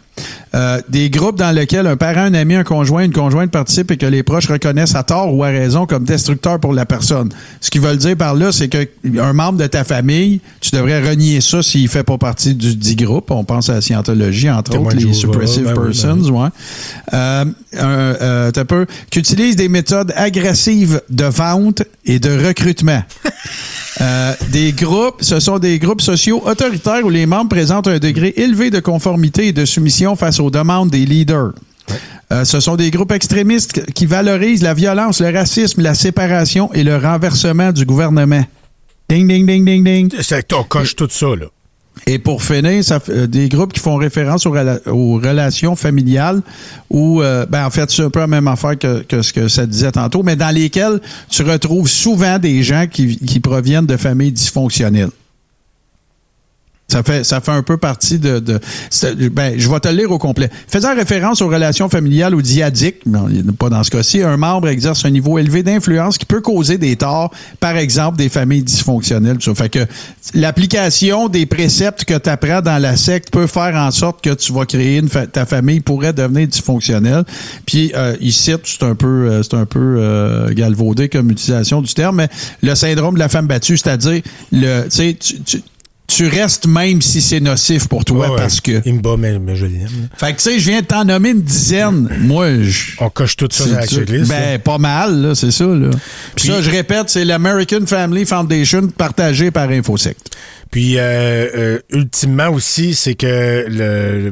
Euh, des groupes dans lesquels un parent, un ami, un conjoint, une conjointe participent et que les proches reconnaissent à tort ou à raison comme destructeur pour la personne. Ce qu'ils veulent dire par là, c'est qu'un membre de ta famille, tu devrais renier ça s'il fait pas partie du dit groupe. On pense à la scientologie, entre Témoin autres, les suppressive ben oui, ben persons, oui. ouais. Un- t'as peu, qui utilisent des méthodes agressives de vente et de recrutement. <laughs> Euh, des groupes, ce sont des groupes sociaux autoritaires où les membres présentent un degré élevé de conformité et de soumission face aux demandes des leaders. Euh, ce sont des groupes extrémistes qui valorisent la violence, le racisme, la séparation et le renversement du gouvernement. Ding, ding, ding, ding, ding. C'est on coche tout ça, là. Et pour finir, ça, euh, des groupes qui font référence aux, rela- aux relations familiales ou, euh, ben, en fait, c'est un peu la même affaire que, ce que ça disait tantôt, mais dans lesquels tu retrouves souvent des gens qui proviennent de familles dysfonctionnelles. Ça fait, ça fait un peu partie de, de ben, je vais te le lire au complet. Faisant référence aux relations familiales ou diadiques, non, pas dans ce cas-ci, un membre exerce un niveau élevé d'influence qui peut causer des torts, par exemple des familles dysfonctionnelles. Ça fait que l'application des préceptes que tu apprends dans la secte peut faire en sorte que tu vas créer une fa- ta famille pourrait devenir dysfonctionnelle. Puis euh, il cite, c'est un peu, euh, c'est un peu euh, galvaudé comme utilisation du terme, mais le syndrome de la femme battue, c'est-à-dire le, tu sais, tu- tu- restes même si c'est nocif pour toi parce que. Il me bat, mais, mais je l'aime. Fait que tu sais, je viens de t'en nommer une dizaine. Moi, je. On coche tout ça dans la checklist. là. Ben, pas mal, là, c'est ça, là. Puis ça, je répète, c'est l'American Family Foundation partagé par InfoSect. Puis, euh, euh, ultimement aussi, c'est que le, le-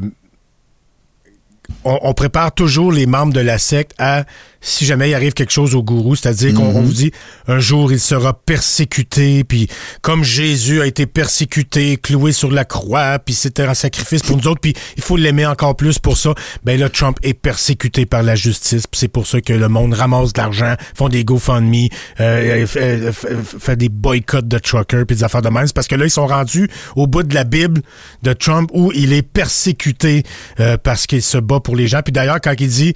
on, on prépare toujours les membres de la secte à si jamais il arrive quelque chose au gourou, c'est-à-dire qu'on on vous dit un jour il sera persécuté, puis comme Jésus a été persécuté, cloué sur la croix, puis c'était un sacrifice pour nous autres, puis il faut l'aimer encore plus pour ça. Ben là, Trump est persécuté par la justice, puis c'est pour ça que le monde ramasse de l'argent, font des GoFundMe, euh, fait, euh, fait- fait des boycotts de truckers, puis des affaires de même. Parce que là, ils sont rendus au bout de la Bible de Trump où il est persécuté euh, parce qu'il se bat pour les gens. Puis d'ailleurs, quand il dit,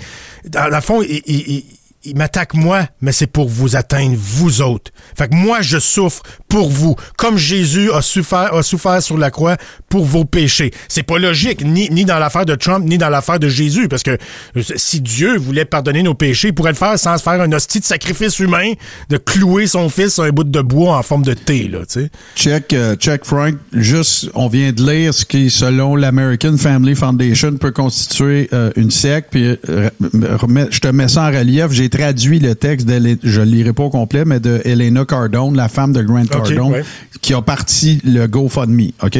dans le fond, il, il- il- il m'attaque moi, mais c'est pour vous atteindre, vous autres. Fait que moi, je souffre pour vous, comme Jésus a souffert, a souffert sur la croix pour vos péchés. C'est pas logique, ni, ni dans l'affaire de Trump, ni dans l'affaire de Jésus, parce que euh, si Dieu voulait pardonner nos péchés, il pourrait le faire sans faire un hostie de sacrifice humain, de clouer son fils sur un bout de bois en forme de T, là, tu sais. Check, euh, check Frank. Juste, on vient de lire ce qui, selon l'American Family Foundation, peut constituer euh, une secte. Puis, je te mets ça en relief. J'ai traduit le texte, de, je lirai pas au complet, mais de Elena Cardone, la femme de Grant Cardone, ouais. qui a parti le GoFundMe. OK?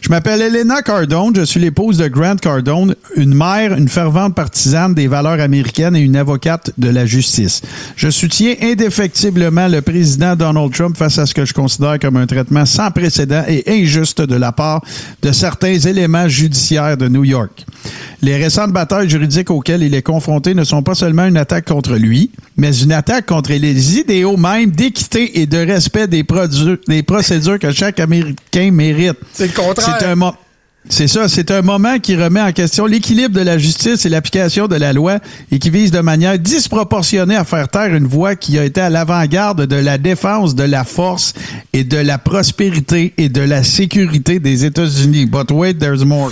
Je m'appelle Elena Cardone. Je suis l'épouse de Grant Cardone, une mère, une fervente partisane des valeurs américaines et une avocate de la justice. Je soutiens indéfectiblement le président Donald Trump face à ce que je considère comme un traitement sans précédent et injuste de la part de certains éléments judiciaires de New York. Les récentes batailles juridiques auxquelles il est confronté ne sont pas seulement une attaque contre lui, mais une attaque contre les idéaux même d'équité et de respect des, des procédures que chaque Américain mérite. C'est le contraire. C'est un mo- c'est ça, c'est un moment qui remet en question l'équilibre de la justice et l'application de la loi et qui vise de manière disproportionnée à faire taire une voix qui a été à l'avant-garde de la défense de la force et de la prospérité et de la sécurité des États-Unis. But wait, there's more.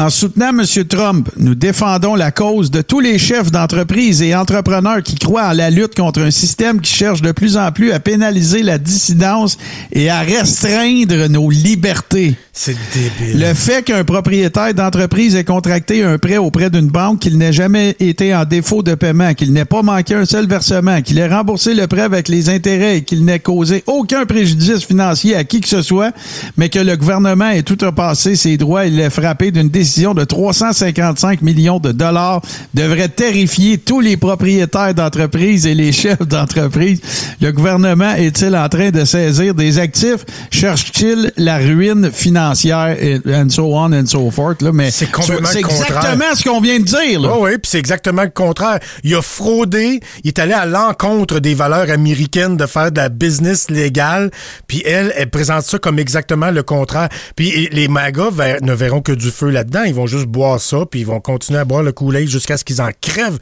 En soutenant M. Trump, nous défendons la cause de tous les chefs d'entreprise et entrepreneurs qui croient en la lutte contre un système qui cherche de plus en plus à pénaliser la dissidence et à restreindre nos libertés. C'est débile. Le fait qu'un propriétaire d'entreprise ait contracté un prêt auprès d'une banque, qu'il n'ait jamais été en défaut de paiement, qu'il n'ait pas manqué un seul versement, qu'il ait remboursé le prêt avec les intérêts et qu'il n'ait causé aucun préjudice financier à qui que ce soit, mais que le gouvernement ait tout repassé ses droits et l'ait frappé d'une décision de 355 millions de dollars devrait terrifier tous les propriétaires d'entreprises et les chefs d'entreprise. Le gouvernement est-il en train de saisir des actifs? Cherche-t-il la ruine financière? Et and so on and so forth. Là? Mais C'est complètement exactement ce qu'on vient de dire. Là. Oh oui, puis c'est exactement le contraire. Il a fraudé, il est allé à l'encontre des valeurs américaines de faire de la business légale, puis elle, elle présente ça comme exactement le contraire. Puis les magas ver- ne verront que du feu là-dedans, ils vont juste boire ça, puis ils vont continuer à boire le Kool-Aid jusqu'à ce qu'ils en crèvent.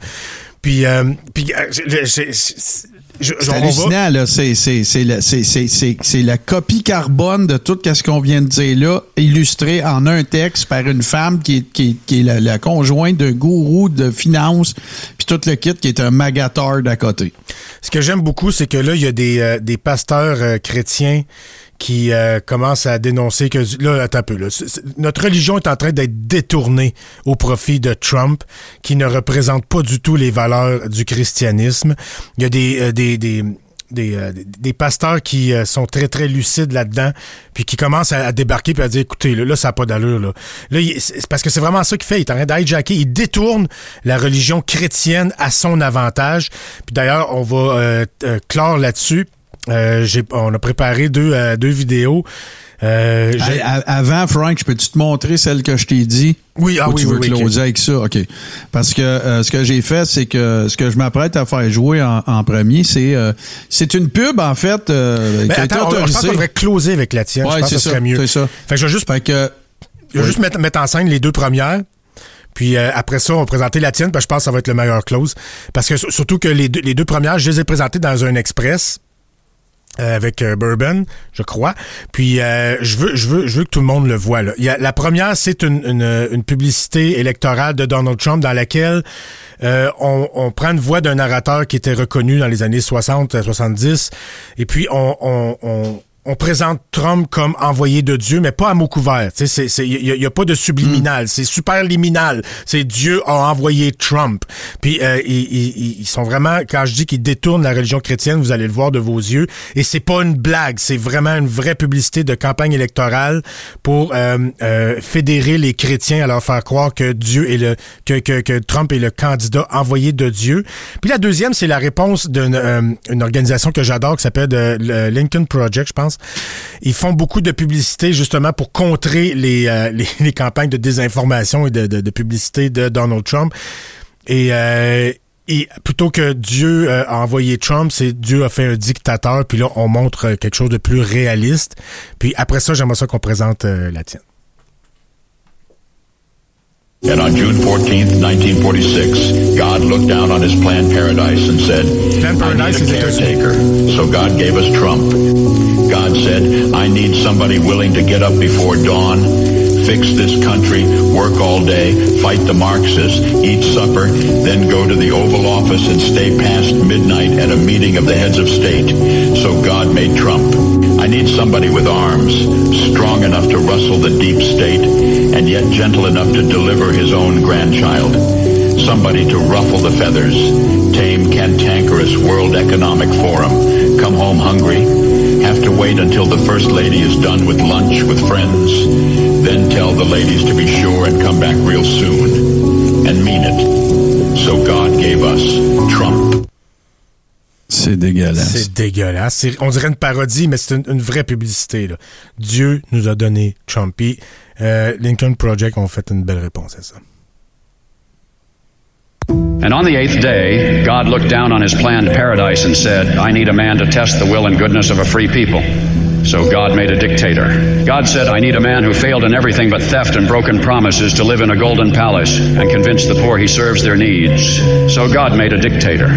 Puis, euh, puis euh, C'est hallucinant, là. C'est, c'est, c'est, la, c'est, c'est, c'est, c'est la copie carbone de tout ce qu'on vient de dire là, illustré en un texte par une femme qui est, qui est, qui est la, la conjointe d'un gourou de finance, puis tout le kit qui est un magateur d'à côté. Ce que j'aime beaucoup, c'est que là, il y a des, euh, des pasteurs euh, chrétiens qui euh, commencent à dénoncer que là, attends un peu, là, notre religion est en train d'être détournée au profit de Trump, qui ne représente pas du tout les valeurs du christianisme. Il y a des, euh, des, des des, euh, des- pasteurs qui euh, sont très, très lucides là-dedans, puis qui commencent à, débarquer puis à dire, écoutez, là, ça n'a pas d'allure. Là, là c'est parce que c'est vraiment ça qu'il fait. Il est en train d'hijacker. Il détourne la religion chrétienne à son avantage. Puis d'ailleurs, on va euh, euh, clore là-dessus. Euh, on a préparé deux, euh, deux vidéos. Euh, Hey, avant, Frank, je peux-tu te montrer celle que je t'ai dit? Oui, ah Ou oui, tu veux oui, avec ça? OK. Parce que euh, ce que j'ai fait, c'est que ce que je m'apprête à faire jouer en, en premier, c'est euh, c'est une pub, en fait, euh, Ben, attends, on- je pense qu'on devrait closer avec la tienne. je Ouais, pense c'est que ce ça, serait mieux. c'est ça. Fait que je vais juste, Fait que, je vais oui. juste mettre, mettre en scène les deux premières. Puis euh, après ça, on va présenter la tienne, parce que je pense que ça va être le meilleur close. Parce que surtout que les deux, les deux premières, je les ai présentées dans un express. Euh, avec euh, Bourbon, je crois. Puis euh, je veux, je veux, je veux que tout le monde le voit. Là. Il y a, la première, c'est une, une, une publicité électorale de Donald Trump dans laquelle euh, on, on prend une voix d'un narrateur qui était reconnu dans les années 60, 70, et puis on, on, on, on présente Trump comme envoyé de Dieu, mais pas à mot couvert. Il n'y a, y a pas de subliminal. C'est super liminal. C'est Dieu a envoyé Trump. Puis euh, ils, ils- ils sont vraiment, quand je dis qu'ils détournent la religion chrétienne, vous allez le voir de vos yeux. Et c'est pas une blague. C'est vraiment une vraie publicité de campagne électorale pour euh, euh, fédérer les chrétiens à leur faire croire que Dieu est le que, que, que Trump est le candidat envoyé de Dieu. Puis la deuxième, c'est la réponse d'une euh, une organisation que j'adore qui s'appelle euh, le Lincoln Project, je pense. Ils font beaucoup de publicité justement pour contrer les, euh, <laughs> les, les campagnes de désinformation et de, de, de publicité de Donald Trump. Et, euh, et plutôt que Dieu euh, a envoyé Trump, c'est Dieu a fait un dictateur. Puis là, on montre euh, quelque chose de plus réaliste. Puis après ça, j'aimerais ça qu'on présente euh, la tienne. And on June 14th, 1946, God looked down on his planned paradise and said, Planned Paradise is a- caretaker. So God gave us Trump. God said, I need somebody willing to get up before dawn, fix this country, work all day, fight the Marxists, eat supper, then go to the Oval Office and stay past midnight at a meeting of the heads of state. So God made Trump. I need somebody with arms, strong enough to rustle the deep state, and yet gentle enough to deliver his own grandchild. Somebody to ruffle the feathers, tame cantankerous World Economic Forum, come home hungry, have to wait until the First Lady is done with lunch with friends, then tell the ladies to be sure and come back real soon, and mean it. So God gave us Trump. C'est dégueulasse. C'est dégueulasse. C'est- On dirait une parodie, mais c'est une, une vraie publicité. Là. Dieu nous a donné Trump. Puis euh, Lincoln Project ont fait une belle réponse à ça. And on the eighth day, God looked down on his planned paradise and said, I need a man to test the will and goodness of a free people. So God made a dictator. God said, I need a man who failed in everything but theft and broken promises to live in a golden palace and convince the poor he serves their needs. So God made a dictator.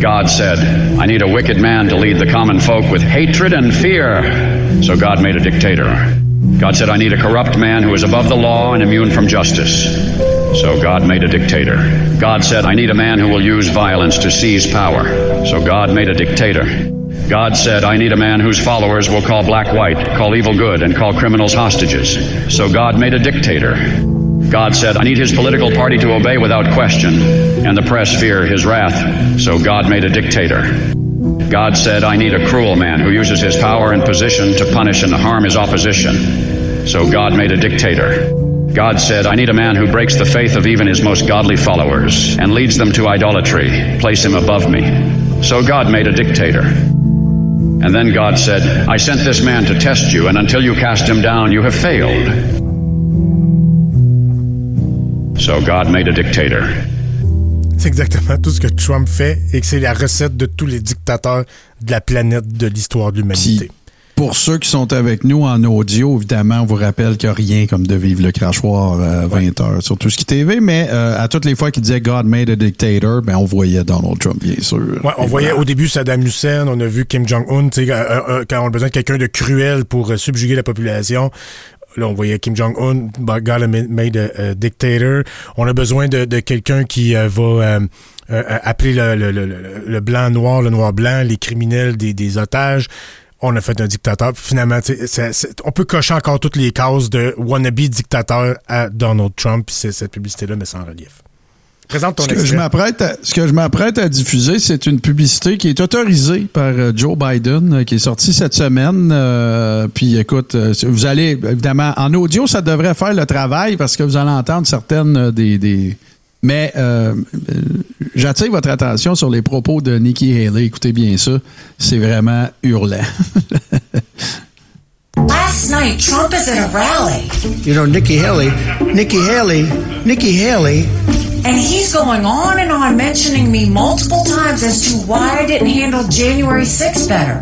God said, I need a wicked man to lead the common folk with hatred and fear. So God made a dictator. God said, I need a corrupt man who is above the law and immune from justice. So God made a dictator. God said, I need a man who will use violence to seize power. So God made a dictator. God said, I need a man whose followers will call black white, call evil good, and call criminals hostages. So God made a dictator. God said, I need his political party to obey without question, and the press fear his wrath. So God made a dictator. God said, I need a cruel man who uses his power and position to punish and harm his opposition. So God made a dictator. God said, I need a man who breaks the faith of even his most godly followers and leads them to idolatry. Place him above me. So God made a dictator. And then God said, I sent this man to test you, and until you cast him down, you have failed. So God made a dictator. C'est exactement tout ce que Trump fait et que c'est la recette de tous les dictateurs de la planète de l'histoire de l'humanité. Pour ceux qui sont avec nous en audio, évidemment, on vous rappelle qu'il n'y a rien comme de vivre le crachoir à 20 heures sur tout ce qui TV, mais euh, à toutes les fois qu'il disait God made a dictator, ben on voyait Donald Trump, bien sûr. Ouais, on voyait au début Saddam Hussein, on a vu Kim Jong-un, tu sais, euh, euh, quand on a besoin de quelqu'un de cruel pour euh, subjuguer la population. Là, on voyait Kim Jong-un, bah, God made a, a dictator. On a besoin de, de quelqu'un qui euh, va euh, euh, appeler le, le, le, le- le blanc noir, le noir blanc, les criminels des, des otages. On a fait un dictateur. Puis Finalement, on peut cocher encore toutes les cases de wannabe dictateur à Donald Trump. Puis c'est- cette publicité-là ça en relief. Présente ton Ce que, je extrait. m'apprête à, ce que je m'apprête à diffuser, c'est une publicité qui est autorisée par euh, Joe Biden, euh, qui est sortie cette semaine. Euh, puis écoute, vous allez, évidemment, en audio, ça devrait faire le travail parce que vous allez entendre certaines des... des mais euh, euh, j'attire votre attention sur les propos de Nikki Haley. Écoutez bien ça. C'est vraiment hurlant. <laughs> Last night, Trump is at a rally. You know, Nikki Haley, Nikki Haley, Nikki Haley. And he's going on and on mentioning me multiple times as to why I didn't handle January 6th better.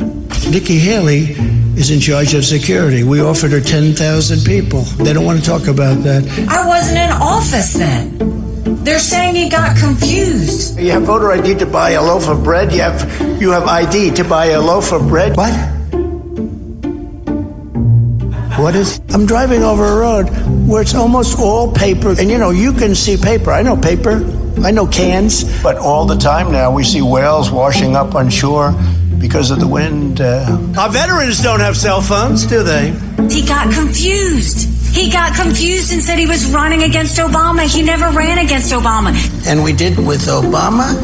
Nikki Haley is in charge of security. We offered her 10,000 people. They don't want to talk about that. I wasn't in office then. They're saying he got confused. You have voter ID to buy a loaf of bread. You have you have ID to buy a loaf of bread. What? What is? I'm driving over a road where it's almost all paper, and you know you can see paper. I know paper. I know cans. But all the time now we see whales washing up on shore because of the wind. Uh, Our veterans don't have cell phones, do they? He got confused. He got confused and said he was running against Obama. He never ran against Obama. And we did with Obama.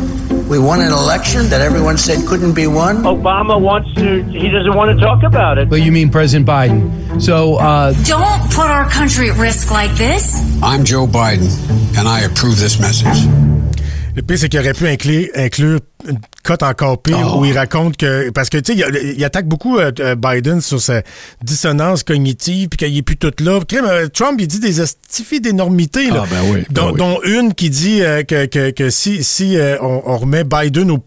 We won an election that everyone said couldn't be won. Obama wants to, he doesn't want to talk about it. But you mean President Biden. So, uh, Don't put our country at risk like this. I'm Joe Biden, and I approve this message. Le pire, c'est qu'il aurait pu inclure, inclure une cote encore pire Oh. où il raconte que. Parce que, tu sais, il, il attaque beaucoup euh, euh, Biden sur sa dissonance cognitive, puis qu'il est plus tout là. Euh, Trump, il dit des astifies d'énormité, là. Ah, ben oui, ben dont, oui. dont une qui dit euh, que, que, que si, si euh, on, on remet Biden au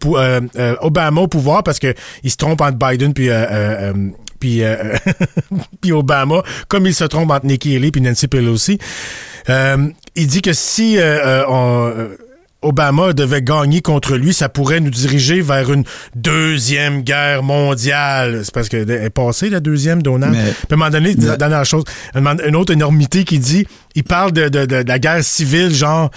Obama au pouvoir, parce que il se trompe entre Biden puis. puis, euh, <laughs> puis Obama, comme il se trompe entre Nikki Haley puis Nancy Pelosi. Euh, il dit que si euh, on, Obama devait gagner contre lui, ça pourrait nous diriger vers une deuxième guerre mondiale. C'est parce qu'elle est passée, la deuxième, Donald. Mais- Puis à un moment donné, Mais- dernière chose, une autre énormité qui dit, il parle de, de- de- de la guerre civile, genre,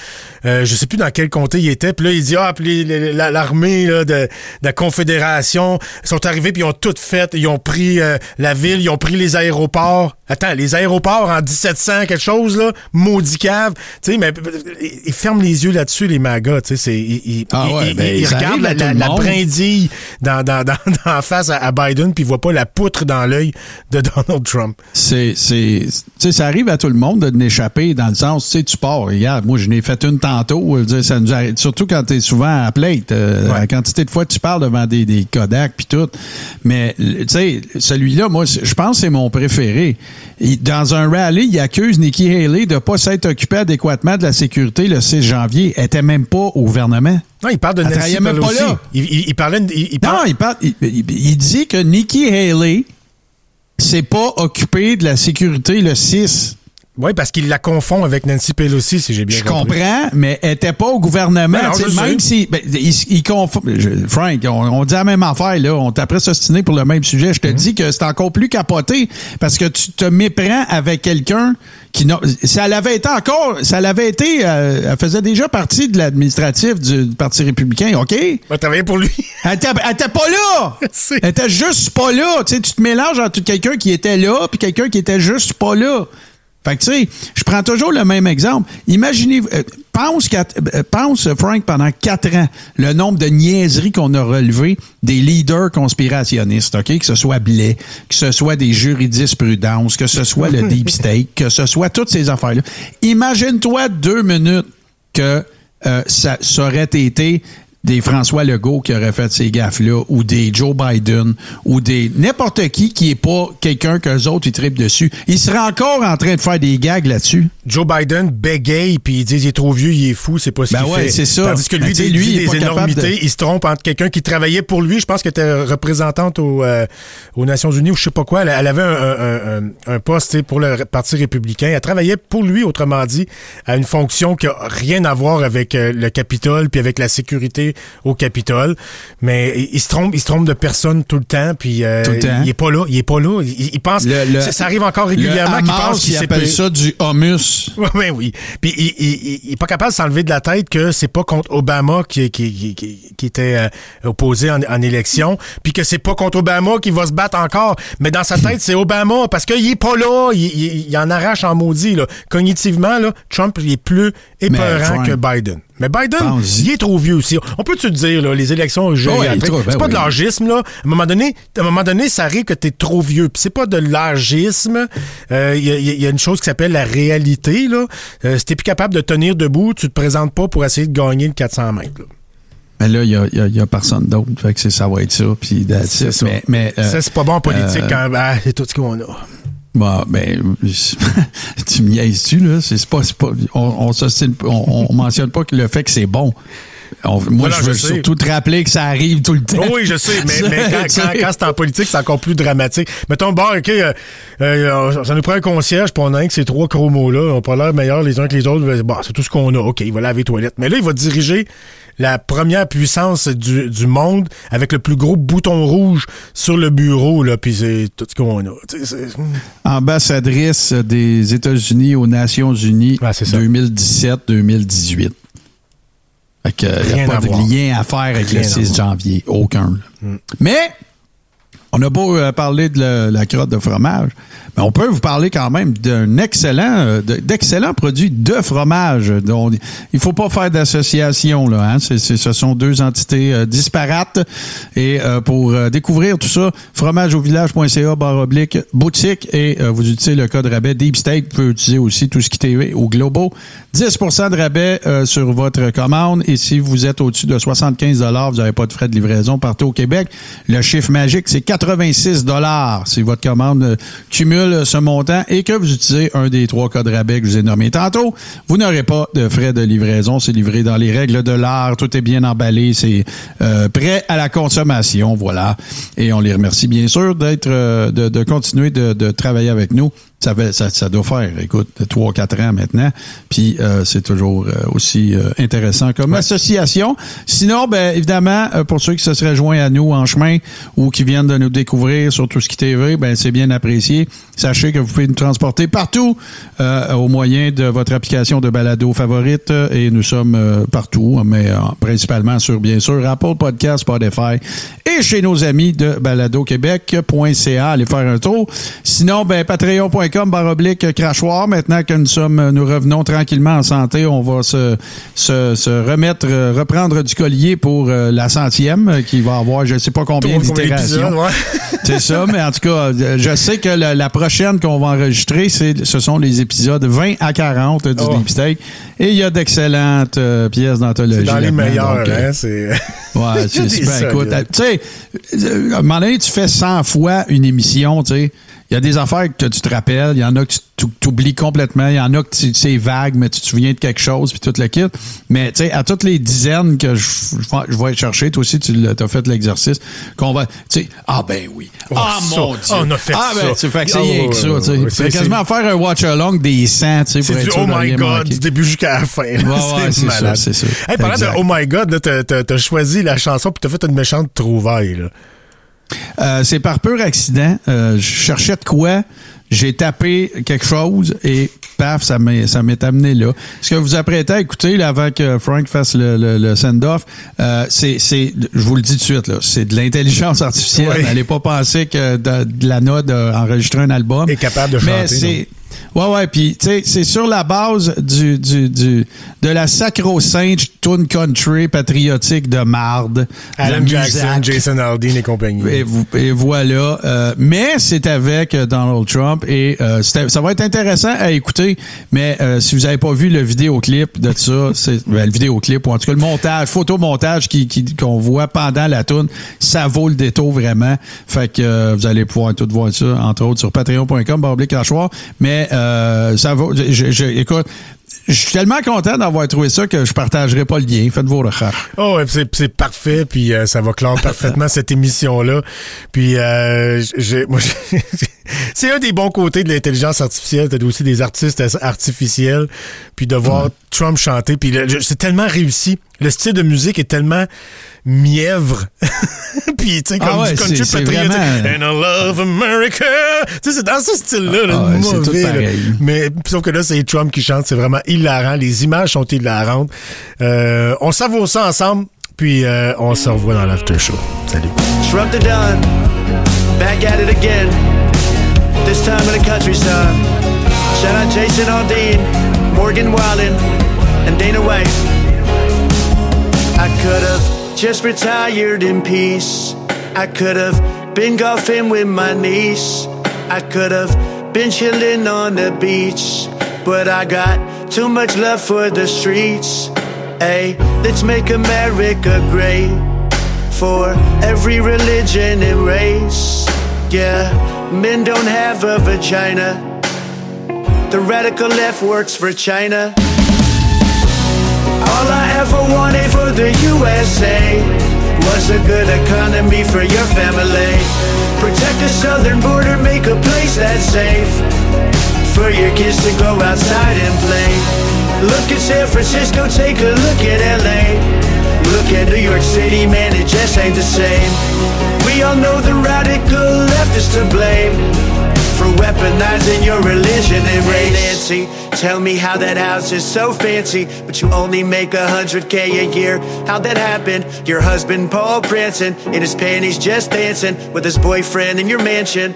euh, je sais plus dans quel comté il était, puis là, il dit, ah, puis l'armée de, de la Confédération sont arrivés, puis ils ont tout fait, ils ont pris euh, la ville, ils ont pris les aéroports. Attends, les aéroports en 1700, quelque chose, là, maudit cave. Tu sais, mais ils- ils ferment les yeux là-dessus, les magas, tu sais, c'est, ils, ils- Ah ouais, ils- ben, ils ça regardent la, la, brindille dans, dans, dans, <laughs> dans face à, à Biden, puis ils voient pas la poutre dans l'œil de <laughs> Donald Trump. C'est, c'est, tu sais, ça arrive à tout le monde de dans le sens, tu sais, tu pars. Regarde, moi, je n'ai fait une tantôt. dire, ça nous arrive, surtout quand tu es souvent à plate. euh, Ouais. La quantité de fois que tu parles devant des, des Kodak puis tout. Mais, tu sais, celui-là, moi, je pense que c'est mon préféré. Il- dans un rallye, il accuse Nikki Haley de pas s'être occupé adéquatement de la sécurité le 6 janvier. Elle était même pas au gouvernement. Non, il parle de Nancy même pas là. Il, il- il parlait, il, il Non, parle- il, parle, il dit que Nikki Haley s'est pas occupé de la sécurité le 6. Oui, parce qu'il la confond avec Nancy Pelosi, si j'ai bien Je compris. comprends, mais elle était pas au gouvernement. Ben non, je même si. ben, il, il confond- je- Frank, on, on dit la même affaire, là. On t'a s'ostiner pour le même sujet. Je Mhm. te dis que c'est encore plus capoté parce que tu te méprends avec quelqu'un qui n'a. Ça l'avait été encore. Ça l'avait été. euh, elle faisait déjà partie de l'administratif du, du Parti républicain, OK? Il va travailler pour lui. Elle était, elle était pas là! <laughs> Elle était juste pas là. Tu sais, tu te mélanges entre quelqu'un qui était là puis quelqu'un qui était juste pas là. Fait que, tu sais, je prends toujours le même exemple. Imaginez, euh, pense, qu'à- euh, pense, Frank, pendant quatre ans, le nombre de niaiseries qu'on a relevées des leaders conspirationnistes, OK? Que ce soit Blais, que ce soit des jurisprudence, que ce soit le Deep <laughs> State, que ce soit toutes ces affaires-là. Imagine-toi deux minutes que euh, ça, ça aurait été des François Legault qui auraient fait ces gaffes-là, ou des Joe Biden, ou des n'importe qui qui est pas quelqu'un qu'eux autres ils trippent dessus. Ils seraient encore en train de faire des gags là-dessus. Joe Biden bégaye, puis il dit il est trop vieux, il est fou, c'est pas ce Ben qu'il ouais, c'est ça. Tandis que Ben, lui, lui, dit il est des énormités, de- il se trompe entre quelqu'un qui travaillait pour lui, je pense qu'elle était représentante aux, euh, aux Nations Unies ou je sais pas quoi. Elle, elle avait un, un- un- un poste pour le Parti républicain. Elle travaillait pour lui, autrement dit, à une fonction qui a rien à voir avec euh, le Capitole puis avec la sécurité au Capitole. Mais il, il se trompe, il se trompe de personne tout le temps, puis euh, Tout le temps. il est pas là, il est pas là. Il, il pense, Le- le- ça, ça arrive encore régulièrement qu'il pense qu'il payé- ça du humus. <laughs> oui, oui, oui. Puis il, il, est pas capable de s'enlever de la tête que c'est pas contre Obama qui, qui, qui, qui- qui était euh, opposé en, en élection, puis que c'est pas contre Obama qui va se battre encore. Mais dans sa tête, c'est Obama parce qu'il est pas là. Il, en arrache en maudit. Là. Cognitivement, là, Trump il est plus épeurant que Biden. Mais Biden, il est trop vieux aussi. On peut te dire, là, les élections Ouais, est gériatriques, trop- ben c'est pas oui. de l'âgisme, là. À un moment donné, à un moment donné, ça arrive que t'es trop vieux. Puis c'est pas de l'âgisme. Euh, Il y, a- il y a une chose qui s'appelle la réalité, là. Euh, si t'es plus capable de tenir debout, tu te présentes pas pour essayer de gagner le 400 mètres, là. Mais là, il n'y a, y a- il y a personne d'autre. Fait que c'est- ça va être ça. Puis. Mais, mais, euh, ça, c'est pas bon en politique euh, quand ah, c'est tout ce qu'on a. Bon, ben, <laughs> tu me niaises-tu, là? C'est pas, c'est pas, on, on, on mentionne pas que le fait que c'est bon. On- moi, Non, je veux je surtout te rappeler que ça arrive tout le temps. Oh oui, je sais, mais, <laughs> mais quand, quand- quand c'est en politique, c'est encore plus dramatique. Mettons, bon, OK, euh, euh, ça nous prend un concierge, puis on a un que ces trois chromos-là, on n'a pas l'air meilleurs les uns que les autres. Bon, c'est tout ce qu'on a. OK, il va laver les toilettes. Mais là, il va diriger la première puissance du, du monde avec le plus gros bouton rouge sur le bureau, là, puis c'est tout ce qu'on a. Ambassadrice des États-Unis aux Nations Unies 2017-2018. Fait il n'y a pas à de voir. lien à faire avec Rien le à 6 voir. janvier. Aucun. là. Mais, on a beau euh, parler de la, la crotte de fromage, mais on peut vous parler quand même d'un excellent, euh, de- d'excellents produits de fromage. dont il faut pas faire d'association là. Hein? Ce sont deux entités euh, disparates. Et pour découvrir tout ça, fromageauvillage.ca barre oblique boutique et vous utilisez le code rabais Deep Steak. Vous pouvez utiliser aussi tout ce qui est au Globo. 10% de rabais euh, sur votre commande. Et si vous êtes au-dessus de 75 vous n'avez pas de frais de livraison partout au Québec. Le chiffre magique, c'est 86 Si votre commande euh, cumule ce montant et que vous utilisez un des trois codes rabais que je vous ai nommés tantôt, vous n'aurez pas de frais de livraison. C'est livré dans les règles de l'art. Tout est bien emballé. C'est euh, prêt à la consommation. Voilà. Et on les remercie bien sûr d'être, de, continuer de travailler avec nous. Ça, fait, ça, ça doit faire, écoute, 3-4 ans maintenant. Puis euh, c'est toujours euh, aussi euh, intéressant comme association. Sinon, ben évidemment, pour ceux qui se seraient joints à nous en chemin ou qui viennent de nous découvrir sur tout ce qui TV, ben c'est bien apprécié. Sachez que vous pouvez nous transporter partout au moyen de votre application de balado favorite et nous sommes partout, mais principalement sur bien sûr Apple Podcast, Spotify et chez nos amis de baladoquebec.ca. Allez faire un tour. Sinon, ben patreon.com barre oblique crachoir. Maintenant que nous sommes, nous revenons tranquillement en santé, on va se, se, se remettre, euh, reprendre du collier pour euh, la centième euh, qui va avoir je ne sais pas combien d'itérations. ouais. <laughs> C'est ça, mais en tout cas, euh, je sais que la, la prochaine qu'on va enregistrer, c'est, ce sont les épisodes 20 à 40 du Oh. Deep Steak. Et il y a d'excellentes euh, pièces d'anthologie. Dans les meilleurs, donc, euh, hein, c'est... <laughs> Ouais, c'est <laughs> ben, écoute, tu sais, euh, à un moment donné, tu fais 100 fois une émission, tu sais. Il y a des affaires que tu te rappelles, il y en a que tu oublies complètement, il y en a que tu- c'est vague, mais tu te souviens de quelque chose, puis tout le kit. Mais tu sais, à toutes les dizaines que je, je- je vais chercher, toi aussi, tu as fait l'exercice, qu'on va, tu sais, ah ben oui, ah ça, mon Dieu, on a fait ah, ça. ben, tu fait que c'est Ah, ouais, que ça, tu sais. quasiment faire un watch-along des 100, tu sais, pour être du sûr Oh my God du début jusqu'à la fin. Ouais, c'est malade. ça, ça. Hey, parlant de Oh my God, là, t'as, t'as- t'as choisi la chanson puis t'as fait une méchante trouvaille. Là. Euh, c'est par pur accident. Euh, je cherchais de quoi. J'ai tapé quelque chose et paf, ça m'est, amené là. Ce que vous apprêtez à écouter là, avant que Frank fasse le, le- le send-off, euh, c'est, c'est, je vous le dis tout de suite, là, c'est de l'intelligence artificielle. Oui. N'allez pas penser que de, de la note d'enregistrer un album. Est capable de Mais chanter, c'est, Ouais, ouais, puis tu sais, c'est sur la base du, du, du de la sacro-sainte tune country patriotique de marde. Alan de Jackson. Jason Aldean et compagnie. Et, voilà. Euh, mais c'est avec euh, Donald Trump et euh, ça va être intéressant à écouter. Mais euh, si vous n'avez pas vu le vidéoclip de ça, c'est ben, le vidéoclip ou en tout cas le montage, photomontage qui qui- qu'on voit pendant la tune, ça vaut le détour vraiment. Fait que vous allez pouvoir tout voir ça entre autres sur patreon.com barblique crachoir. Mais euh, ça vaut. je- je- écoute. Je suis tellement content d'avoir trouvé ça que je partagerai pas le lien. Faites vos recherches. Oh, c'est, parfait, puis euh, ça va clore parfaitement cette émission-là. Puis, euh, <laughs> c'est un des bons côtés de l'intelligence artificielle, t'as aussi des artistes artificiels, puis de voir Trump chanter, puis c'est tellement réussi. Le style de musique est tellement mièvre. <laughs> puis, tu sais, comme Ah ouais, du country patriotique. vraiment- And I love America. Tu sais, c'est dans ce style-là, là, Ah ouais, mauvais. là. Mais sauf que là, c'est Trump qui chante, c'est vraiment hilarant. Les images sont hilarantes. Euh, on savoure ça ensemble, puis euh, on se revoit dans l'after show. Salut. Trump the Don, back at it again. This time in the countryside. Shout out Jason Aldean, Morgan Wallen, and Dana White. I could have just retired in peace. I could have been golfing with my niece. I could have been chilling on the beach. But I got too much love for the streets. Hey, let's make America great for every religion and race. Yeah, men don't have a vagina. The radical left works for China. All I ever wanted for the USA was a good economy for your family. Protect the southern border, make a place that's safe for your kids to go outside and play. Look at San Francisco, take a look at LA. Look at New York City, man, it just ain't the same. We all know the radical left is to blame weaponizing your religion and race. Nancy, tell me how that house is so fancy, but you only make a hundred K a year. How'd that happen? Your husband Paul prancing in his panties, just dancing with his boyfriend in your mansion.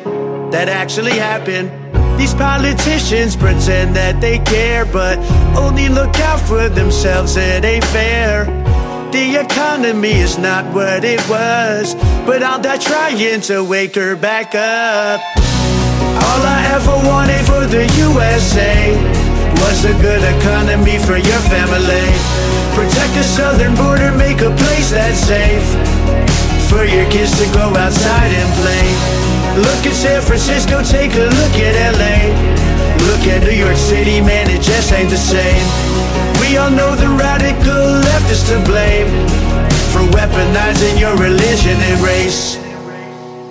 That actually happened. These politicians pretend that they care, but only look out for themselves. It ain't fair. The economy is not what it was, but I'll die trying to wake her back up. All I ever wanted for the USA was a good economy for your family. Protect the southern border, make a place that's safe for your kids to go outside and play. Look at San Francisco, take a look at LA. Look at New York City, man, it just ain't the same. We all know the radical left is to blame for weaponizing your religion and race.